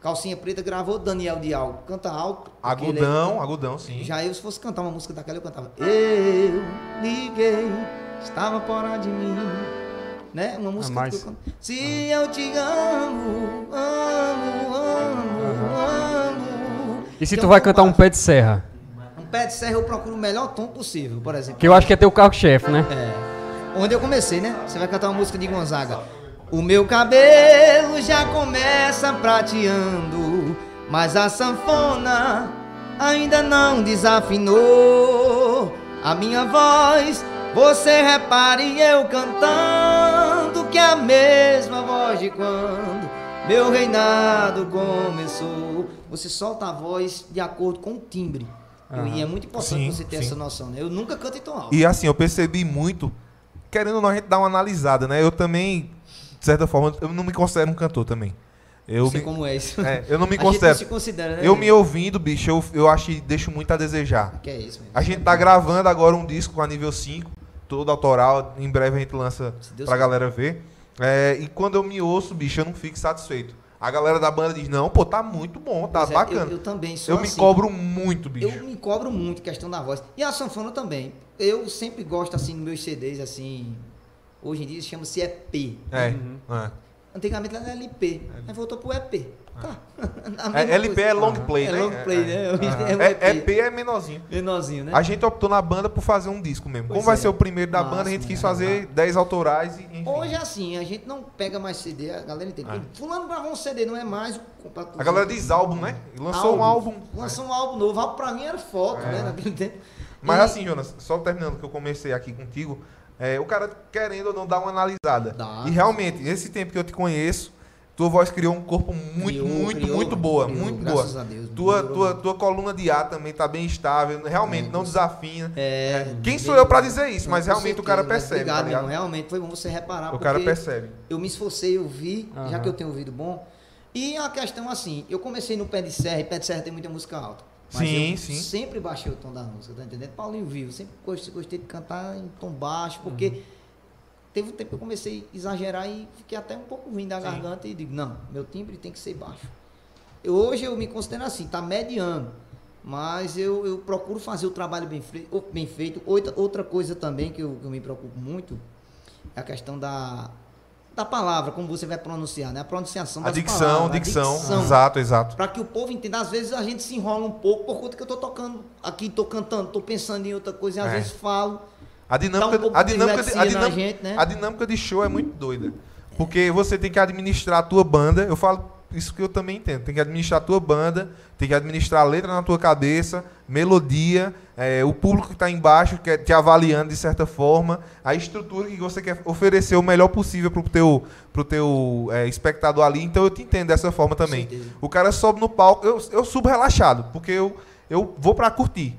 Speaker 2: Calcinha Preta gravou Daniel Dial. Canta alto. ele é-
Speaker 1: Agudão, agudão, sim.
Speaker 2: Já eu, se fosse cantar uma música daquela, eu cantava. Eu liguei, estava fora de mim. Né? Uma música
Speaker 3: mas-
Speaker 2: que eu canto. Se eu te amo, amo, amo, amo.
Speaker 3: E se tu vai cantar um pé de serra?
Speaker 2: Um pé de serra eu procuro o melhor tom possível, por exemplo.
Speaker 3: Que eu acho que é teu carro-chefe, né?
Speaker 2: É. Onde eu comecei, né? Você vai cantar uma música de Gonzaga. O meu cabelo já começa prateando, mas a sanfona ainda não desafinou. A minha voz, você repare eu cantando, que é a mesma voz de quando meu reinado começou. Você solta a voz de acordo com o timbre. E é muito importante
Speaker 1: Sim,
Speaker 2: você ter
Speaker 1: sim.
Speaker 2: essa noção, né? Eu nunca canto em tom alto.
Speaker 1: E assim, eu percebi muito, querendo ou não, a gente dar uma analisada, né? Eu também, de certa forma, eu não me considero um cantor também. Eu,
Speaker 2: Não sei
Speaker 1: me,
Speaker 2: como é isso.
Speaker 1: é, eu não me
Speaker 2: não
Speaker 1: considero.
Speaker 2: se considera, né?
Speaker 1: Eu me ouvindo, bicho, eu, eu acho que deixo muito a desejar.
Speaker 2: Que é isso, mesmo.
Speaker 1: A gente tá gravando agora um disco a nível 5, todo autoral. Em breve a gente lança pra
Speaker 2: quiser.
Speaker 1: galera ver. É, e quando eu me ouço, bicho, eu não fico satisfeito. A galera da banda diz: Não, pô, tá muito bom, tá
Speaker 2: Pois é,
Speaker 1: bacana.
Speaker 2: Eu, eu também sou
Speaker 1: Eu me
Speaker 2: assim.
Speaker 1: cobro muito, bicho.
Speaker 2: Eu me cobro muito questão da voz. E a sanfona também. Eu sempre gosto, assim, nos meus CDs, assim... Hoje em dia chama-se EP.
Speaker 1: É,
Speaker 3: Uhum.
Speaker 1: é.
Speaker 2: Antigamente era LP. Aí voltou pro EP. Tá. A mesma
Speaker 1: É, LP é
Speaker 2: coisa.
Speaker 1: long play,
Speaker 2: É
Speaker 1: né?
Speaker 2: long play, né?
Speaker 1: É,
Speaker 2: é um
Speaker 1: é,
Speaker 2: EP.
Speaker 1: EP é menorzinho.
Speaker 2: Menorzinho, né?
Speaker 1: A gente optou na banda por fazer um disco mesmo.
Speaker 2: Pois
Speaker 1: Como vai
Speaker 2: é.
Speaker 1: ser o primeiro da
Speaker 2: Massa,
Speaker 1: banda, a gente
Speaker 2: né?
Speaker 1: quis fazer 10 autorais e enfim.
Speaker 2: Hoje é assim, a gente não pega mais CD, a galera entende.
Speaker 1: É.
Speaker 2: Fulano gravou um CD, não é mais o
Speaker 1: A galera diz álbum, né? Lançou um álbum.
Speaker 2: Lançou um álbum novo. Álbum pra mim era foto,
Speaker 1: É.
Speaker 2: né? Naquele tempo.
Speaker 1: Mas
Speaker 2: E-
Speaker 1: assim, Jonas, só terminando que eu comecei aqui contigo, é, o cara querendo ou não dar uma analisada.
Speaker 2: Dá.
Speaker 1: E realmente, esse tempo que eu te conheço, tua voz criou um corpo muito,
Speaker 2: Criou,
Speaker 1: muito,
Speaker 2: criou,
Speaker 1: muito boa,
Speaker 2: criou,
Speaker 1: muito
Speaker 2: graças
Speaker 1: boa.
Speaker 2: a Deus,
Speaker 1: tua,
Speaker 2: melhorou
Speaker 1: tua, tua coluna de ar também tá bem estável, realmente
Speaker 2: É,
Speaker 1: não desafina.
Speaker 2: É,
Speaker 1: Quem sou eu pra dizer isso? Mas realmente o cara
Speaker 2: certeza,
Speaker 1: percebe, tá
Speaker 2: Obrigado,
Speaker 1: ligado?
Speaker 2: irmão. Realmente foi bom você reparar.
Speaker 1: O cara percebe.
Speaker 2: Eu me esforcei, eu vi, já
Speaker 3: Aham.
Speaker 2: que eu tenho ouvido bom. E a questão assim, eu comecei no pé de serra, e pé de serra tem muita música alta. Mas
Speaker 1: Sim,
Speaker 2: eu
Speaker 1: sim.
Speaker 2: sempre baixei o tom da música, tá entendendo? Paulinho Vivo, sempre gostei, gostei de cantar em tom baixo, porque
Speaker 1: Uhum.
Speaker 2: teve um tempo que eu comecei a exagerar e fiquei até um pouco ruim da garganta e digo, não, meu timbre tem que ser baixo. Eu- hoje eu me considero assim, tá mediano. Mas eu, eu procuro fazer o trabalho bem, bem feito. Outra, outra coisa também que eu, que eu me preocupo muito é a questão da, da palavra, como você vai pronunciar, né? A pronunciação
Speaker 1: A
Speaker 2: das
Speaker 1: dicção,
Speaker 2: palavras,
Speaker 1: dicção.
Speaker 2: dicção.
Speaker 1: Exato, exato.
Speaker 2: Para que o povo entenda, às vezes a gente se enrola um pouco por conta que eu tô tocando aqui, tô cantando, tô pensando em outra coisa, e às
Speaker 1: É.
Speaker 2: vezes falo.
Speaker 1: A dinâmica,
Speaker 2: um
Speaker 1: a dinâmica, de, a, dinâmica,
Speaker 2: gente, né?
Speaker 1: a dinâmica de show é muito doida. Porque você tem que administrar a tua banda. Eu falo isso que eu também entendo. Tem que administrar a tua banda, tem que administrar a letra na tua cabeça, melodia, é, o público que está embaixo que é te avaliando de certa forma, a estrutura que você quer oferecer o melhor possível pro teu, pro teu é, espectador ali. Então eu te entendo dessa forma também. O cara sobe no palco, eu, eu subo relaxado, porque eu, eu vou pra curtir.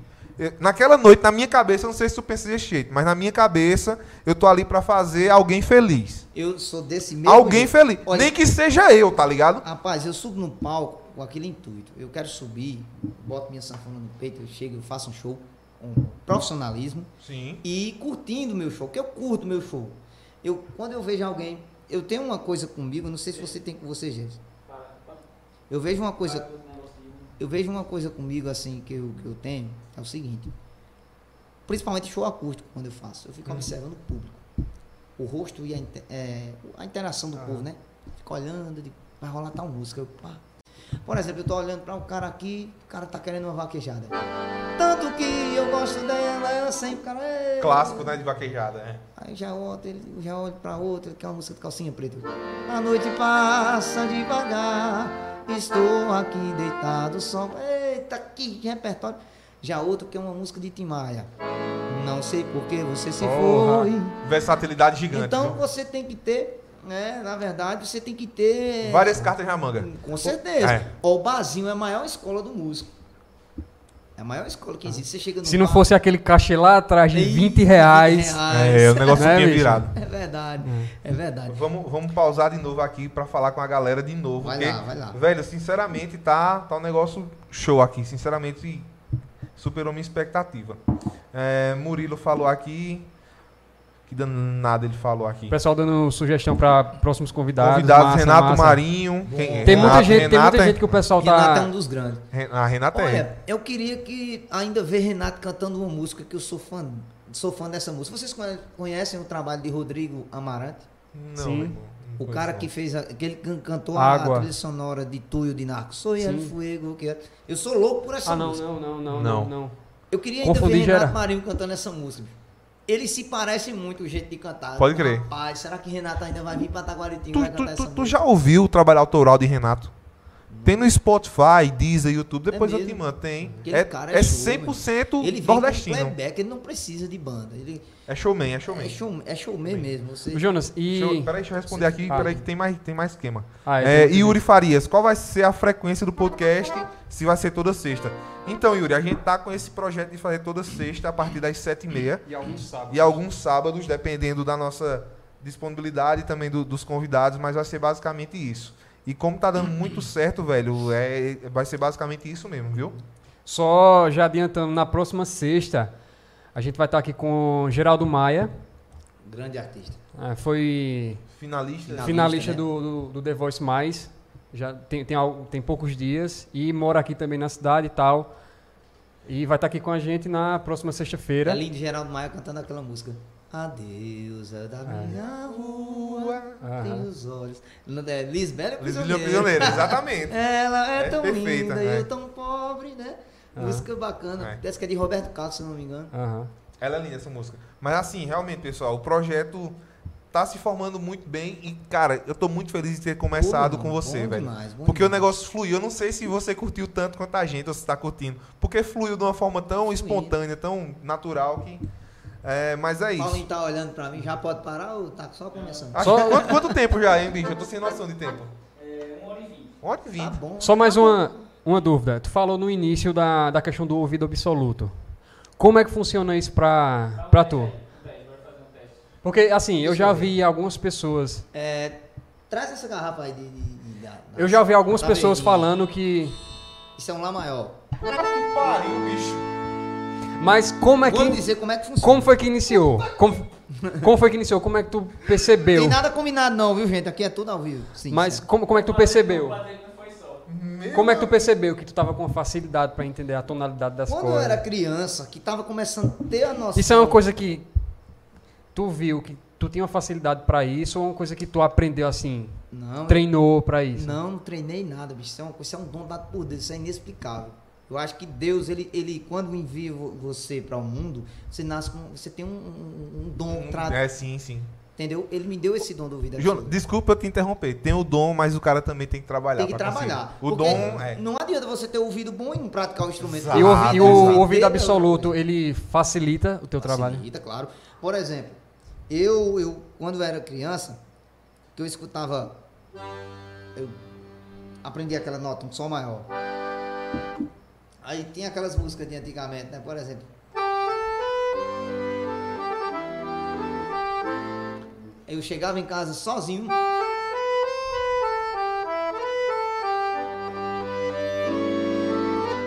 Speaker 1: Naquela noite, na minha cabeça, eu não sei se tu pensa desse jeito, mas na minha cabeça, eu tô ali pra fazer alguém feliz.
Speaker 2: Eu sou desse mesmo.
Speaker 1: alguém
Speaker 2: jeito.
Speaker 1: feliz.
Speaker 2: Olha,
Speaker 1: Nem que seja eu, tá ligado?
Speaker 2: Rapaz, eu subo no palco com aquele intuito. Eu quero subir, boto minha sanfona no peito, eu chego, eu faço um show com profissionalismo
Speaker 1: Sim.
Speaker 2: e curtindo o meu show, porque eu curto meu show. Eu, quando eu vejo alguém, eu tenho uma coisa comigo, não sei se você tem com você, gente. Eu vejo uma coisa, eu vejo uma coisa comigo assim que eu, que eu tenho, é o seguinte. Principalmente show acústico, quando eu faço. Eu fico observando o público. O rosto e a, é, a interação do povo, né? Fico olhando, digo, vai rolar tal música. Eu, pá. Por exemplo, eu tô olhando para um cara aqui, o cara tá querendo uma vaquejada. Tanto que eu gosto dela, ela sempre, cara. "Ei".
Speaker 1: Clássico, né, de vaquejada, né?
Speaker 2: Aí já outro, ele já olha pra outro, ele quer uma música de calcinha preta. A noite passa devagar, estou aqui deitado só. Eita, que repertório. Já outro quer uma música de Tim Maia. Não sei por que você se foi.
Speaker 1: Versatilidade gigante.
Speaker 2: Então
Speaker 1: viu?
Speaker 2: você tem que ter, né? Na verdade, você tem que ter.
Speaker 1: Várias cartas na manga.
Speaker 2: Com certeza.
Speaker 1: É.
Speaker 2: Ó, O barzinho é a maior escola do músico. É a maior escola que existe. Você chega no
Speaker 3: Se não
Speaker 2: bar-
Speaker 3: fosse aquele cachê lá atrás de
Speaker 2: Ei,
Speaker 3: 20 reais.
Speaker 1: É, o negócio tinha
Speaker 3: bicho?
Speaker 1: virado.
Speaker 2: É verdade, é verdade.
Speaker 1: Vamos, vamos pausar de novo aqui pra falar com a galera de novo.
Speaker 2: Vai
Speaker 1: porque,
Speaker 2: lá, vai lá.
Speaker 1: Velho, sinceramente, tá, tá um negócio show aqui. Sinceramente, superou minha expectativa. É, Murilo falou aqui. Que danado ele falou aqui.
Speaker 3: O pessoal dando sugestão para próximos convidados.
Speaker 1: Convidados,
Speaker 3: massa,
Speaker 1: Renato
Speaker 3: massa.
Speaker 1: Marinho. quem-
Speaker 3: Tem muita
Speaker 1: Renato-
Speaker 3: gente, tem muita
Speaker 1: Renata-
Speaker 3: gente que o pessoal
Speaker 2: Renato
Speaker 3: tá.
Speaker 2: é um dos grandes.
Speaker 1: A Renata é.
Speaker 2: Olha, eu queria que ainda ver Renato cantando uma música que eu sou fã, sou fã dessa música. Vocês conhe- conhecem o trabalho de Rodrigo Amarante?
Speaker 1: Não,
Speaker 3: Sim.
Speaker 2: O cara que fez, a- que ele can- cantou
Speaker 3: Água.
Speaker 2: a trilha sonora de Tuyo de Narco. Sou
Speaker 3: Sim.
Speaker 2: fuego que é- Eu sou louco por essa
Speaker 3: Ah, não,
Speaker 2: música.
Speaker 3: não, não, não,
Speaker 1: Não.
Speaker 3: não, não.
Speaker 2: Eu queria ainda
Speaker 3: Confundi
Speaker 2: ver Renato. Marinho cantando essa música. Ele se parece muito o jeito de cantar.
Speaker 1: Pode crer.
Speaker 2: Rapaz, será que Renato ainda vai vir pra Taguaritinga e
Speaker 1: Tu,
Speaker 2: vai
Speaker 1: tu,
Speaker 2: cantar
Speaker 1: tu,
Speaker 2: essa
Speaker 1: tu
Speaker 2: música?
Speaker 1: já ouviu o trabalho autoral de Renato? Tem no Spotify, Deezer, YouTube, depois
Speaker 2: É
Speaker 1: eu te mando. Tem.
Speaker 2: Aquele
Speaker 1: É,
Speaker 2: cara
Speaker 1: é,
Speaker 2: é show,
Speaker 1: 100%
Speaker 2: Ele
Speaker 1: nordestino.
Speaker 2: playback, ele não precisa de banda. Ele
Speaker 1: É showman, é showman.
Speaker 2: é, show, é showman mesmo. Você...
Speaker 3: Jonas, e.
Speaker 1: Deixa eu, peraí, deixa eu responder aqui,
Speaker 3: Ah.
Speaker 1: peraí que tem mais, tem mais esquema.
Speaker 3: Ah,
Speaker 1: É,
Speaker 3: tem-
Speaker 1: Yuri Farias, qual vai ser a frequência do podcast? Se vai ser toda sexta. Então, Yuri, a gente tá com esse projeto de fazer toda sexta a partir das sete e meia.
Speaker 3: E alguns sábados.
Speaker 1: E alguns sábados, dependendo da nossa disponibilidade e também do- dos convidados, mas vai ser basicamente isso. E como tá dando muito certo, velho, é, vai ser basicamente isso mesmo, viu?
Speaker 3: Só já adiantando, na próxima sexta, a gente vai estar aqui com Geraldo Maia.
Speaker 2: Grande artista.
Speaker 3: Ah, foi
Speaker 1: Finalista.
Speaker 2: Finalista,
Speaker 3: finalista
Speaker 2: né?
Speaker 3: do, do, do The Voice Mais. Já tem, tem, tem poucos dias. E mora aqui também na cidade e tal. E vai estar aqui com a gente na próxima sexta-feira.
Speaker 2: É lindo Geraldo Maia cantando aquela música. Adeus, é da minha rua,
Speaker 3: Aham.
Speaker 2: tem os olhos. É Lisbela é
Speaker 1: Lisbela
Speaker 2: prisioneira.
Speaker 1: Prisioneira, exatamente.
Speaker 2: Ela é,
Speaker 1: É
Speaker 2: tão
Speaker 1: perfeita,
Speaker 2: linda e
Speaker 1: é.
Speaker 2: eu tão pobre, né?
Speaker 3: Aham.
Speaker 2: Música bacana.
Speaker 1: É.
Speaker 2: Parece que é de Roberto Carlos, se não me engano.
Speaker 3: Aham.
Speaker 1: Ela é linda essa música. Mas assim, realmente, pessoal, o projeto tá se formando muito bem e, cara, eu tô muito feliz de ter começado
Speaker 2: Bom,
Speaker 1: com você,
Speaker 2: bom
Speaker 1: velho.
Speaker 2: demais, bom
Speaker 1: Porque o
Speaker 2: demais.
Speaker 1: negócio fluiu. Eu não sei se você curtiu tanto quanto a gente, ou se tá curtindo. Porque fluiu de uma forma tão espontânea, tão natural que. É, mas é isso.
Speaker 2: Paulinho tá olhando pra mim, já pode parar ou tá só começando?
Speaker 3: Só-
Speaker 1: quanto, quanto tempo já, hein, bicho? Eu tô sem noção de tempo.
Speaker 4: É, uma hora e vinte.
Speaker 1: Uma hora e
Speaker 2: Tá
Speaker 1: vinte.
Speaker 2: bom.
Speaker 3: Só mais uma, uma dúvida. Tu falou no início da, da questão do ouvido absoluto. Como é que funciona isso pra, pra tu?
Speaker 4: Um teste, vai fazer um teste.
Speaker 3: Porque, assim, eu já vi algumas pessoas.
Speaker 2: É, traz essa garrafa aí de. de- de- da-
Speaker 3: Eu já vi algumas pessoas
Speaker 2: verdinha.
Speaker 3: falando que.
Speaker 2: Isso é um lá maior.
Speaker 1: Que pariu, bicho.
Speaker 3: Mas como é
Speaker 2: Vou
Speaker 3: que.
Speaker 2: dizer como é que funciona.
Speaker 3: Como foi que iniciou? Como, como foi que iniciou? Como é que tu percebeu?
Speaker 2: Tem nada combinado não, viu, gente? Aqui é tudo ao vivo. Sim,
Speaker 3: Mas
Speaker 2: sim.
Speaker 3: como, como é que tu percebeu?
Speaker 4: O padrinho não foi só.
Speaker 3: Como é que tu percebeu que tu tava com facilidade pra entender a tonalidade das
Speaker 2: Quando eu
Speaker 3: coisas?
Speaker 2: era criança, que tava começando a ter a noção...
Speaker 3: Isso é uma coisa que tu viu que tu tinha uma facilidade pra isso ou uma coisa que tu aprendeu assim,
Speaker 2: Não,
Speaker 3: treinou pra isso?
Speaker 2: Não, não treinei nada, bicho. Isso é, uma, coisa- isso é um dom dado por Deus, isso é inexplicável. Eu acho que Deus, ele, ele quando envia vo- você para o mundo, você nasce com. Você tem um, um- um dom. tra-
Speaker 1: É, sim, sim.
Speaker 2: Entendeu? Ele me deu esse dom do ouvido
Speaker 1: Jonas,
Speaker 2: absoluto.
Speaker 1: desculpa eu te interromper. Tem o dom, mas o cara também tem que trabalhar.
Speaker 2: Tem que trabalhar.
Speaker 1: O
Speaker 2: Porque
Speaker 1: dom é.
Speaker 2: Não adianta você ter ouvido bom e não praticar o instrumento.
Speaker 1: Exato.
Speaker 3: E o, e o ouvido absoluto, ele facilita o teu trabalho.
Speaker 2: Facilita, claro. Por exemplo, eu, eu quando eu era criança, que eu escutava. Eu aprendi aquela nota, um som maior. Aí tinha aquelas músicas de antigamente, né? Por exemplo. Eu chegava em casa sozinho.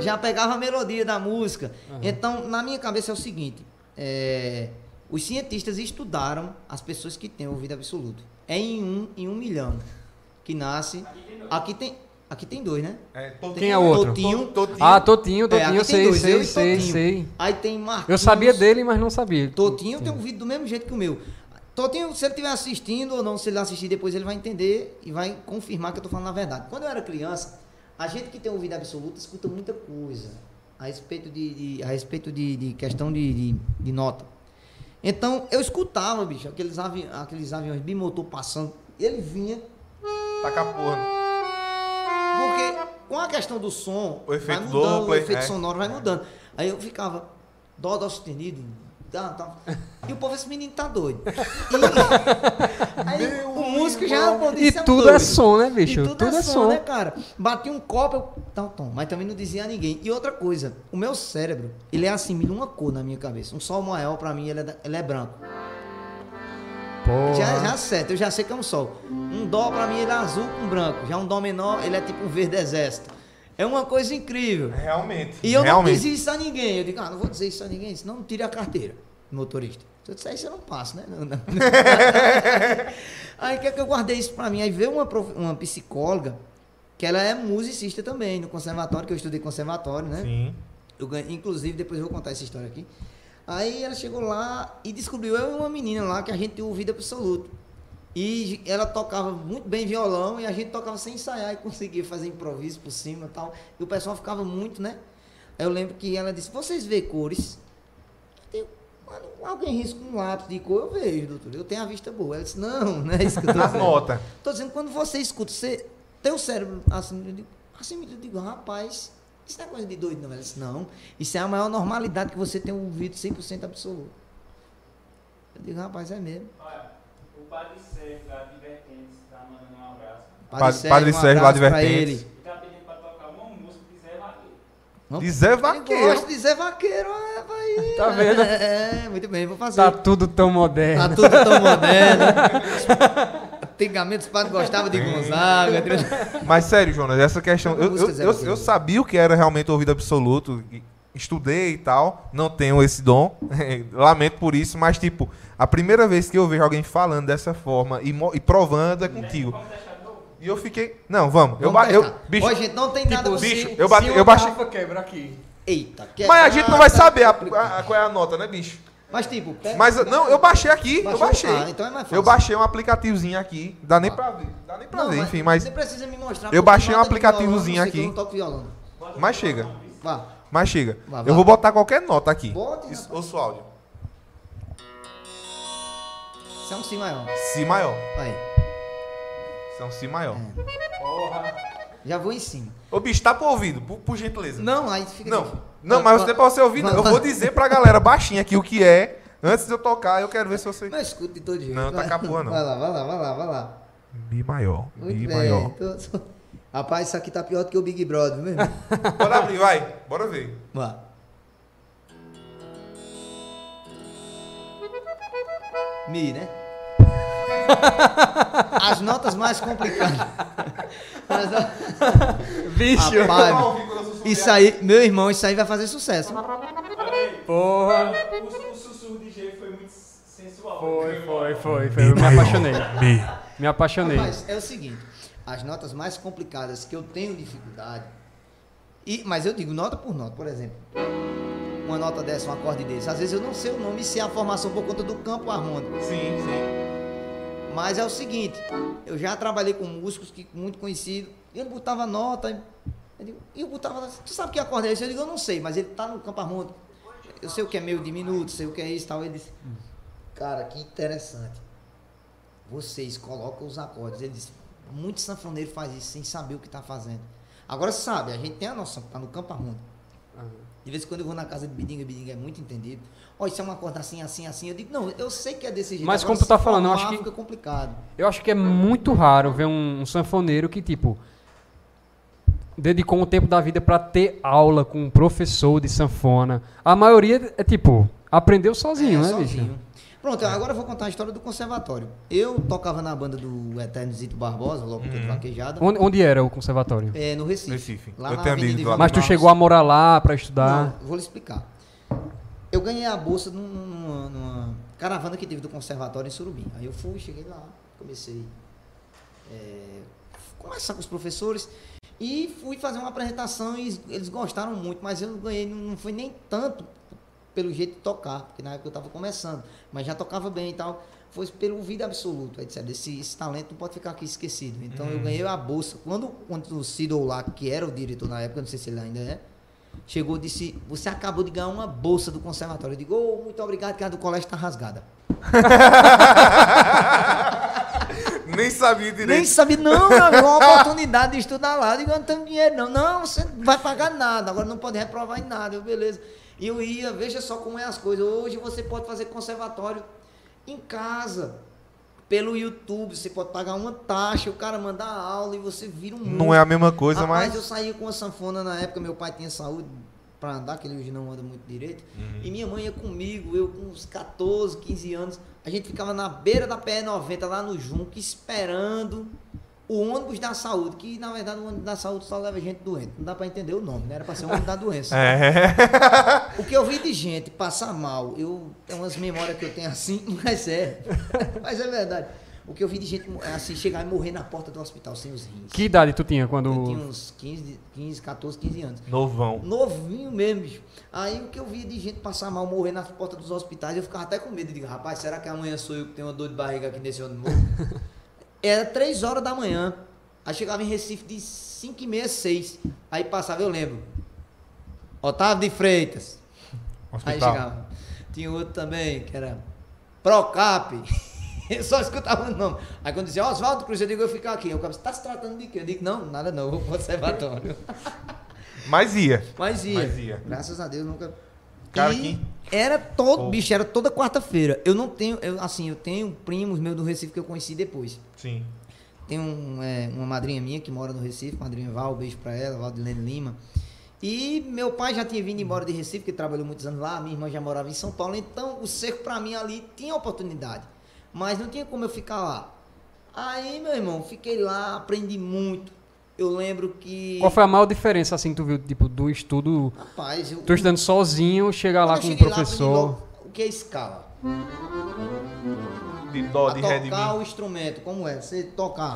Speaker 2: Já pegava a melodia da música. Então, na minha cabeça é o seguinte: é, os cientistas estudaram as pessoas que têm ouvido absoluto. É em um, em um milhão que nasce. Aqui tem, aqui tem dois, né?
Speaker 1: É, tô-
Speaker 3: Quem é o outro?
Speaker 2: Totinho.
Speaker 1: Totinho.
Speaker 3: Ah, Totinho,
Speaker 2: É,
Speaker 3: Totinho,
Speaker 2: tem
Speaker 3: sei,
Speaker 2: dois, eu
Speaker 3: sei, sei,
Speaker 2: Totinho.
Speaker 3: sei.
Speaker 2: Aí tem Marquinhos.
Speaker 3: Eu sabia dele, mas não sabia.
Speaker 2: Totinho tem um vídeo do mesmo jeito que o meu. Totinho, se ele estiver assistindo ou não, se ele assistir depois, ele vai entender e vai confirmar que eu tô falando a verdade. Quando eu era criança, a gente que tem ouvido absoluto escuta muita coisa a respeito de, de- a respeito de, de questão de, de, de nota. Então, eu escutava, bicho, aqueles, avi, aqueles aviões bimotor passando. Ele vinha,
Speaker 1: Taca a porra.
Speaker 2: porque com a questão do som,
Speaker 1: O efeito
Speaker 2: vai mudando, o efeito
Speaker 1: é.
Speaker 2: sonoro vai mudando. Aí eu ficava, dó, dó sustenido, tá, tá. E o povo, esse menino tá doido. E, aí o músico já pô,
Speaker 3: E tudo
Speaker 2: doido.
Speaker 3: é som, né, bicho?
Speaker 2: E tudo,
Speaker 3: Tudo
Speaker 2: é,
Speaker 3: é
Speaker 2: som,
Speaker 3: som.
Speaker 2: né, cara? Bati um copo, eu, tá, tom, mas também não dizia a ninguém. E outra coisa, o meu cérebro, ele assimila uma cor na minha cabeça. Um sol maior, pra mim, ele é, ele é branco.
Speaker 3: Porra.
Speaker 2: Já, já certo, eu já sei que é um sol. Um dó pra mim ele é azul com branco. Já um dó menor, ele é tipo um verde exército. É uma coisa incrível.
Speaker 1: Realmente.
Speaker 2: E eu
Speaker 1: realmente.
Speaker 2: não disse isso a ninguém. Eu digo, ah, não vou dizer isso a ninguém, senão não tire a carteira, motorista. Se eu disser isso, eu não passo, né? Não, não. Aí o que é que eu guardei isso pra mim? Aí veio uma, prof- uma psicóloga, que ela é musicista também, no conservatório, que eu estudei conservatório, né?
Speaker 1: Sim.
Speaker 2: Eu ganhei, inclusive, depois eu vou contar essa história aqui. Aí ela chegou lá e descobriu eu e uma menina lá que a gente tinha ouvido absoluto. E ela tocava muito bem violão e a gente tocava sem ensaiar e conseguia fazer improviso por cima e tal. E o pessoal ficava muito, né? Aí eu lembro que ela disse, vocês vê cores? Eu digo, "Mano, alguém risca um lápis de cor, eu vejo, doutor. Eu tenho a vista boa. Ela disse, não, não é isso que eu tô dizendo.
Speaker 1: nota.
Speaker 2: Tô dizendo, quando você escuta, você tem o cérebro assim, eu digo, assim, eu digo, rapaz, isso não é coisa de doido, não. Ela disse, não, isso é a maior normalidade que você tem um ouvido 100% absoluto. Eu digo, rapaz, é mesmo.
Speaker 4: Olha, Padre Sérgio lá de Vertentes tá mandando um abraço.
Speaker 1: Padre- Padre Sérgio lá de Vertentes.
Speaker 4: Ele tá pedindo pra tocar uma música de Zé Vaqueiro.
Speaker 1: De Zé Vaqueiro.
Speaker 2: gosta de Zé Vaqueiro, é, vai.
Speaker 3: Tá vendo?
Speaker 2: É, muito bem, vou fazer.
Speaker 3: Tá tudo tão moderno.
Speaker 2: Tá tudo tão moderno. Antigamente os padres gostavam de Gonzaga.
Speaker 1: Mas sério, Jonas, essa questão. Eu, eu, eu, eu sabia o que era realmente ouvido absoluto. Estudei e tal. Não tenho esse dom. Lamento por isso, mas tipo, a primeira vez que eu vejo alguém falando dessa forma e, e provando é contigo. E eu fiquei. Não, vamos. Eu,
Speaker 2: Vamos
Speaker 1: eu,
Speaker 2: testar.
Speaker 1: bicho,
Speaker 2: Ó, gente, não tem nada
Speaker 1: tipo,
Speaker 2: você-
Speaker 1: bicho, eu,
Speaker 3: Se
Speaker 1: eu
Speaker 3: uma
Speaker 1: baixei.
Speaker 3: garrafa quebra aqui.
Speaker 2: Eita,
Speaker 1: Mas a gente não vai
Speaker 2: quebrada,
Speaker 1: saber a-
Speaker 2: complicado.
Speaker 1: a- qual é a nota, né, bicho?
Speaker 2: Mas tipo, pega-
Speaker 1: Mas não, eu baixei aqui, eu
Speaker 2: Baixou?
Speaker 1: baixei.
Speaker 2: Ah, então é mais fácil.
Speaker 1: Eu baixei um aplicativozinho aqui. Dá nem
Speaker 2: Ah.
Speaker 1: pra ver. Dá nem pra
Speaker 2: Não,
Speaker 1: ver, enfim, mas.
Speaker 2: Você precisa me mostrar.
Speaker 1: Eu baixei um aplicativozinho
Speaker 2: violão, eu
Speaker 1: aqui.
Speaker 2: que Eu não toco violão.
Speaker 1: Mas chega.
Speaker 2: Vá.
Speaker 1: Mas chega.
Speaker 2: Vai, vai.
Speaker 1: Eu vou botar qualquer nota aqui.
Speaker 2: Bote,
Speaker 1: Isso, ouço o áudio.
Speaker 2: Isso é um Si maior.
Speaker 1: Si maior.
Speaker 2: Aí.
Speaker 1: Isso é um Si maior.
Speaker 4: Porra.
Speaker 2: Já vou em cima.
Speaker 1: Ô, bicho, tá pro ouvido, por, por gentileza.
Speaker 2: Não, aí fica.
Speaker 1: Não,
Speaker 2: difícil.
Speaker 1: não,
Speaker 2: Vai,
Speaker 1: mas
Speaker 2: vai.
Speaker 1: você pra você ouvir, não. Eu
Speaker 2: vai.
Speaker 1: vou dizer pra galera baixinha aqui o que é. Antes de eu tocar, eu quero ver se você.
Speaker 2: Não escuta de todo jeito.
Speaker 1: Não, tá
Speaker 2: Vai.
Speaker 1: capua, não.
Speaker 2: Vai lá, vai lá, vai lá, vai lá.
Speaker 1: Mi maior.
Speaker 2: Muito
Speaker 1: Mi
Speaker 2: bem.
Speaker 1: maior.
Speaker 2: Tô- Rapaz, isso aqui tá pior do que o Big Brother, mesmo.
Speaker 1: Bora abrir, vai. Bora ver.
Speaker 2: Vá. Mi, né? As notas mais complicadas. As no-
Speaker 3: Bicho.
Speaker 2: Rapaz, isso aí, meu irmão, isso aí vai fazer sucesso.
Speaker 3: Porra.
Speaker 4: O, o sussurro de G foi muito sensual.
Speaker 3: Foi, foi, foi, foi. Eu me apaixonei. Me apaixonei.
Speaker 2: Rapaz, é o seguinte, as notas mais complicadas que eu tenho dificuldade, e, mas eu digo nota por nota, por exemplo, uma nota dessa, um acorde desse, às vezes eu não sei o nome e sei a formação por conta do campo harmônico.
Speaker 1: Sim, sim.
Speaker 2: Mas é o seguinte, eu já trabalhei com músicos que muito conhecidos, e ele botava nota, eu digo, e eu botava, tu sabe que acorde é esse? Eu digo, eu não sei, mas ele tá no campo harmônico. Eu sei o que é meio diminuto, sei o que é isso e tal. Ele disse, cara, que interessante. vocês colocam os acordes. Ele disse, muito sanfoneiro faz isso sem saber o que está fazendo. Agora sabe, a gente tem a noção, tá no campo arrundo. De vez em quando eu vou na casa de Bidinga, Bidinga é muito entendido. Ó, isso é uma acorde assim, assim, assim. Eu digo, não, eu sei que é desse jeito.
Speaker 3: Mas
Speaker 2: Agora,
Speaker 3: como tu tá falando, eu acho que-
Speaker 2: fica complicado.
Speaker 3: Eu acho que é muito raro ver um, um sanfoneiro que, tipo, dedicou um tempo da vida pra ter aula com um professor de sanfona. A maioria é, tipo, aprendeu sozinho,
Speaker 2: É,
Speaker 3: né, bicho?
Speaker 2: Pronto, agora eu vou contar a história do conservatório. Eu tocava na banda do Eterno Zito Barbosa, logo de vaquejada,
Speaker 3: Onde, onde era o conservatório?
Speaker 2: é, no Recife.
Speaker 1: Recife.
Speaker 2: Lá
Speaker 1: Eu
Speaker 2: na
Speaker 1: tenho
Speaker 2: Avenida.
Speaker 3: Mas tu chegou a morar lá pra estudar?
Speaker 2: Não, vou lhe explicar. Eu ganhei a bolsa num- numa, numa caravana que teve do conservatório em Surubim. Aí eu fui, cheguei lá, comecei é, conversar com os professores e fui fazer uma apresentação e eles gostaram muito, mas eu ganhei, não não foi nem tanto pelo jeito de tocar, porque na época eu estava começando, mas já tocava bem e tal. Foi pelo ouvido absoluto. Aí disseram, esse, esse talento não pode ficar aqui esquecido. Então eu ganhei a bolsa. Quando, quando o Cido lá, que era o diretor na época, não sei se ele ainda é, chegou e disse: Você acabou de ganhar uma bolsa do conservatório. Eu digo: oh, Muito obrigado, que a do colégio está rasgada.
Speaker 1: Nem sabia direito.
Speaker 2: Nem sabia, não, meu amigo, uma oportunidade de estudar lá. Eu digo: não tenho dinheiro, não. Não, você não vai pagar nada. Agora não pode reprovar em nada. Eu, beleza. E eu ia, veja só como é as coisas. Hoje você pode fazer conservatório em casa. Pelo YouTube, você pode pagar uma taxa, o cara manda a aula e você vira um
Speaker 1: Não é a mesma coisa,
Speaker 2: Rapaz,
Speaker 1: mas.
Speaker 2: eu saía com a sanfona na época, meu pai tinha saúde pra andar, que ele hoje não anda muito direito.
Speaker 1: Uhum.
Speaker 2: E minha mãe ia comigo, eu com uns 14, 15 anos. A gente ficava na beira da PE90, lá no Junco, esperando o ônibus da saúde, que na verdade o ônibus da saúde só leva gente doente. Não dá pra entender o nome, né? Era pra ser o ônibus da doença.
Speaker 1: É.
Speaker 2: O que eu vi de gente passar mal, eu tem umas memórias que eu tenho assim, mas é. Mas é verdade. O que eu vi de gente assim, chegar e morrer na porta do hospital sem os rins.
Speaker 3: Que idade tu tinha quando.
Speaker 2: Eu tinha uns 15, 15, 14, 15 anos.
Speaker 1: Novão.
Speaker 2: Novinho mesmo, bicho. Aí o que eu via de gente passar mal, morrer nas portas dos hospitais, eu ficava até com medo. Eu digo, rapaz, será que amanhã sou eu que tenho uma dor de barriga aqui nesse ônibus? Era 3 horas da manhã. Aí chegava em Recife de 5 e meia, 6. Aí passava, eu lembro. Otávio de Freitas. Aí
Speaker 1: Hospital.
Speaker 2: chegava. Tinha outro também, que era Procap. Eu só escutava o nome. Aí quando dizia Oswaldo Cruz, eu digo, eu ficar aqui. Eu você tá se tratando de quê? Eu digo, não, nada não, vou pro conservatório.
Speaker 1: Mas ia.
Speaker 2: Mas ia.
Speaker 1: Mas ia.
Speaker 2: Graças a Deus nunca.
Speaker 1: Cara,
Speaker 2: e
Speaker 1: que-
Speaker 2: era todo,
Speaker 1: Pô.
Speaker 2: bicho, era toda quarta-feira. Eu não tenho, eu, assim, eu tenho primos meus do Recife que eu conheci depois.
Speaker 1: Sim.
Speaker 2: Tem um, é, uma madrinha minha que mora no Recife, madrinha Val, beijo pra ela, Valdilene Lima. E meu pai já tinha vindo embora de Recife, que trabalhou muitos anos lá, minha irmã já morava em São Paulo, então o cerco pra mim ali tinha oportunidade. Mas não tinha como eu ficar lá. Aí, meu irmão, fiquei lá, aprendi muito. Eu lembro que.
Speaker 3: Qual foi a maior diferença, assim, que tu viu, tipo, do estudo.
Speaker 2: Rapaz, eu.
Speaker 3: Tu estudando sozinho, chegar lá com um
Speaker 2: lá, aprendi
Speaker 3: professor.
Speaker 2: logo o que é escala?
Speaker 1: De dó, de ré de
Speaker 2: tocar o instrumento, como é? Você tocar.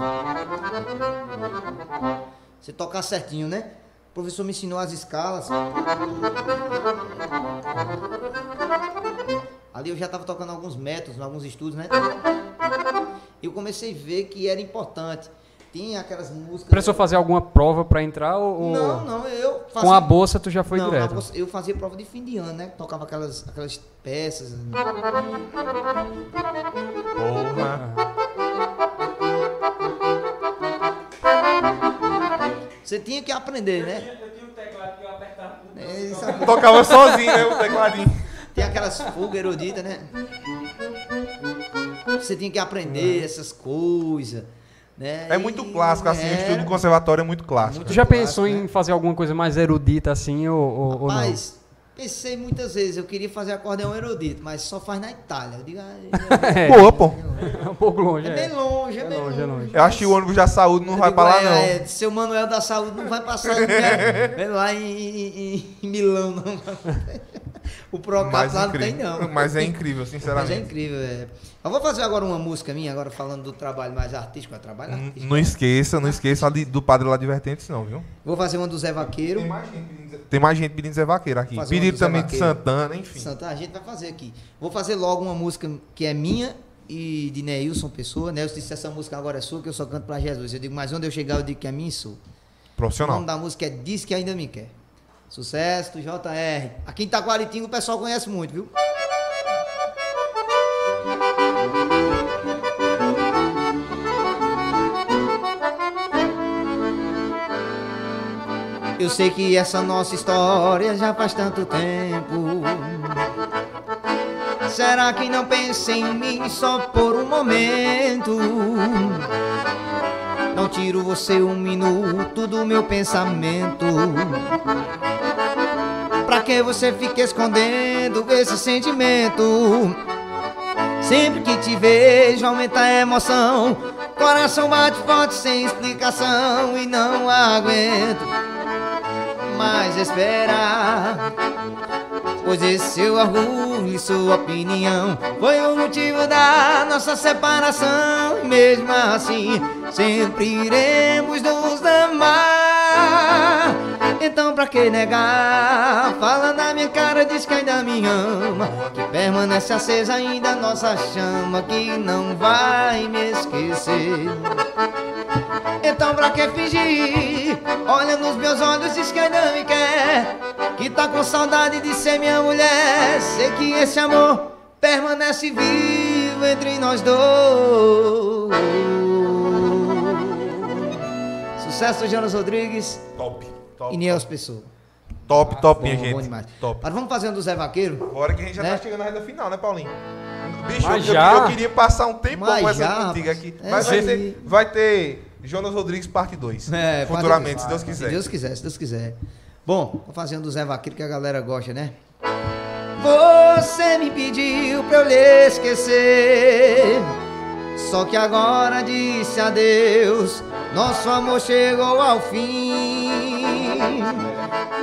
Speaker 2: Você tocar certinho, né? O professor me ensinou as escalas. Ali eu já estava tocando alguns métodos, alguns estudos, né? E eu comecei a ver que era importante. Tinha aquelas músicas.
Speaker 3: Precisou fazer alguma prova pra entrar ou. ou
Speaker 2: Não, não, eu fazia.
Speaker 3: Com a bolsa tu já foi
Speaker 2: Não,
Speaker 3: direto?
Speaker 2: bolsa- eu fazia prova de fim de ano, né? Tocava aquelas, aquelas peças.
Speaker 1: Porra.
Speaker 2: Você tinha que aprender, né?
Speaker 4: Eu tinha um teclado que eu apertava por
Speaker 2: É.
Speaker 1: Tocava sozinho, né? O tecladinho.
Speaker 2: Tem aquelas fugas eruditas, né? Você tinha que aprender essas coisas, né?
Speaker 1: É muito
Speaker 2: E
Speaker 1: clássico, assim. O
Speaker 2: era-
Speaker 1: estudo do conservatório é muito clássico.
Speaker 2: Muito
Speaker 3: Tu já
Speaker 2: clássico,
Speaker 3: pensou em
Speaker 2: né?
Speaker 3: fazer alguma coisa mais erudita assim ou, ou, ou não?
Speaker 2: Rapaz, pensei muitas vezes, eu queria fazer acordeão erudito, mas só faz na Itália. Eu digo, ah,
Speaker 3: É.
Speaker 1: Boa, pô.
Speaker 3: É um pouco longe,
Speaker 2: é
Speaker 3: é.
Speaker 2: bem longe, é,
Speaker 3: É
Speaker 2: bem
Speaker 3: longe,
Speaker 2: longe.
Speaker 3: é longe.
Speaker 1: Eu acho que o ônibus da saúde não
Speaker 2: Eu
Speaker 1: vai
Speaker 2: digo,
Speaker 1: pra lá,
Speaker 2: é,
Speaker 1: não.
Speaker 2: é, seu Manuel da Saúde não vai passar né? É lá em, em- em Milão, não. O Procap
Speaker 1: Mas
Speaker 2: lá não tem, não.
Speaker 1: Mas é incrível,
Speaker 2: Mas é
Speaker 1: sinceramente.
Speaker 2: incrível, é. Eu vou fazer agora uma música minha, agora falando do trabalho mais artístico. É trabalho artístico.
Speaker 1: Não esqueça, não esqueça de- do Padre lá de Vertentes, não, viu?
Speaker 2: Vou fazer uma do Zé Vaqueiro.
Speaker 1: Tem mais gente pedindo Zé Vaqueiro aqui.
Speaker 2: Fazer uma
Speaker 1: Pedido
Speaker 2: do Zé
Speaker 1: também de
Speaker 2: Vaqueiro.
Speaker 1: Santana, enfim.
Speaker 2: Santa, a gente vai fazer aqui. Vou fazer logo uma música que é minha e de Neilson Pessoa. Neilson disse essa música agora é sua, que eu só canto pra Jesus. Eu digo, mas onde eu chegar eu digo que é minha e. O
Speaker 1: Profissional.
Speaker 2: nome da música é Diz que ainda me quer. Sucesso do JR. Aqui em Taquaritinga o pessoal conhece muito, viu? Eu sei que essa nossa história já faz tanto tempo. Será que não pensa em mim só por um momento? Não tiro você um minuto do meu pensamento. Pra que você fica escondendo esse sentimento? Sempre que te vejo aumenta a emoção Coração bate forte sem explicação E não aguento mais esperar Pois esse seu orgulho e sua opinião. Foi o motivo da nossa separação. E mesmo assim sempre iremos nos amar. Então pra que negar? Fala na minha cara, diz que ainda me ama. Que permanece acesa ainda nossa chama Que não vai me esquecer então pra que fingir? Olha nos meus olhos, diz que ainda me quer Que tá com saudade de ser minha mulher Sei que esse amor permanece vivo entre nós dois Sucesso, Jonas Rodrigues
Speaker 1: Top, top.
Speaker 2: e Niels Pessoa
Speaker 1: Top, top,
Speaker 2: Bom,
Speaker 1: minha
Speaker 2: bom
Speaker 1: gente.
Speaker 2: demais.
Speaker 1: Top.
Speaker 2: Mas vamos fazer um do Zé Vaqueiro?
Speaker 1: Bora que a gente já
Speaker 2: Né?
Speaker 1: tá chegando na reta final, né, Paulinho? Bicho, eu,
Speaker 3: já?
Speaker 1: eu queria passar um tempo com essa
Speaker 2: já,
Speaker 1: contigo aqui.
Speaker 2: É
Speaker 1: Mas vai
Speaker 2: isso
Speaker 1: ter, vai ter Jonas Rodrigues parte 2.
Speaker 2: É,
Speaker 1: futuramente,
Speaker 2: parte
Speaker 1: se Deus quiser.
Speaker 2: Se Deus quiser, se Deus quiser. Bom, vou fazer um do Zé Vaqueiro que a galera gosta, né? Você me pediu pra eu lhe esquecer. Só que agora disse adeus. Nosso amor chegou ao fim.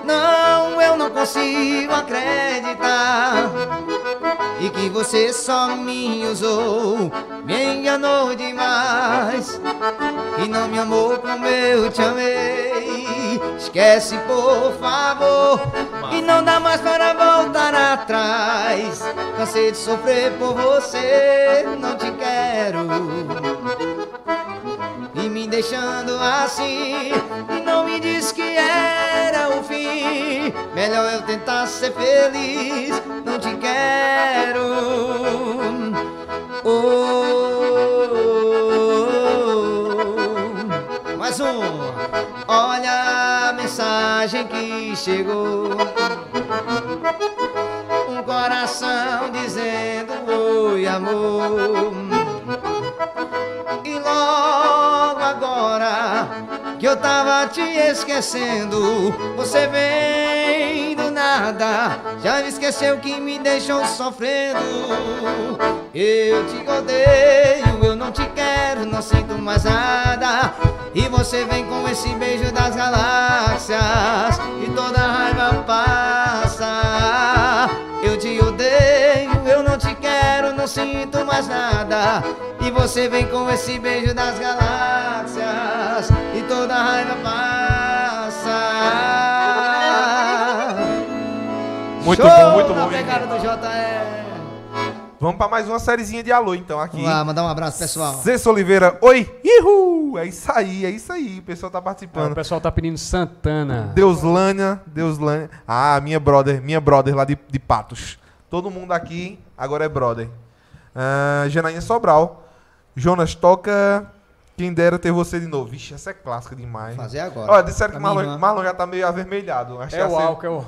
Speaker 2: Não, eu não consigo acreditar. E que você só me usou, me enganou demais. E não me amou como eu te amei. Esquece, por favor. E não dá mais para voltar atrás. Cansei de sofrer por você, não te quero. E me deixando assim. E não me o Melhor eu tentar ser feliz. Não te quero. Oh, mais um. Olha a mensagem que chegou. Um coração dizendo oi, amor. E logo agora que eu tava te esquecendo, você vem do nada, já me esqueceu que me deixou sofrendo. Eu te odeio, eu não te quero, não sinto mais nada. E você vem com esse beijo das galáxias e toda a raiva passa. Não sinto mais nada. E você vem com esse beijo das galáxias e toda a raiva passa.
Speaker 1: Muito
Speaker 2: Show
Speaker 1: bom, muito bom,
Speaker 2: pegada do JR.
Speaker 1: Vamos pra mais uma sériezinha de alô, então, aqui.
Speaker 2: Vamos lá, mandar um abraço, pessoal.
Speaker 1: Cessa Oliveira, oi! Ihu! É isso aí, é isso aí. O pessoal tá
Speaker 3: Ah, o
Speaker 1: participando.
Speaker 3: pessoal tá pedindo Santana.
Speaker 1: Deuslânia, Deuslânia. Ah, minha brother, minha brother lá de, de Patos. Todo mundo aqui agora é brother. Ah, Janaína Sobral. Jonas, toca Quem Dera Ter Você de Novo. Vixe, essa é clássica demais.
Speaker 2: Vou fazer agora.
Speaker 1: Olha, disseram que Marlon. Marlon já tá meio avermelhado. Acho
Speaker 3: É o
Speaker 1: ser-
Speaker 3: álcool, é o,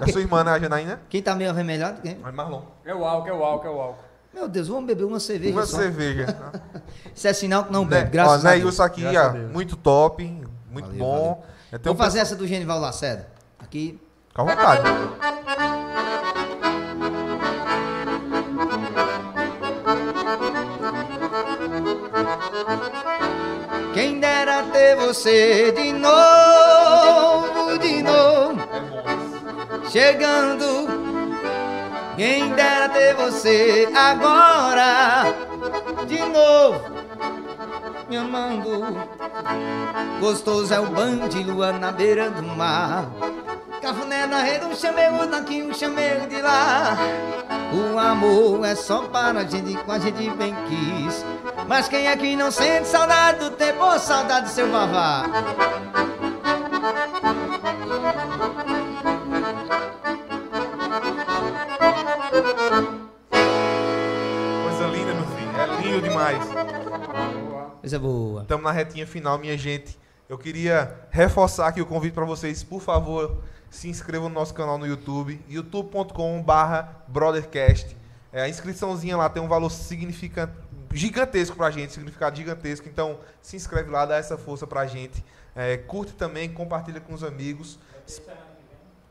Speaker 1: A sua irmã, né, a Janaína?
Speaker 2: Quem tá meio avermelhado? Quem?
Speaker 1: Mas Marlon.
Speaker 3: é o álcool, é o álcool, é o álcool.
Speaker 2: Meu Deus, vamos beber uma cerveja
Speaker 1: Uma
Speaker 2: só.
Speaker 1: cerveja.
Speaker 2: Isso é sinal que não
Speaker 1: né?
Speaker 2: bebe, graças
Speaker 1: Ó,
Speaker 2: a Deus.
Speaker 1: Neilson aqui, ó, muito top, muito
Speaker 2: Valeu,
Speaker 1: bom.
Speaker 2: valeu.
Speaker 1: É, tem um
Speaker 2: Vamos fazer essa do Genival Lacerda. Aqui.
Speaker 1: Fica à vontade.
Speaker 2: Você de novo, de novo. Chegando. Quem dera ter você agora, de novo. Me amando. Gostoso é o banho de lua na beira do mar. Cafuné na rede, um chamego daqui, um chamego de lá. O amor é só para a gente, com a gente bem quis. Mas quem aqui não sente saudade do tempo saudade do seu vavá?
Speaker 1: Coisa linda, meu filho. É lindo demais.
Speaker 2: Coisa boa.
Speaker 1: Estamos na retinha final, minha gente. Eu queria reforçar aqui o convite para vocês, por favor, se inscrevam no nosso canal no YouTube, youtube.com/brothercast. É, a inscriçãozinha lá tem um valor significante, gigantesco pra gente, significado gigantesco. Então, se inscreve lá, dá essa força pra gente. É, curte também, compartilha com os amigos.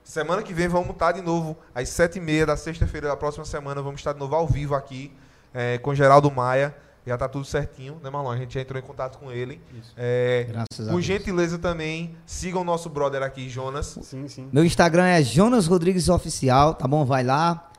Speaker 1: Semana que vem vamos estar de novo às sete e meia da sexta-feira da próxima semana. Vamos estar de novo ao vivo aqui é, com Geraldo Maia. Já tá tudo certinho, né, Marlon? A gente já entrou em contato com ele. É,
Speaker 2: Graças a
Speaker 1: por
Speaker 2: Deus.
Speaker 1: gentileza também, sigam o nosso brother aqui, Jonas.
Speaker 3: Sim, sim.
Speaker 2: Meu Instagram é Jonas Rodrigues Oficial, tá bom? Vai lá.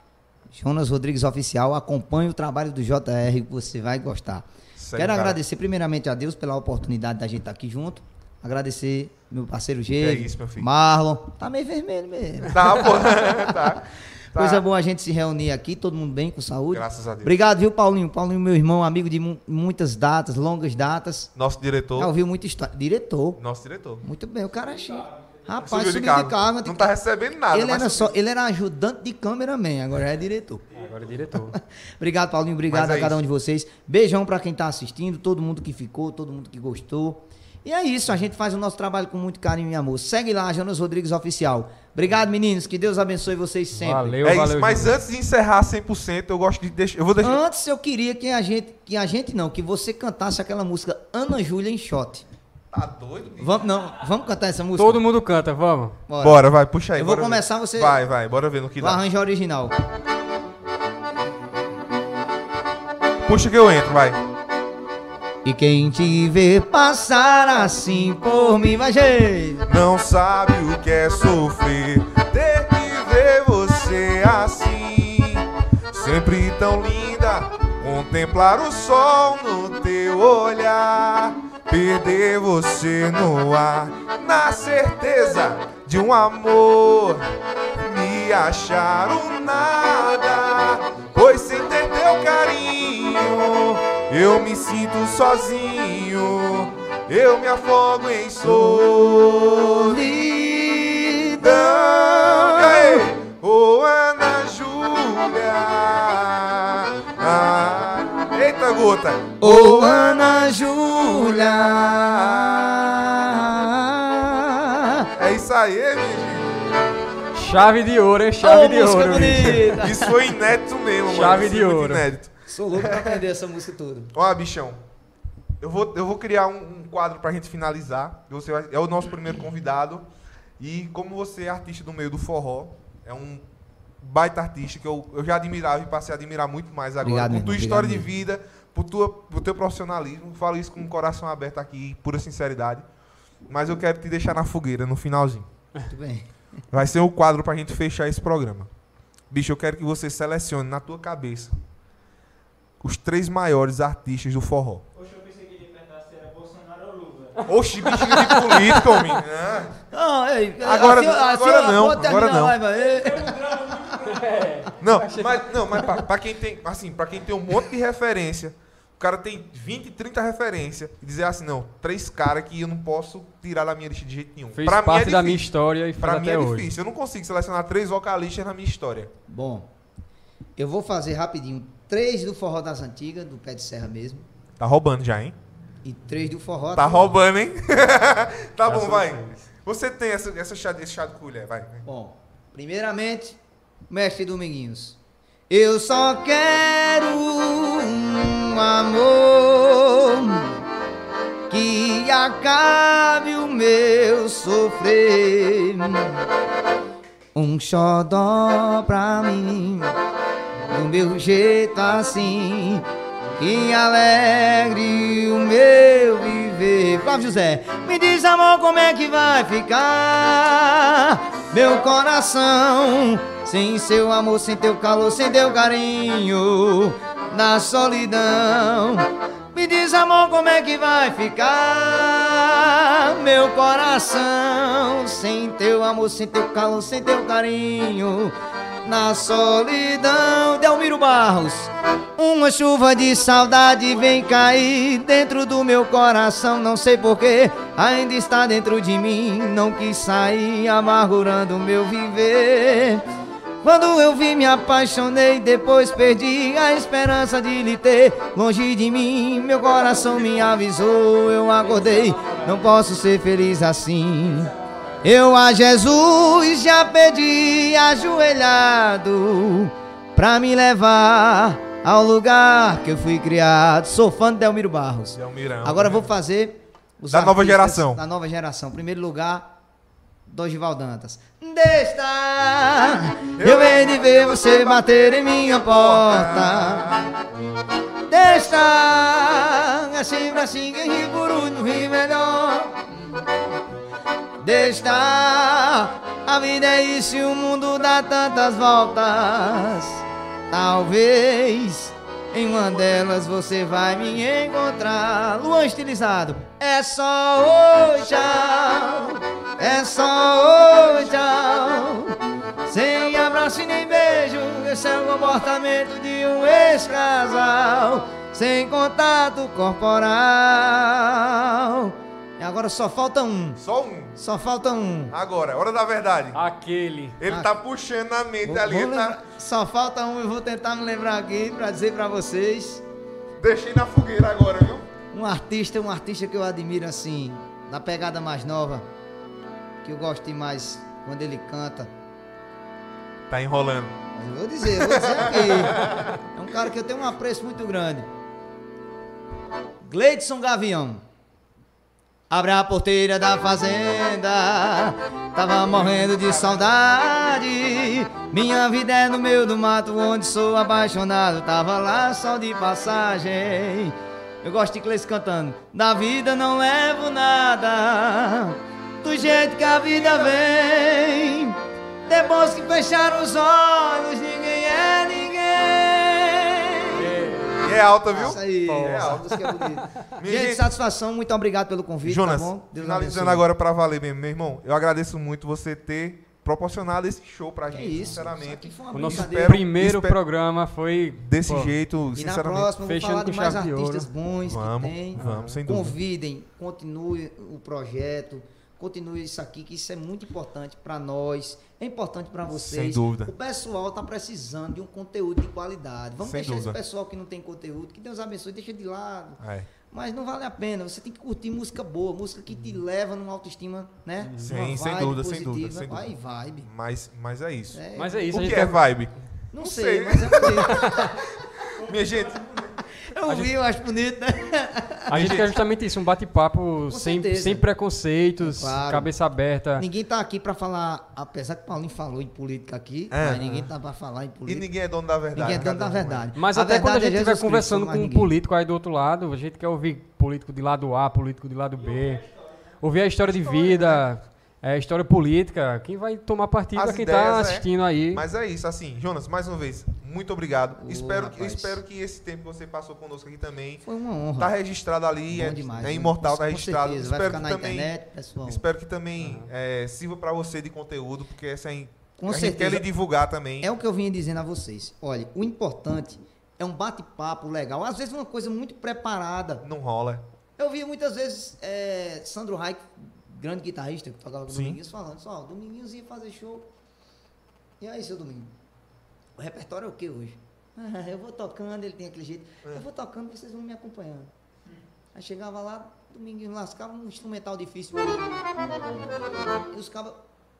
Speaker 2: Jonas Rodrigues Oficial, acompanhe o trabalho do JR que você vai gostar.
Speaker 1: Segue,
Speaker 2: Quero
Speaker 1: cara.
Speaker 2: agradecer primeiramente a Deus pela oportunidade da gente estar aqui junto. Agradecer meu parceiro G,
Speaker 1: é isso, meu filho.
Speaker 2: Marlon. Tá meio vermelho mesmo.
Speaker 1: Tá, pô. tá. Tá.
Speaker 2: Coisa boa a gente se reunir aqui, todo mundo bem, com saúde.
Speaker 1: Graças a Deus.
Speaker 2: Obrigado, viu, Paulinho? Paulinho, meu irmão, amigo de mu- muitas datas, longas datas.
Speaker 1: Nosso
Speaker 2: Já
Speaker 1: diretor.
Speaker 2: ouviu muita história. Diretor.
Speaker 1: Nosso diretor.
Speaker 2: Muito bem, o cara é chique. Rapaz,
Speaker 1: Subiu
Speaker 2: subiu,
Speaker 1: de
Speaker 2: de
Speaker 1: cargo. Não tá recebendo nada.
Speaker 2: ele,
Speaker 1: mas
Speaker 2: era só, ele era ajudante de cameraman, agora é diretor.
Speaker 3: Agora é diretor.
Speaker 2: Obrigado, Paulinho. Obrigado
Speaker 1: é
Speaker 2: a cada um
Speaker 1: isso.
Speaker 2: de vocês. Beijão pra quem tá assistindo, todo mundo que ficou, todo mundo que gostou. E é isso, a gente faz o nosso trabalho com muito carinho e amor. Segue lá, Jonas Rodrigues Oficial. Obrigado, meninos. Que Deus abençoe vocês sempre.
Speaker 3: Valeu,
Speaker 1: É
Speaker 3: valeu.
Speaker 1: isso, mas antes de encerrar 100%, eu gosto de deixar. Eu vou deixar.
Speaker 2: Antes eu queria que a gente, que a gente não, que você cantasse aquela música Ana Júlia em shot.
Speaker 1: Tá doido? bicho?
Speaker 2: Vamos, não, vamos cantar essa música?
Speaker 3: Todo mundo canta, vamos.
Speaker 2: Bora.
Speaker 1: Bora, vai, puxa aí.
Speaker 2: Eu vou
Speaker 1: ver.
Speaker 2: começar, você-
Speaker 1: Vai, vai, bora ver no que dá.
Speaker 2: arranjo original.
Speaker 1: Puxa que eu entro, vai.
Speaker 2: E quem te vê passar assim por mim, vai gente.
Speaker 1: Não sabe o que é sofrer, ter que ver você assim, sempre tão linda. Contemplar o sol no teu olhar, perder você no ar, na certeza de um amor, me achar um nada, pois sem ter teu carinho, eu me sinto sozinho, eu me afogo em solidão. Ei, Ô Ana Júlia, ah, eita gota,
Speaker 2: Ô Ana Júlia.
Speaker 1: é isso aí, minha gente.
Speaker 3: Chave de ouro, hein? Chave
Speaker 2: Ô,
Speaker 3: de ouro.
Speaker 1: Isso foi inédito mesmo, mano.
Speaker 3: Chave de ouro.
Speaker 1: Inédito.
Speaker 2: Sou louco pra aprender essa música toda.
Speaker 1: Ó, bichão. Eu vou, eu vou criar um, um quadro pra gente finalizar. Você vai- é o nosso primeiro convidado. E como você é artista do meio do forró, é um baita artista que eu, eu já admirava e passei a admirar muito mais agora.
Speaker 2: Obrigado,
Speaker 1: por tua história de vida, por, tua, por teu profissionalismo. Falo isso com o coração aberto aqui, pura sinceridade. Mas eu quero te deixar na fogueira no finalzinho.
Speaker 2: Muito bem.
Speaker 1: Vai ser o quadro pra gente fechar esse programa. Bicho, eu quero que você selecione na tua cabeça os três maiores artistas do forró.
Speaker 4: Poxa, eu pensei que ele ia perguntar se era Bolsonaro ou Lula.
Speaker 1: Oxi, bichinho de político, homem. Ah,
Speaker 2: Não, ei,
Speaker 1: Agora
Speaker 2: assim, assim,
Speaker 1: agora não, agora não.
Speaker 2: vai. Ei,
Speaker 1: Não, mas, não, mas pra, pra quem tem, assim, pra quem tem um monte de referência, o cara tem 20, 30 referências, e dizer assim, não, três caras que eu não posso tirar da minha lista de jeito nenhum.
Speaker 3: Fez
Speaker 1: pra
Speaker 3: parte
Speaker 1: mim é
Speaker 3: da minha
Speaker 1: difícil.
Speaker 3: história e
Speaker 1: Pra mim
Speaker 3: até
Speaker 1: é
Speaker 3: hoje.
Speaker 1: difícil. Eu não consigo selecionar três vocalistas na minha história.
Speaker 2: Bom, eu vou fazer rapidinho três do forró das antigas, do pé de serra mesmo,
Speaker 1: Tá roubando já, hein?
Speaker 2: e três do forró.
Speaker 1: Tá
Speaker 2: atual.
Speaker 1: roubando, hein? tá bom, vai. Você tem essa, essa chá, esse chá de colher, vai.
Speaker 2: Bom, primeiramente, mestre Dominguinhos. Eu só quero um amor que acabe o meu sofrer. Um xodó pra mim, do meu jeito assim, que alegre o meu viver. Flávio José, me diz amor como é que vai ficar meu coração sem seu amor, sem teu calor, sem teu carinho, na solidão. Me diz amor como é que vai ficar meu coração sem teu amor, sem teu calor, sem teu carinho na solidão. Delmiro Barros, uma chuva de saudade vem cair dentro do meu coração, não sei porquê, ainda está dentro de mim, não quis sair, amargurando meu viver. Quando eu vi, me apaixonei, depois perdi a esperança de lhe ter longe de mim. Meu coração me avisou, eu acordei não posso ser feliz assim. Eu a Jesus já pedi ajoelhado pra me levar ao lugar que eu fui criado. Sou fã de Delmiro Barros.
Speaker 1: Delmirão.
Speaker 2: Agora eu vou fazer os
Speaker 1: Da nova geração.
Speaker 2: Da nova geração. Primeiro lugar, Dorival Dantas. Desta, eu venho de ver você bater em minha porta. Desta, é sempre assim quem ri por último ri melhor. Desta, a vida é isso e o mundo dá tantas voltas. Talvez em uma delas você vai me encontrar. Luan estilizado. É só hoje. É só hoje. Sem abraço e nem beijo. Esse é o comportamento de um ex-casal. Sem contato corporal. E agora só falta um.
Speaker 1: Só um.
Speaker 2: Só falta um.
Speaker 1: Agora, hora da verdade.
Speaker 3: Aquele.
Speaker 1: Ele
Speaker 2: Ah.
Speaker 1: tá puxando na mente
Speaker 2: Vou-
Speaker 1: ali.
Speaker 2: vou
Speaker 1: tá...
Speaker 2: Só falta um, eu vou tentar me lembrar aqui pra dizer pra vocês.
Speaker 1: Deixei na fogueira agora, viu?
Speaker 2: Um artista, um artista que eu admiro assim, na pegada mais nova, que eu gosto demais quando ele canta.
Speaker 1: Tá enrolando.
Speaker 2: Mas eu vou dizer, eu vou dizer aqui. É um cara que eu tenho um apreço muito grande. Gleidson Gavião. Abre a porteira da fazenda. Tava morrendo de saudade. Minha vida é no meio do mato onde sou apaixonado. Tava lá só de passagem. Eu gosto de Gleice cantando. Da vida não levo nada. Do jeito que a vida vem. Depois que fecharam os olhos, é
Speaker 1: alta, viu?
Speaker 2: Isso aí,
Speaker 1: É
Speaker 2: essa
Speaker 1: alta.
Speaker 2: música é bonita.
Speaker 1: Minha
Speaker 2: gente,
Speaker 1: gente-
Speaker 2: satisfação, muito obrigado pelo convite,
Speaker 1: Jonas,
Speaker 2: tá bom? Deus
Speaker 1: finalizando
Speaker 2: abençoe.
Speaker 1: agora pra valer mesmo, meu irmão. Eu agradeço muito você ter proporcionado esse show pra
Speaker 2: Que
Speaker 1: gente,
Speaker 2: isso,
Speaker 1: sinceramente.
Speaker 3: O nosso.
Speaker 1: Espero-
Speaker 3: primeiro
Speaker 1: espero-
Speaker 3: programa foi.
Speaker 1: Desse
Speaker 3: pô,
Speaker 1: jeito,
Speaker 2: E na
Speaker 1: sinceramente.
Speaker 2: próxima
Speaker 3: fechando
Speaker 2: falar de
Speaker 3: com
Speaker 2: mais
Speaker 3: chave de
Speaker 2: artistas bons
Speaker 1: Vamos,
Speaker 2: que tem.
Speaker 1: vamos, sem dúvida.
Speaker 2: Convidem, continue o projeto, continue isso aqui, que isso é muito importante para nós, é importante para vocês.
Speaker 1: Sem dúvida.
Speaker 2: O pessoal tá precisando de um conteúdo de qualidade. Vamos
Speaker 1: Sem
Speaker 2: deixar
Speaker 1: dúvida.
Speaker 2: esse pessoal que não tem conteúdo, que Deus abençoe, deixa de lado.
Speaker 1: É.
Speaker 2: Mas não vale a pena, você tem que curtir música boa, música que te leva numa autoestima, né?
Speaker 1: Sim,
Speaker 2: Uma
Speaker 1: sem
Speaker 2: vibe
Speaker 1: dúvida, sem
Speaker 2: positiva.
Speaker 1: dúvida, sem dúvida.
Speaker 2: Vai vibe.
Speaker 1: Mas, mas é isso.
Speaker 2: É,
Speaker 3: Mas é isso,
Speaker 1: o que é
Speaker 3: tá-
Speaker 1: vibe?
Speaker 2: não,
Speaker 1: não
Speaker 2: sei,
Speaker 1: sei.
Speaker 2: mas é bonito.
Speaker 1: Minha gente,
Speaker 2: Eu vi, eu acho bonito, né?
Speaker 3: A gente quer justamente isso, um bate-papo sem,
Speaker 2: certeza.
Speaker 3: sem preconceitos,
Speaker 2: Claro.
Speaker 3: cabeça aberta.
Speaker 2: Ninguém tá aqui pra falar, apesar que o Paulinho falou em política aqui,
Speaker 1: É.
Speaker 2: mas ninguém tá pra falar em
Speaker 1: e
Speaker 2: política.
Speaker 1: ninguém é dono da verdade.
Speaker 2: Ninguém é dono da
Speaker 1: né?
Speaker 2: verdade.
Speaker 3: Mas
Speaker 2: A
Speaker 3: até quando a
Speaker 2: verdade é
Speaker 3: gente estiver
Speaker 2: Cristo,
Speaker 3: conversando com um
Speaker 2: ninguém.
Speaker 3: político aí do outro lado, a gente quer ouvir político de lado A, político de lado B. Ouvir a história de vida, é, história política. Quem vai tomar partido
Speaker 1: As
Speaker 3: é quem
Speaker 1: ideias,
Speaker 3: tá
Speaker 1: é.
Speaker 3: assistindo aí.
Speaker 1: Mas é isso, assim, Jonas, mais uma vez, muito obrigado.
Speaker 2: Ô,
Speaker 1: espero, que, espero que esse tempo que você passou conosco aqui também
Speaker 2: Foi uma honra.
Speaker 1: tá registrado ali,
Speaker 2: Bom
Speaker 1: é,
Speaker 2: demais,
Speaker 1: é
Speaker 2: viu?
Speaker 1: imortal, tá
Speaker 2: com
Speaker 1: registrado.
Speaker 2: certeza, vai
Speaker 1: Espero
Speaker 2: ficar
Speaker 1: que
Speaker 2: na
Speaker 1: também,
Speaker 2: internet, pessoal.
Speaker 1: espero que também é, sirva pra você de conteúdo, porque essa é,
Speaker 2: Com
Speaker 1: a gente
Speaker 2: certeza.
Speaker 1: quer lhe divulgar também.
Speaker 2: É o que eu vinha dizendo a vocês. Olha, o importante é um bate-papo legal. Às vezes uma coisa muito preparada.
Speaker 1: Não rola.
Speaker 2: Eu vi muitas vezes é, Sandro Reich, grande guitarrista, que tocava com o. Dominguinhos, falando, só, o Dominguinhos ia fazer show. E aí, seu Domingo? O repertório é o que hoje? "Ah, eu vou tocando, ele tem aquele jeito.
Speaker 1: É.
Speaker 2: Eu vou tocando, vocês vão me acompanhando. Aí chegava lá, Dominguinhos lascava um instrumental difícil. E os cabos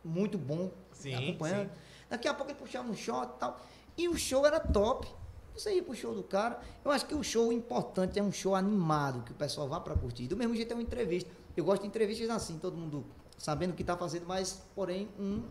Speaker 2: muito bom
Speaker 1: Sim,
Speaker 2: acompanhando.
Speaker 1: sim.
Speaker 2: Daqui a pouco ele puxava um shot e tal. E o show era top. Você ia pro show do cara. Eu acho que o show importante é um show animado, que o pessoal vá pra curtir. Do mesmo jeito é uma entrevista. Eu gosto de entrevistas assim, todo mundo sabendo o que tá fazendo, mas, porém, um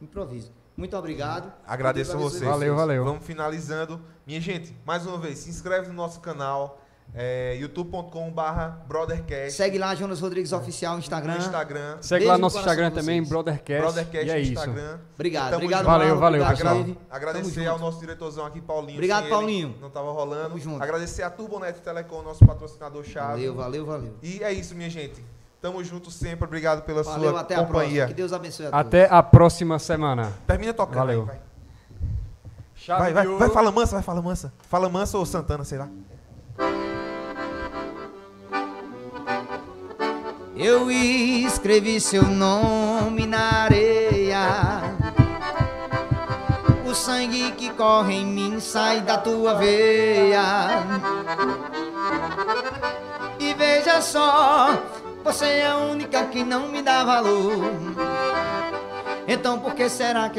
Speaker 2: improviso. Muito obrigado.
Speaker 1: Agradeço a vocês.
Speaker 3: Valeu, valeu.
Speaker 1: Vamos finalizando. Minha gente, mais uma vez, se inscreve no nosso canal, é, youtube.com.br brothercast.
Speaker 2: Segue lá, Jonas Rodrigues Oficial, Instagram.
Speaker 1: no Instagram.
Speaker 3: Segue
Speaker 2: Beijo
Speaker 3: lá
Speaker 2: no
Speaker 3: nosso Instagram também. Brothercast.
Speaker 1: Brothercast
Speaker 3: e é
Speaker 1: no
Speaker 3: isso.
Speaker 1: Instagram.
Speaker 2: Obrigado, obrigado.
Speaker 3: Valeu, valeu,
Speaker 2: obrigado,
Speaker 3: pessoal.
Speaker 1: Agradecer ao nosso diretorzão aqui, Paulinho.
Speaker 2: Obrigado,
Speaker 1: Sem ele,
Speaker 2: Paulinho.
Speaker 1: Não tava rolando.
Speaker 2: Tamo junto.
Speaker 1: Agradecer a Turbonet Telecom, nosso patrocinador chave.
Speaker 2: Valeu, valeu, valeu.
Speaker 1: E é isso, minha gente. Tamo junto sempre. Obrigado pela
Speaker 2: Valeu,
Speaker 1: sua
Speaker 2: até a próxima.
Speaker 1: companhia.
Speaker 2: Que Deus abençoe a todos.
Speaker 3: Até a próxima semana.
Speaker 1: Termina tocando.
Speaker 3: Valeu.
Speaker 1: aí, vai.
Speaker 3: Chave
Speaker 1: Vai, vai,
Speaker 3: ouro.
Speaker 1: vai, fala mansa, vai, fala mansa. Fala mansa ou Santana, sei lá.
Speaker 2: Eu escrevi seu nome na areia. O sangue que corre em mim sai da tua veia. E veja só Você é a única que não me dá valor. Então por que será que